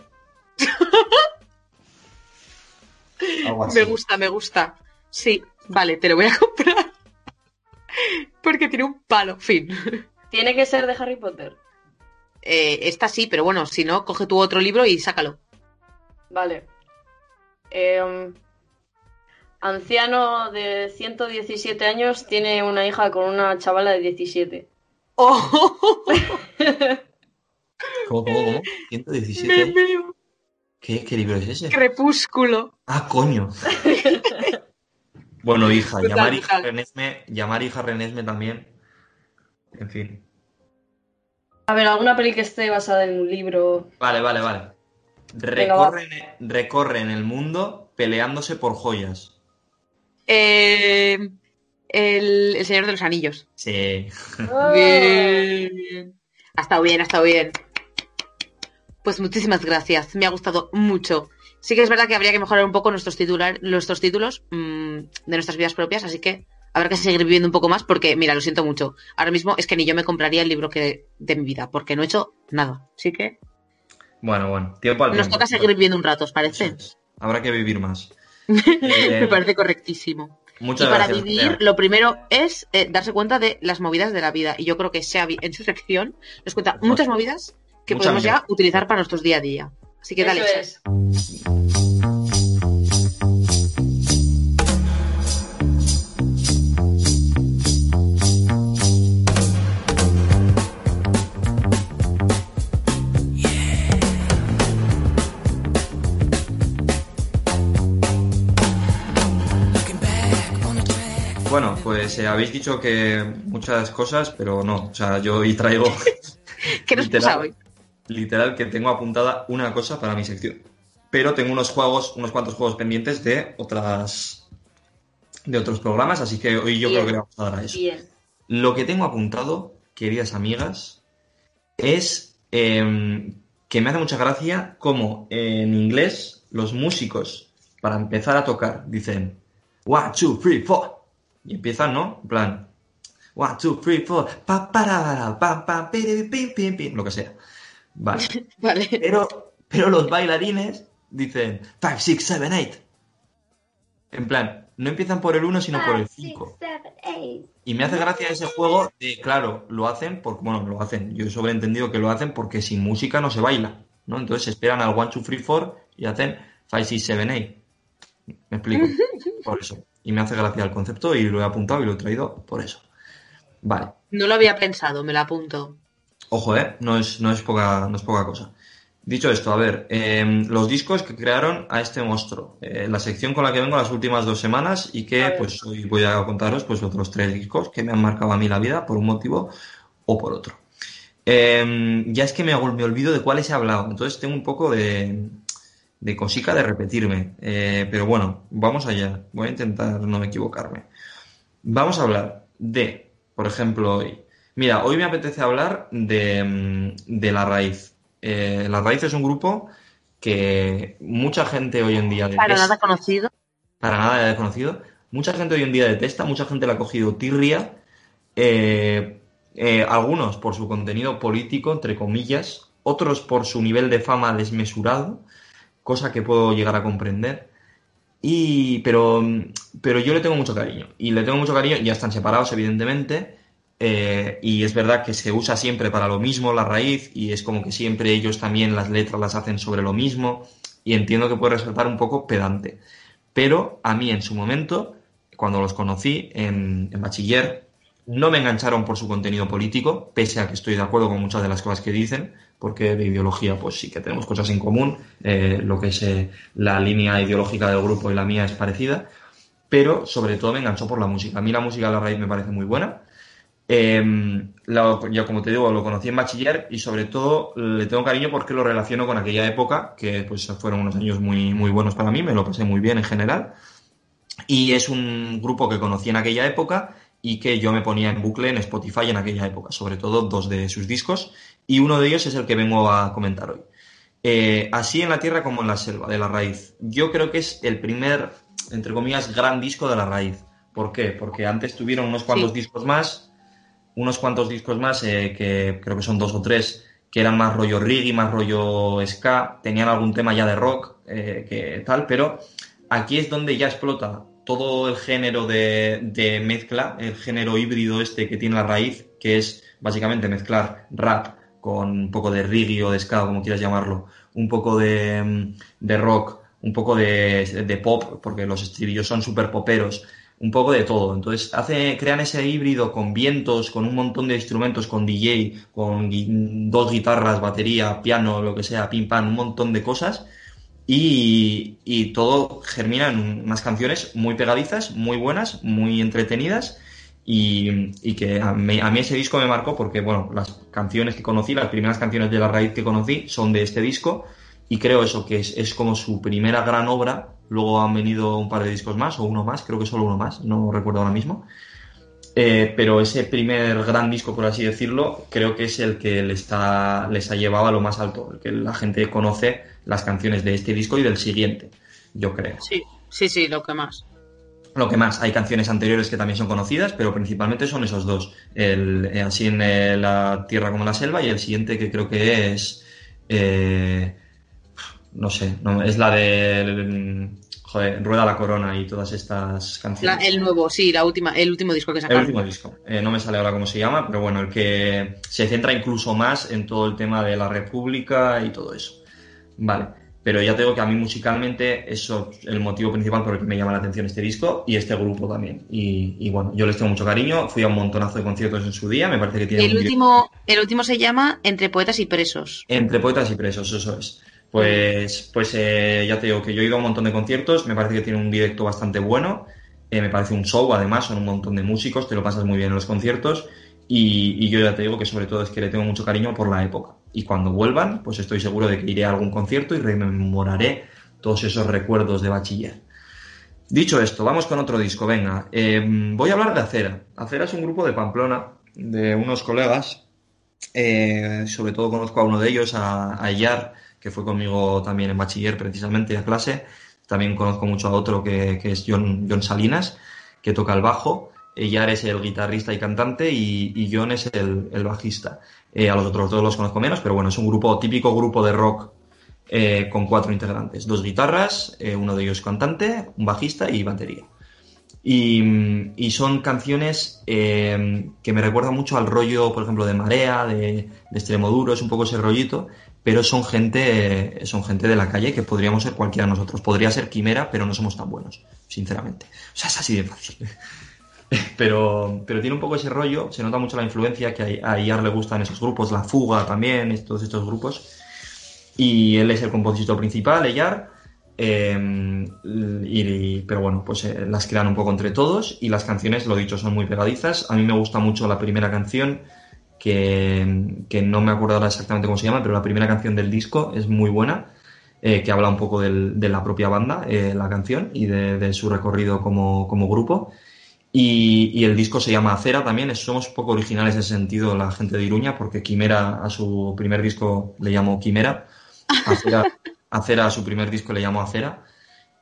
Me gusta, me gusta. Sí, vale, te lo voy a comprar. que tiene un palo. Fin. Tiene que ser de Harry Potter. Eh, esta sí, pero bueno, si no, coge tu otro libro y sácalo. Vale. Em, anciano de 117 años tiene una hija con una chavala de 17. ¡Oh! ¿Cómo, cómo, cómo? 117. Me veo. ¿Qué, ¿Qué libro es ese? Crepúsculo. Ah, coño. bueno, hija, llamar hija. Renesme, llamar hija Renesme también. En fin. A ver, alguna peli que esté basada en un libro. Vale, vale, vale. Venga, va. Recorre, en- recorre en el mundo peleándose por joyas. Eh, el, el Señor de los Anillos. Sí. Ah. Bien. Ha estado bien, ha estado bien. Pues muchísimas gracias. Me ha gustado mucho. Sí que es verdad que habría que mejorar un poco nuestros, titular, nuestros títulos mm, de nuestras vidas propias, así que habrá que seguir viviendo un poco más porque, mira, lo siento mucho. Ahora mismo es que ni yo me compraría el libro que de mi vida porque no he hecho nada. Así que Bueno, bueno. Tiempo al nos tiempo. toca seguir viviendo un rato, ¿os parece? Habrá que vivir más. Eh, Me parece correctísimo. Muchas y para gracias. vivir, Andrea. lo primero es eh, darse cuenta de las movidas de la vida. Y yo creo que Xavi, en su sección, nos cuenta muchas movidas que Muchas podemos ya utilizar para nuestros día a día. Así que dale, Eso es. Pues eh, habéis dicho que muchas cosas, pero no. O sea, yo hoy traigo ¿Qué nos literal. pasa hoy? literal que tengo apuntada una cosa para mi sección. Pero tengo unos juegos, unos cuantos juegos pendientes de otras de otros programas, así que hoy yo Bien. creo que le vamos a dar a eso. Bien. Lo que tengo apuntado, queridas amigas, es em, que me hace mucha gracia cómo en inglés los músicos, para empezar a tocar, dicen one, two, three, four. Y empiezan, ¿no? En plan, one, two, three, four, pa, para, pa, pa, pim, pim, pim, lo que sea. Vale. Vale. Pero, pero los bailarines dicen 5, 6, 7, 8. En plan, no empiezan por el 1, sino por el 5. Y me hace gracia ese juego de, claro, lo hacen porque, bueno, lo hacen. Yo he sobreentendido que lo hacen porque sin música no se baila, ¿no? Entonces esperan al 1, 2, 3, 4 y hacen 5, 6, 7, 8. Me explico. Por eso. Y me hace gracia el concepto y lo he apuntado y lo he traído por eso. Vale. No lo había pensado, me lo apunto. Ojo, ¿eh? No es, no es, poca, no es poca cosa. Dicho esto, a ver, eh, los discos que crearon a este monstruo. Eh, la sección con la que vengo las últimas dos semanas y que pues hoy voy a contaros pues otros tres discos que me han marcado a mí la vida por un motivo o por otro. Eh, ya es que me, me olvido de cuáles he hablado, entonces tengo un poco de, de cosica de repetirme. Eh, pero bueno, vamos allá. Voy a intentar no equivocarme. Vamos a hablar de, por ejemplo, hoy. Mira, hoy me apetece hablar de, mm, de La Raíz. Eh, la Raíz es un grupo que mucha gente hoy en día Para detesta. nada conocido. Para nada desconocido. Mucha gente hoy en día detesta, mucha gente le ha cogido tirria. eh, algunos por su contenido político, entre comillas, otros por su nivel de fama desmesurado, cosa que puedo llegar a comprender. Y, pero, pero yo le tengo mucho cariño. Y le tengo mucho cariño, ya están separados, evidentemente. eh, y es verdad que se usa siempre para lo mismo la raíz, y es como que siempre ellos también las letras las hacen sobre lo mismo. Y entiendo que puede resultar un poco pedante. Pero a mí en su momento, cuando los conocí en, en bachiller, no me engancharon por su contenido político, pese a que estoy de acuerdo con muchas de las cosas que dicen, porque de ideología pues sí que tenemos cosas en común, eh, lo que es eh, la línea ideológica del grupo y la mía es parecida, pero sobre todo me enganchó por la música. A mí la música de la raíz me parece muy buena. Eh, ya como te digo, lo conocí en bachiller y sobre todo le tengo cariño porque lo relaciono con aquella época, que pues fueron unos años muy, muy buenos para mí, me lo pasé muy bien en general. Y es un grupo que conocí en aquella época y que yo me ponía en bucle en Spotify en aquella época, sobre todo dos de sus discos, y uno de ellos es el que vengo a comentar hoy. Eh, así en la tierra como en la selva, de la raíz. Yo creo que es el primer, entre comillas, gran disco de la raíz. ¿Por qué? Porque antes tuvieron unos cuantos Sí. discos más, unos cuantos discos más, eh, que creo que son dos o tres, que eran más rollo reggae, más rollo ska, tenían algún tema ya de rock, eh, que tal, pero aquí es donde ya explota todo el género de, de mezcla, el género híbrido este que tiene la raíz, que es básicamente mezclar rap con un poco de reggae o de ska, como quieras llamarlo, un poco de, mm, de rock, un poco de, de pop, porque los estribillos son súper poperos, un poco de todo. Entonces hace, crean ese híbrido con vientos, con un montón de instrumentos, con DJ, con dos guitarras, batería, piano, lo que sea, pim pam, un montón de cosas. Y, y todo germina en unas canciones muy pegadizas, muy buenas, muy entretenidas. Y, y que a mí, a mí ese disco me marcó porque, bueno, las canciones que conocí, las primeras canciones de la raíz que conocí son de este disco. Y creo eso, que es, es como su primera gran obra. Luego han venido un par de discos más, o uno más, creo que solo uno más, no recuerdo ahora mismo. Eh, pero ese primer gran disco, por así decirlo, creo que es el que les, está, les ha llevado a lo más alto, el que la gente conoce las canciones de este disco y del siguiente, yo creo. Sí, sí, sí, lo que más. Lo que más, hay canciones anteriores que también son conocidas, pero principalmente son esos dos, el, eh, así en eh, la tierra como la selva y el siguiente que creo que es, eh, no sé, no, es la de, joder, Rueda la Corona y todas estas La- canciones. el nuevo, sí, la última, el último disco que El sacaron. último disco. Eh, no me sale ahora cómo se llama, pero bueno, el que se centra incluso más en todo el tema de la República y todo eso. Vale. Pero ya te digo que a mí musicalmente eso es el motivo principal por el que me llama la atención este disco y este grupo también. Y, y bueno, yo les tengo mucho cariño. Fui a un montonazo de conciertos en su día. Me parece que tiene El último, el último se llama Entre poetas y presos. entre poetas y presos, eso es. Pues, pues eh, ya te digo que yo he ido a un montón de conciertos, me parece que tiene un directo bastante bueno, eh, me parece un show además, son un montón de músicos, te lo pasas muy bien en los conciertos y, yo ya te digo que sobre todo es que le tengo mucho cariño por la época. Y cuando vuelvan, pues estoy seguro de que iré a algún concierto y rememoraré todos esos recuerdos de bachiller. Dicho esto, vamos con otro disco, venga. Eh, voy a hablar de Acera. Acera es un grupo de Pamplona, de unos colegas eh, sobre todo conozco a uno de ellos, a, a Yar, que fue conmigo también en bachiller precisamente a clase. También conozco mucho a otro que, es John Salinas, que toca el bajo. Yar es el guitarrista y cantante y, y John es el, bajista. Eh, a los otros dos los conozco menos, pero bueno, es un grupo, típico grupo de rock eh, con cuatro integrantes. Dos guitarras, eh, uno de ellos cantante, un bajista y batería. Y, son canciones que me recuerdan mucho al rollo, por ejemplo, de Marea, de, de Extremoduro, es un poco ese rollito, pero son gente, son gente de la calle que podríamos ser cualquiera nosotros. Podría ser Quimera, pero no somos tan buenos, sinceramente. O sea, es así de fácil. pero, pero tiene un poco ese rollo, se nota mucho la influencia que a, Iar le gustan esos grupos, La Fuga también, todos estos grupos. Y él es el compositor principal, Eyar. eh, y, pero bueno, pues eh, las crean un poco entre todos y las canciones, lo dicho, son muy pegadizas. A mí me gusta mucho la primera canción, que, que no me acuerdo ahora exactamente cómo se llama, pero la primera canción del disco es muy buena, eh, que habla un poco del- de la propia banda, eh, la canción, y de, de su recorrido como, como grupo. Y, y el disco se llama Acera también, somos poco originales en ese sentido la gente de Iruña, porque Quimera a su primer disco le llamó Quimera, Acera, Acera a su primer disco le llamó Acera,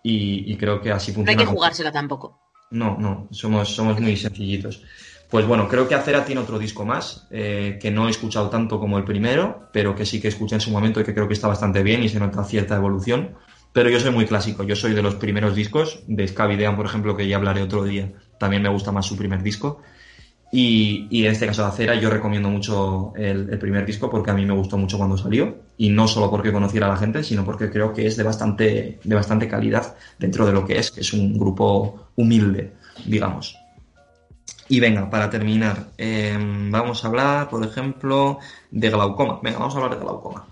y, y creo que así No hay funciona. que jugársela tampoco. no, no, somos, somos muy sencillitos. Pues bueno, creo que Acera tiene otro disco más, eh, que no he escuchado tanto como el primero, pero que sí que escuché en su momento y que creo que está bastante bien y se nota cierta evolución. Pero yo soy muy clásico, yo soy de los primeros discos, de Scavidean, por ejemplo, que ya hablaré otro día, también me gusta más su primer disco. Y, y en este caso de Acera yo recomiendo mucho el, el primer disco porque a mí me gustó mucho cuando salió y no solo porque conociera a la gente, sino porque creo que es de bastante, de bastante calidad dentro de lo que es, que es un grupo humilde, digamos. Y venga, para terminar, eh, vamos a hablar, por ejemplo, de glaucoma. Venga, vamos a hablar de glaucoma.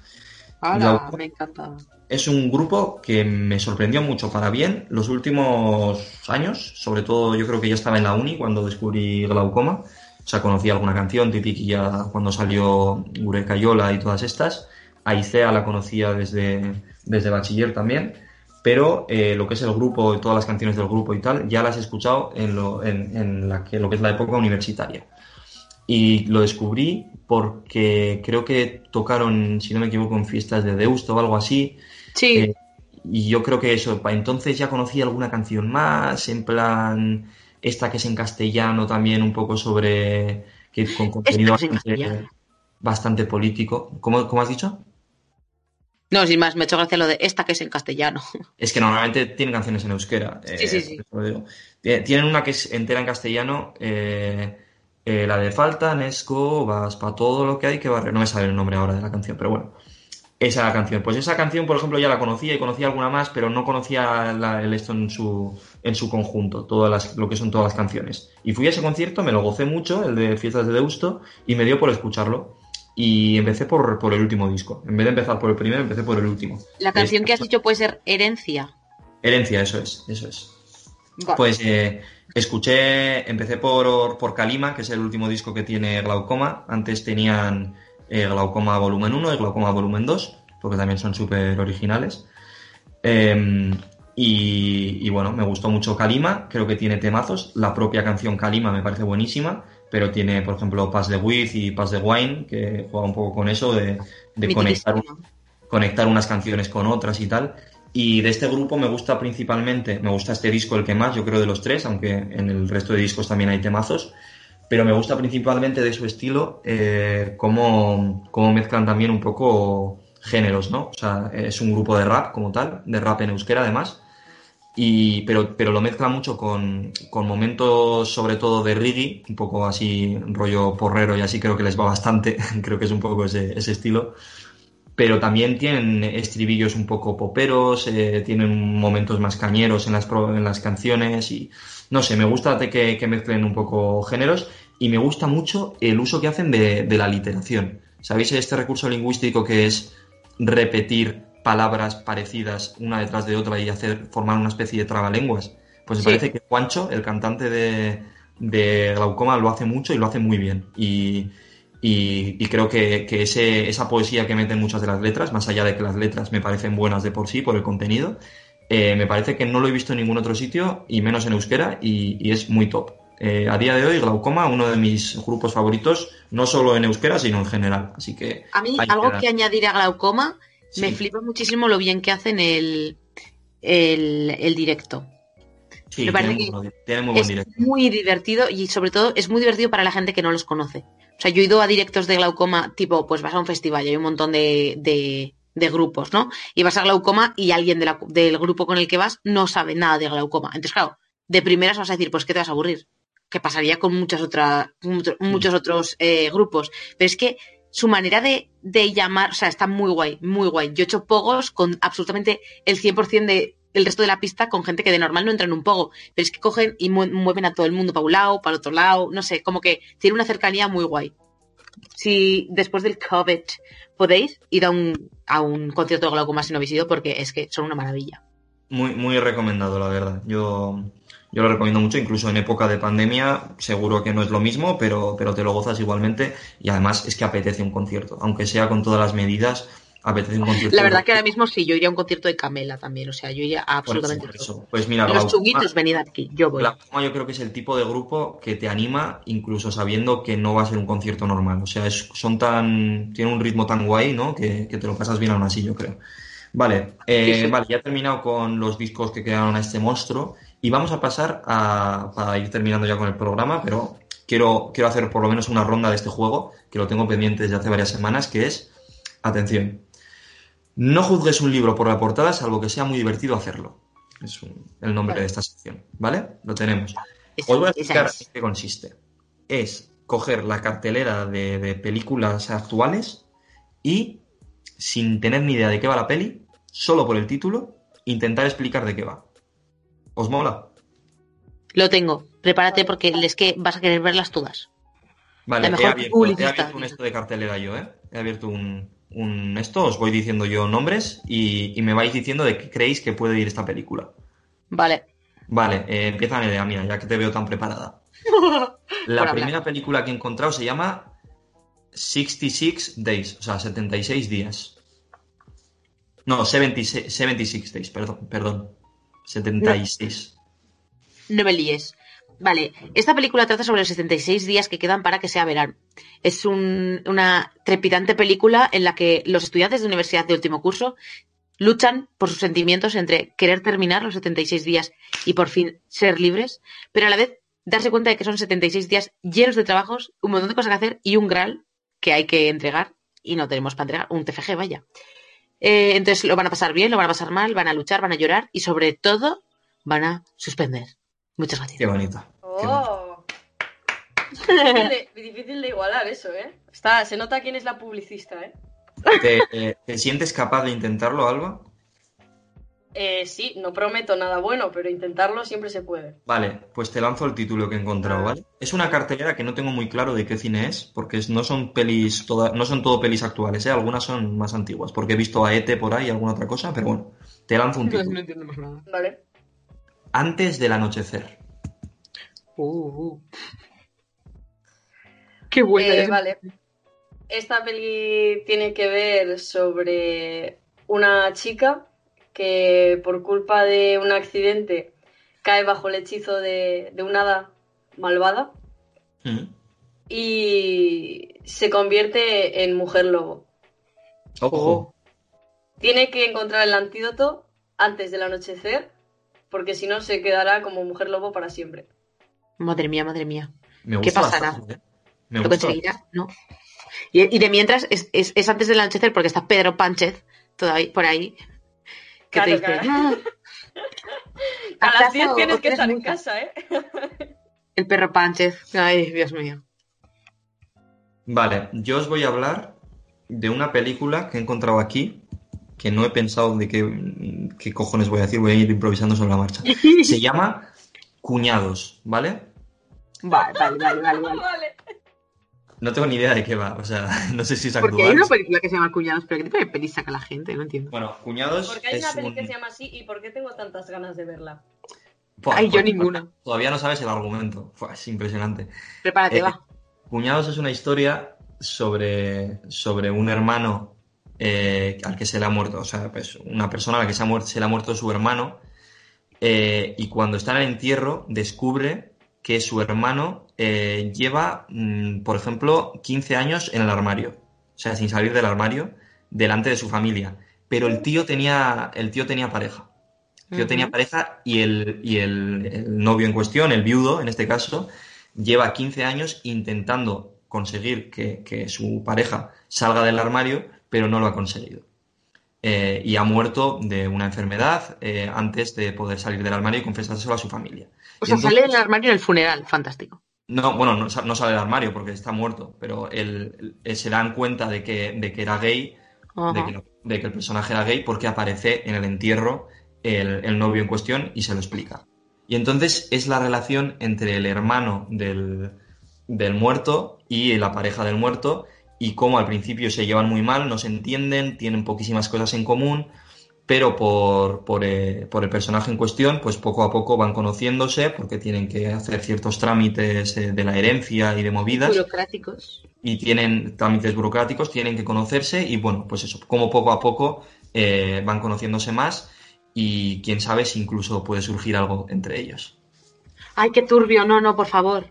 Glaucoma. Me encanta. Es un grupo que me sorprendió mucho para bien los últimos años, sobre todo yo creo que ya estaba en la uni cuando descubrí glaucoma, o sea, conocía alguna canción, Titiquilla cuando salió Gurecayola y todas estas, Aicea la conocía desde, desde bachiller también, pero eh, lo que es el grupo todas las canciones del grupo y tal, ya las he escuchado en lo, en, lo que es la época universitaria. Y lo descubrí porque creo que tocaron, si no me equivoco, en fiestas de Deusto o algo así, Sí, eh, y yo creo que eso, entonces ya conocía alguna canción más, en plan, esta que es en castellano también, un poco sobre, que con contenido bastante, político. ¿Cómo, cómo has dicho? No, sin más, me ha hecho gracia lo de esta que es en castellano. Es que normalmente tienen canciones en euskera. eh, Sí, sí, sí. Tie- Tienen una que es entera en castellano, eh, eh, la de Faltan escobas para todo lo que hay que barrer. No me sale el nombre ahora de la canción, pero bueno. Esa canción. Pues esa canción, por ejemplo, ya la conocía y conocía alguna más, pero no conocía la- el esto en su, en su conjunto, todas las, lo que son todas las canciones. Y fui a ese concierto, me lo gocé mucho, el de Fiestas de Deusto, y me dio por escucharlo. Y empecé por, por el último disco. En vez de empezar por el primero, empecé por el último. La canción Es- que has dicho puede ser Herencia. Herencia, eso es, eso es. Pues eh, escuché, empecé por, por Kalima, que es el último disco que tiene Glaucoma. Antes tenían eh, Glaucoma Volumen 1 y Glaucoma Volumen 2, porque también son súper originales. Eh, y, y bueno, me gustó mucho Kalima, creo que tiene temazos. La propia canción Kalima me parece buenísima, pero tiene, por ejemplo, Pass the With y Pass the Wine, que juega un poco con eso de, de conectar, conectar unas canciones con otras y tal. Y de este grupo me gusta principalmente, me gusta este disco el que más, yo creo de los tres, aunque en el resto de discos también hay temazos, pero me gusta principalmente de su estilo eh, cómo, cómo mezclan también un poco géneros, ¿no? O sea, es un grupo de rap como tal, de rap en euskera además, y, pero, pero lo mezcla mucho con, con momentos sobre todo de reggae, un poco así rollo porrero y así creo que les va bastante, creo que es un poco ese, ese estilo pero también tienen estribillos un poco poperos, eh, tienen momentos más cañeros en las, en las canciones y no sé, me gusta que, que mezclen un poco géneros y me gusta mucho el uso que hacen de, de la literación. ¿Sabéis este recurso lingüístico que es repetir palabras parecidas una detrás de otra y hacer formar una especie de trabalenguas? Pues me Sí. parece que Juancho, el cantante de, de Glaucoma, lo hace mucho y lo hace muy bien. Y, y, y creo que, que ese, esa poesía que meten muchas de las letras, más allá de que las letras me parecen buenas de por sí, por el contenido, eh, me parece que no lo he visto en ningún otro sitio, y menos en euskera, y, y es muy top. Eh, a día de hoy, Glaucoma, uno de mis grupos favoritos, no solo en euskera, sino en general. Así que. A mí, algo que añadir a Glaucoma, me flipa muchísimo lo bien que hacen el, el, el directo. Sí, me parece tiene, que muy, tiene muy buen es muy divertido y sobre todo es muy divertido para la gente que no los conoce. O sea, yo he ido a directos de glaucoma, tipo, pues vas a un festival y hay un montón de, de, de grupos, ¿no? Y vas a glaucoma y alguien de la- del grupo con el que vas no sabe nada de glaucoma. Entonces, claro, de primeras vas a decir, pues que te vas a aburrir. Que pasaría con muchas otras, mucho- muchos otros eh, grupos. Pero es que su manera de, de llamar, o sea, está muy guay, muy guay. Yo he hecho pogos con absolutamente el 100% de el resto de la pista con gente que de normal no entra en un pogo, pero es que cogen y mue- mueven a todo el mundo para un lado, para otro lado, no sé, como que tiene una cercanía muy guay. Si después del COVID podéis ir a un, a un concierto de glaucoma si no habéis ido, porque es que son una maravilla. Muy, muy recomendado, la verdad. Yo, yo lo recomiendo mucho, incluso en época de pandemia, seguro que no es lo mismo, pero, pero te lo gozas igualmente y además es que apetece un concierto, aunque sea con todas las medidas, apetece un concierto. La verdad que ahora mismo sí, yo iría a un concierto de Camela también, o sea, yo iría a Por eso, absolutamente por eso. Pues mira, Los chunguitos, venid aquí, yo voy. Glaucoma yo creo que es el tipo de grupo que te anima incluso sabiendo que no va a ser un concierto normal. O sea, es- son tan, tienen un ritmo tan guay, ¿no? Que, que te lo pasas bien aún así, yo creo. Vale, eh, Sí, sí. vale, ya he terminado con los discos que quedaron a este monstruo y vamos a pasar a, para ir terminando ya con el programa, pero quiero, quiero hacer por lo menos una ronda de este juego, que lo tengo pendiente desde hace varias semanas, que es, atención, no juzgues un libro por la portada, salvo que sea muy divertido hacerlo. Es un- el nombre Vale. de esta sección, ¿vale? Lo tenemos. Os voy a explicar es. en qué consiste. Es coger la cartelera de, de películas actuales y, sin tener ni idea de qué va la peli, solo por el título, intentar explicar de qué va. ¿Os mola? Lo tengo, prepárate porque es que vas a querer verlas todas. Vale, La he abierto, he abierto un esto de cartelera yo, ¿eh? He abierto un, un esto, os voy diciendo yo nombres y, y me vais diciendo de qué creéis que puede ir esta película. Vale. Vale, eh, empieza Nerea, mira, ya que te veo tan preparada. La Por hablar. primera película que he encontrado se llama 66 Days, o sea, 76 días. No, 76, 76 Days, perdón, perdón. 76. No me líes. Vale, esta película trata sobre los 76 días que quedan para que sea verano. Es un- una trepidante película en la que los estudiantes de universidad de último curso luchan por sus sentimientos entre querer terminar los 76 días y por fin ser libres, pero a la vez darse cuenta de que son 76 días llenos de trabajos, un montón de cosas que hacer y un graal que hay que entregar y no tenemos para entregar, un TFG, vaya. Eh, entonces lo van a pasar bien, lo van a pasar mal, van a luchar, van a llorar y sobre todo van a suspender. Muchas gracias. Qué bonito. Qué bonito. Oh. difícil, de, difícil de igualar eso, ¿eh? Está, se nota quién es la publicista, ¿eh? ¿Te, eh, te sientes capaz de intentarlo, Alba? Eh, sí, no prometo nada bueno, pero intentarlo siempre se puede. Vale, pues te lanzo el título que he encontrado, ¿vale? Es una cartelera que no tengo muy claro de qué cine es, porque no son pelis toda- no son todo pelis actuales, ¿eh? Algunas son más antiguas, porque he visto a ET por ahí y alguna otra cosa, pero bueno, te lanzo un título. entiendo más nada. Vale. Antes del anochecer. Uh, uh. Qué buena Eh, es. vale. Esta peli tiene que ver sobre una chica que por culpa de un accidente cae bajo el hechizo de, de una hada malvada Mm. y se convierte en mujer lobo. Ojo. Tiene que encontrar el antídoto antes del anochecer porque si no se quedará como mujer lobo para siempre. Madre mía, madre mía. Me ¿Qué pasará? bastante, ¿eh? Me ¿Lo gusta. conseguirá? No. Y, y de mientras es, es- es antes del anochecer porque está Pedro Pánchez todavía por ahí. Que Claro, te dice, claro. "Ah, A las ¿acaso 10 tienes que estar en mucha?". casa, ¿eh? El perro Pánchez. Ay, Dios mío. Vale, yo os voy a hablar de una película que he encontrado aquí, que no he pensado de qué, qué cojones voy a decir, voy a ir improvisando sobre la marcha. Se llama Cuñados, ¿vale? Vale, vale, vale, vale. vale. Vale. No tengo ni idea de qué va, o sea, no sé si es Porque hay actual. una película que se llama Cuñados, pero ¿qué tipo de peli saca la gente? No entiendo. Bueno, Cuñados Porque hay es una peli un- que se llama así y por qué tengo tantas ganas de verla. Buah, Ay, yo pues, ninguna. Todavía no sabes el argumento, es impresionante. Prepárate, Eh, va. Cuñados es una historia sobre, sobre un hermano eh, al que se le ha muerto, o sea, pues una persona a la que se, ha muerto, se le ha muerto su hermano eh, y cuando está en el entierro descubre que su hermano eh, lleva, mm, por ejemplo, 15 años en el armario, o sea, sin salir del armario, delante de su familia, pero el tío tenía, el tío tenía pareja. El tío tenía pareja y, el, y el, el novio en cuestión, el viudo en este caso, lleva 15 años intentando conseguir que, que su pareja salga del armario, pero no lo ha conseguido. Eh, y ha muerto de una enfermedad eh, antes de poder salir del armario y confesárselo a su familia. O sea, entonces- sale del armario en el funeral. Fantástico. no, bueno, no, sa- no sale del armario porque está muerto, pero él, él se dan cuenta de que, de que era gay, que, de que el personaje era gay porque aparece en el entierro el, el novio en cuestión y se lo explica. Y entonces es la relación entre el hermano del, del muerto y la pareja del muerto y cómo al principio se llevan muy mal, no se entienden, tienen poquísimas cosas en común, pero por, por, eh, por el personaje en cuestión, pues poco a poco van conociéndose porque tienen que hacer ciertos trámites eh, de la herencia y de movidas Burocráticos. y tienen trámites burocráticos, tienen que conocerse y bueno, pues eso, como poco a poco eh, van conociéndose más y quién sabe si incluso puede surgir algo entre ellos. Ay, qué turbio. No, no, por favor.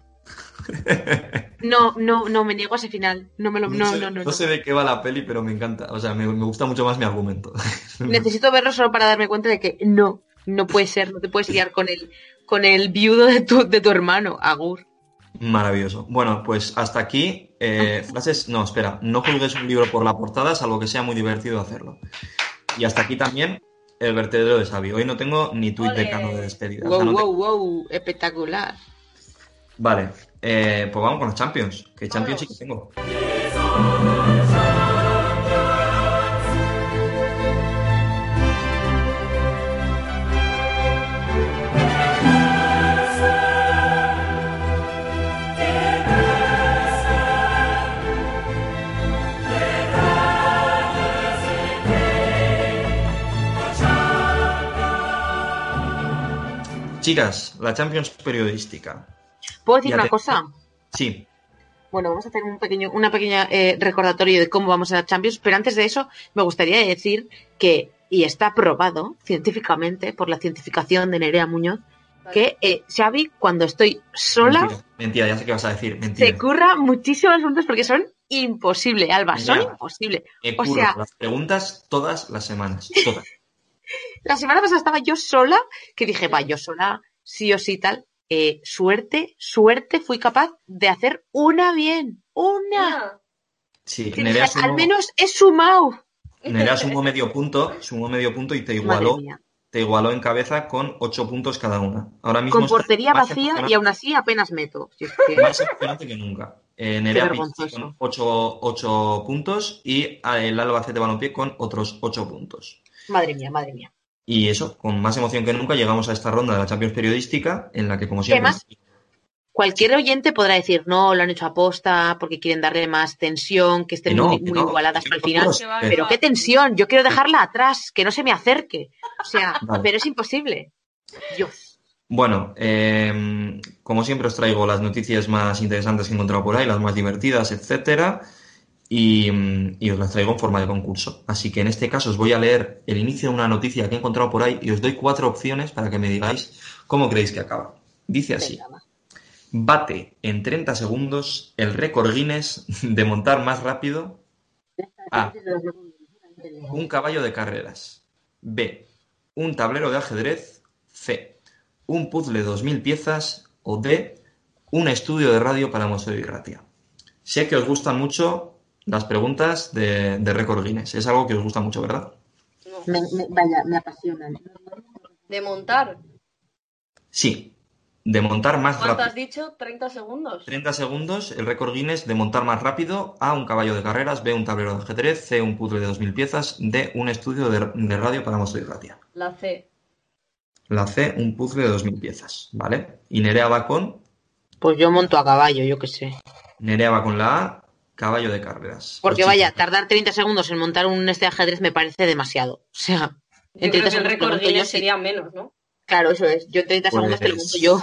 No, no, no, me niego a ese final. No me lo. No, sé, no, no. no. sé de qué va la peli, pero me encanta, o sea, me, me gusta mucho más mi argumento. Necesito verlo solo para darme cuenta de que no, no puede ser, no te puedes liar con el, con el viudo de tu, de tu hermano, Agur. Maravilloso. Bueno, pues hasta aquí. eh, frases. No, espera. No juzgues un libro por la portada, salvo que sea muy divertido hacerlo. Y hasta aquí también el vertedero de Xavi. Hoy no tengo ni tuit de cano de despedida. o Wow, sea, no te- wow, wow, espectacular. Vale, eh, pues vamos con los Champions. Que Champions sí que tengo. Chicas, la Champions periodística. ¿Puedo decir Ya una te- cosa? Sí, Bueno, vamos a hacer un pequeño, una pequeña eh, recordatorio de cómo vamos a la Champions, pero antes de eso me gustaría decir que, y está probado científicamente por la cientificación de Nerea Muñoz, que eh, Xavi, cuando estoy sola, mentira, mentira, ya sé qué vas a decir. se Mentira. curra muchísimas preguntas porque son imposibles, Alba, son imposibles. Me o curro sea- las preguntas todas las semanas. Todas. La semana pasada estaba yo sola, que dije, va, yo sola, sí o sí tal. Eh, suerte, suerte, fui capaz de hacer una bien, una. Ah, Sí, Que Nerea sumó- al menos he sumado. Nerea sumó medio punto, sumó medio punto y te igualó, te igualó en cabeza con 8 puntos cada una. Ahora mismo Con portería vacía y aún así apenas meto. Si es que- más emocionante que nunca. Eh, Nerea con 8, puntos y el Albacete Balompié con otros 8 puntos. Madre mía, madre mía. Y eso, con más emoción que nunca, llegamos a esta ronda de la Champions Periodística, en la que, como siempre, más? Cualquier oyente podrá decir, no, lo han hecho aposta porque quieren darle más tensión, que estén no, muy, que muy no, igualadas que al final. que va, que Pero va. qué tensión, yo quiero dejarla atrás, que no se me acerque. O sea, Vale. pero es imposible. Dios. Bueno, eh, como siempre os traigo las noticias más interesantes que he encontrado por ahí, las más divertidas, etcétera, y, y os las traigo en forma de concurso. Así que en este caso os voy a leer el inicio de una noticia que he encontrado por ahí y os doy cuatro opciones para que me digáis cómo creéis que acaba. Dice así. Bate en 30 segundos el récord Guinness de montar más rápido A. Un caballo de carreras. B. Un tablero de ajedrez. C. Un puzzle de 2000 piezas. O D. Un estudio de radio para Museo y Ratia. Sé que os gustan mucho las preguntas de, de récord Guinness. Es algo que os gusta mucho, ¿verdad? Me, me- vaya, me apasionan. De montar. Sí. De montar más ¿Cuánto rápido. has dicho? ¿30 segundos? 30 segundos, el récord Guinness de montar más rápido, A, un caballo de carreras, B, un tablero de ajedrez, C, un puzzle de 2000 piezas, D, un estudio de, de radio para Museo y Ratia. La C. La C, un puzzle de 2000 piezas, ¿vale? Y Nerea va con, Pues yo monto a caballo, yo qué sé. Nerea va con la A, caballo de carreras. Porque Pues, vaya, chicos, tardar 30 segundos en montar un este ajedrez me parece demasiado. O sea, Yo en 30 creo que el segundos lo récord yo. Guinness sí. sería menos, ¿no? Claro, eso es. Yo en 30 segundos te lo Pues- monto yo.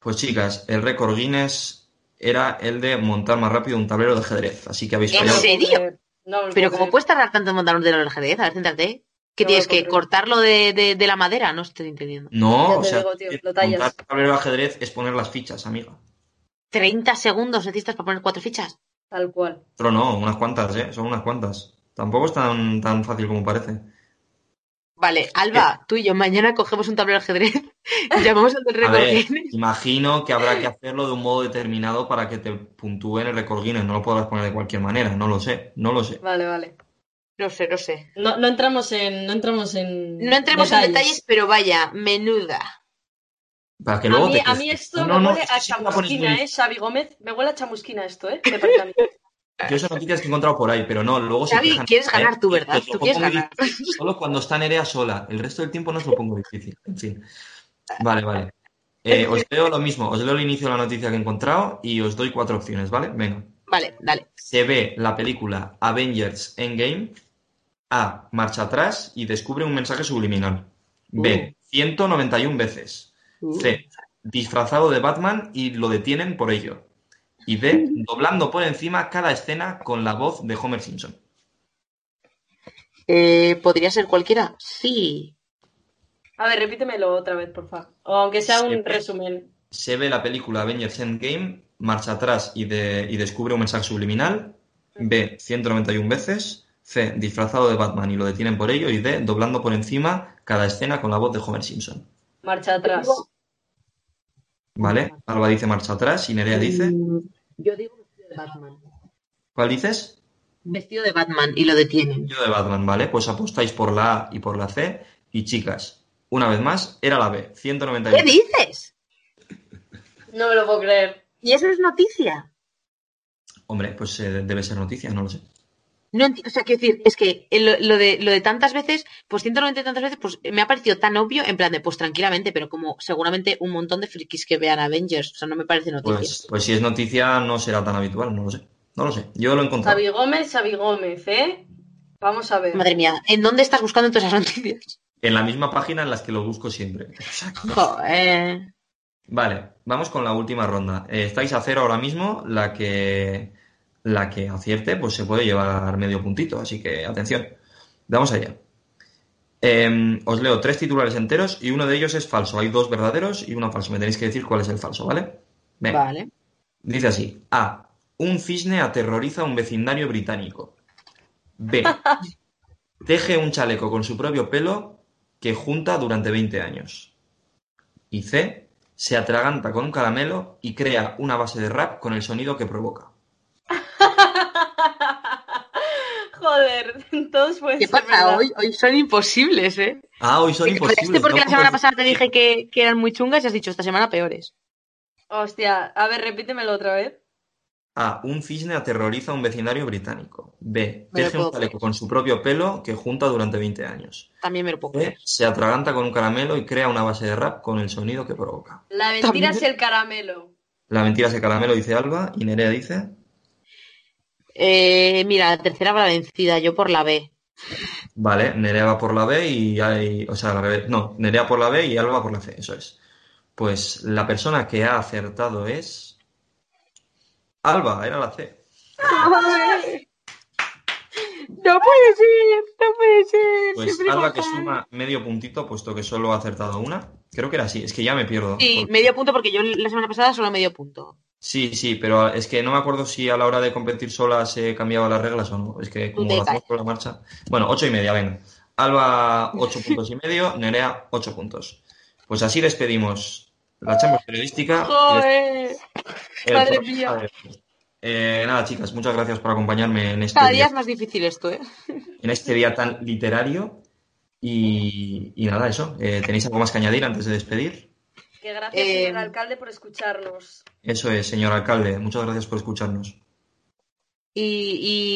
Pues chicas, el récord Guinness era el de montar más rápido un tablero de ajedrez, así que habéis ¿En fallado. serio? No, Pero ¿cómo puedes tardar tanto en montar un del ajedrez? A ver, céntrate. ¿Qué No tienes que cortarlo de, de- de la madera? No estoy entendiendo. No, o sea, digo, tío, lo tallas. montar un tablero de ajedrez es poner las fichas, amiga. 30 segundos necesitas para poner cuatro fichas. Tal cual. Pero no, unas cuantas, ¿eh? Son unas cuantas. Tampoco es tan, tan fácil como parece. Vale, Alba, tú y yo mañana cogemos un tablero de ajedrez y llamamos al del récord Guinness. imagino que habrá que hacerlo de un modo determinado para que te puntúen el récord Guinness. No lo podrás poner de cualquier manera, no lo sé, no lo sé. Vale, vale. No sé, no sé. No, no entramos en. No entramos en. No entremos en detalles, pero vaya, menuda. Para que A luego mí, te a mí esto No, me no, huele a chamusquina, muy- ¿eh? Xavi Gómez, me huele a chamusquina esto, ¿eh? Me parece a mí. Yo son noticias que he encontrado por ahí, pero no, luego se Xavi, quejan. quieres ¿eh? ganar tú, ¿verdad? Tú quieres ganar. difícil, Solo cuando está Nerea sola. El resto del tiempo no os lo pongo difícil. En fin. Vale, vale. Eh, os leo lo mismo. Os leo el inicio de la noticia que he encontrado y os doy cuatro opciones, ¿vale? Venga. Vale, dale. Se ve la película Avengers Endgame. A. Marcha atrás y descubre un mensaje subliminal. B. 191 veces. C. Disfrazado de Batman y lo detienen por ello. Y D. Doblando por encima cada escena con la voz de Homer Simpson. Eh, ¿Podría ser cualquiera? Sí. A ver, repítemelo otra vez, por favor. O aunque sea un resumen. Se ve la película Avengers Endgame, marcha atrás y, de- y descubre un mensaje subliminal. B. 191 veces. C. Disfrazado de Batman y lo detienen por ello. Y D. Doblando por encima cada escena con la voz de Homer Simpson. Marcha atrás. ¿Vale? Alba dice marcha atrás y Nerea dice. Mm, Yo digo vestido de Batman. ¿Cuál dices? Vestido de Batman y lo detienen. Yo de Batman, ¿vale? Pues apostáis por la A y por la C. Y chicas, una vez más, era la B. 191. ¿Qué dices? No me lo puedo creer. ¿Y eso es noticia? Hombre, pues eh, debe ser noticia, no lo sé. No enti- o sea, quiero decir, es que eh, lo, lo de, lo de tantas veces, pues 190 y tantas veces, pues me ha parecido tan obvio, en plan de, pues tranquilamente, pero como seguramente un montón de frikis que vean Avengers, o sea, no me parece noticia. Pues, pues si es noticia, no será tan habitual, no lo sé. No lo sé. Yo lo he encontrado. Xavi Gómez, Xavi Gómez, ¿eh? Vamos a ver. Madre mía, ¿en dónde estás buscando todas esas noticias? En la misma página en las que lo busco siempre. Joder. Vale, vamos con la última ronda. Eh, estáis a cero ahora mismo. La que, la que acierte, pues se puede llevar medio puntito. Así que atención. Vamos allá. Eh, os leo tres titulares enteros y uno de ellos es falso. Hay dos verdaderos y uno falso. Me tenéis que decir cuál es el falso, ¿vale? Venga. Vale. Dice así. A. Un cisne aterroriza a un vecindario británico. B. Teje un chaleco con su propio pelo que junta durante 20 años. Y C. Se atraganta con un caramelo y crea una base de rap con el sonido que provoca. Joder, todos pueden ¿Qué ser pasa verdad. hoy? Hoy son imposibles, ¿eh? Ah, hoy son ¿Te imposibles. fallaste porque ¿no? la semana Pues- pasada te dije que, que eran muy chungas y has dicho esta semana peores? Hostia, a ver, repítemelo otra vez. A. Un cisne aterroriza a un vecindario británico. B. Me Teje un chaleco con su propio pelo que junta durante 20 años. También me lo puedo C. creer. Se atraganta con un caramelo y crea una base de rap con el sonido que provoca. La mentira También- es el caramelo. La mentira es el caramelo, dice Alba. Y Nerea dice. Eh, mira, la tercera va la vencida, yo por la B. Vale, Nerea va por la B y hay. O sea, al revés. No, Nerea por la B y Alba por la C. Eso es. Pues la persona que ha acertado es. Alba, era la C. No puede ser, no puede ser. Pues siempre Alba que suma medio puntito, puesto que solo ha acertado una. Creo que era así, es que ya me pierdo. Sí, Porque- medio punto porque yo la semana pasada solo medio punto. Sí, sí, pero es que no me acuerdo si a la hora de competir sola se cambiaban las reglas o no. Es que como lo hacemos por la marcha. Bueno, ocho y media, venga. Alba, ocho puntos y medio, Nerea, ocho puntos. Pues así despedimos la chamba periodística. Joder. El madre programa mía. Eh, nada, chicas, muchas gracias por acompañarme en este, Cada día día, es más difícil esto, ¿eh? en este día tan literario. Y, y nada, eso. Eh, ¿Tenéis algo más que añadir antes de despedir? Que gracias, Eh, señor alcalde, por escucharnos. Eso es, señor alcalde. Muchas gracias por escucharnos. Y,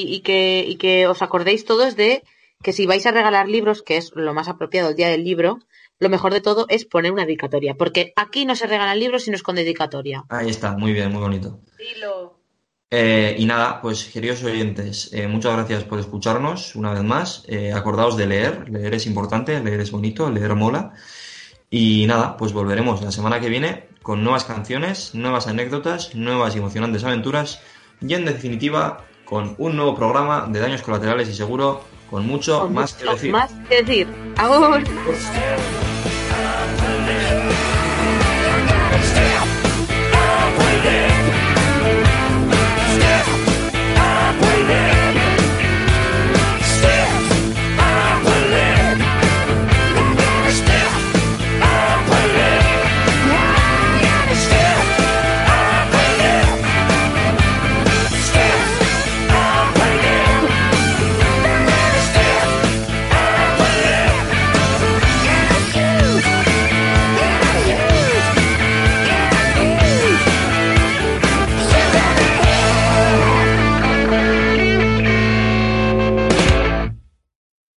y- y que, y que os acordéis todos de que si vais a regalar libros, que es lo más apropiado el día del libro, lo mejor de todo es poner una dedicatoria. Porque aquí no se regalan libros sino es con dedicatoria. Ahí está, muy bien, muy bonito. Dilo. Eh, y nada, pues queridos oyentes, eh, muchas gracias por escucharnos una vez más. Eh, acordaos de leer, leer es importante, leer es bonito, leer mola. Y nada, pues volveremos la semana que viene con nuevas canciones, nuevas anécdotas, nuevas y emocionantes aventuras y en definitiva con un nuevo programa de daños colaterales y seguro con mucho Con más mucho que decir. más que decir.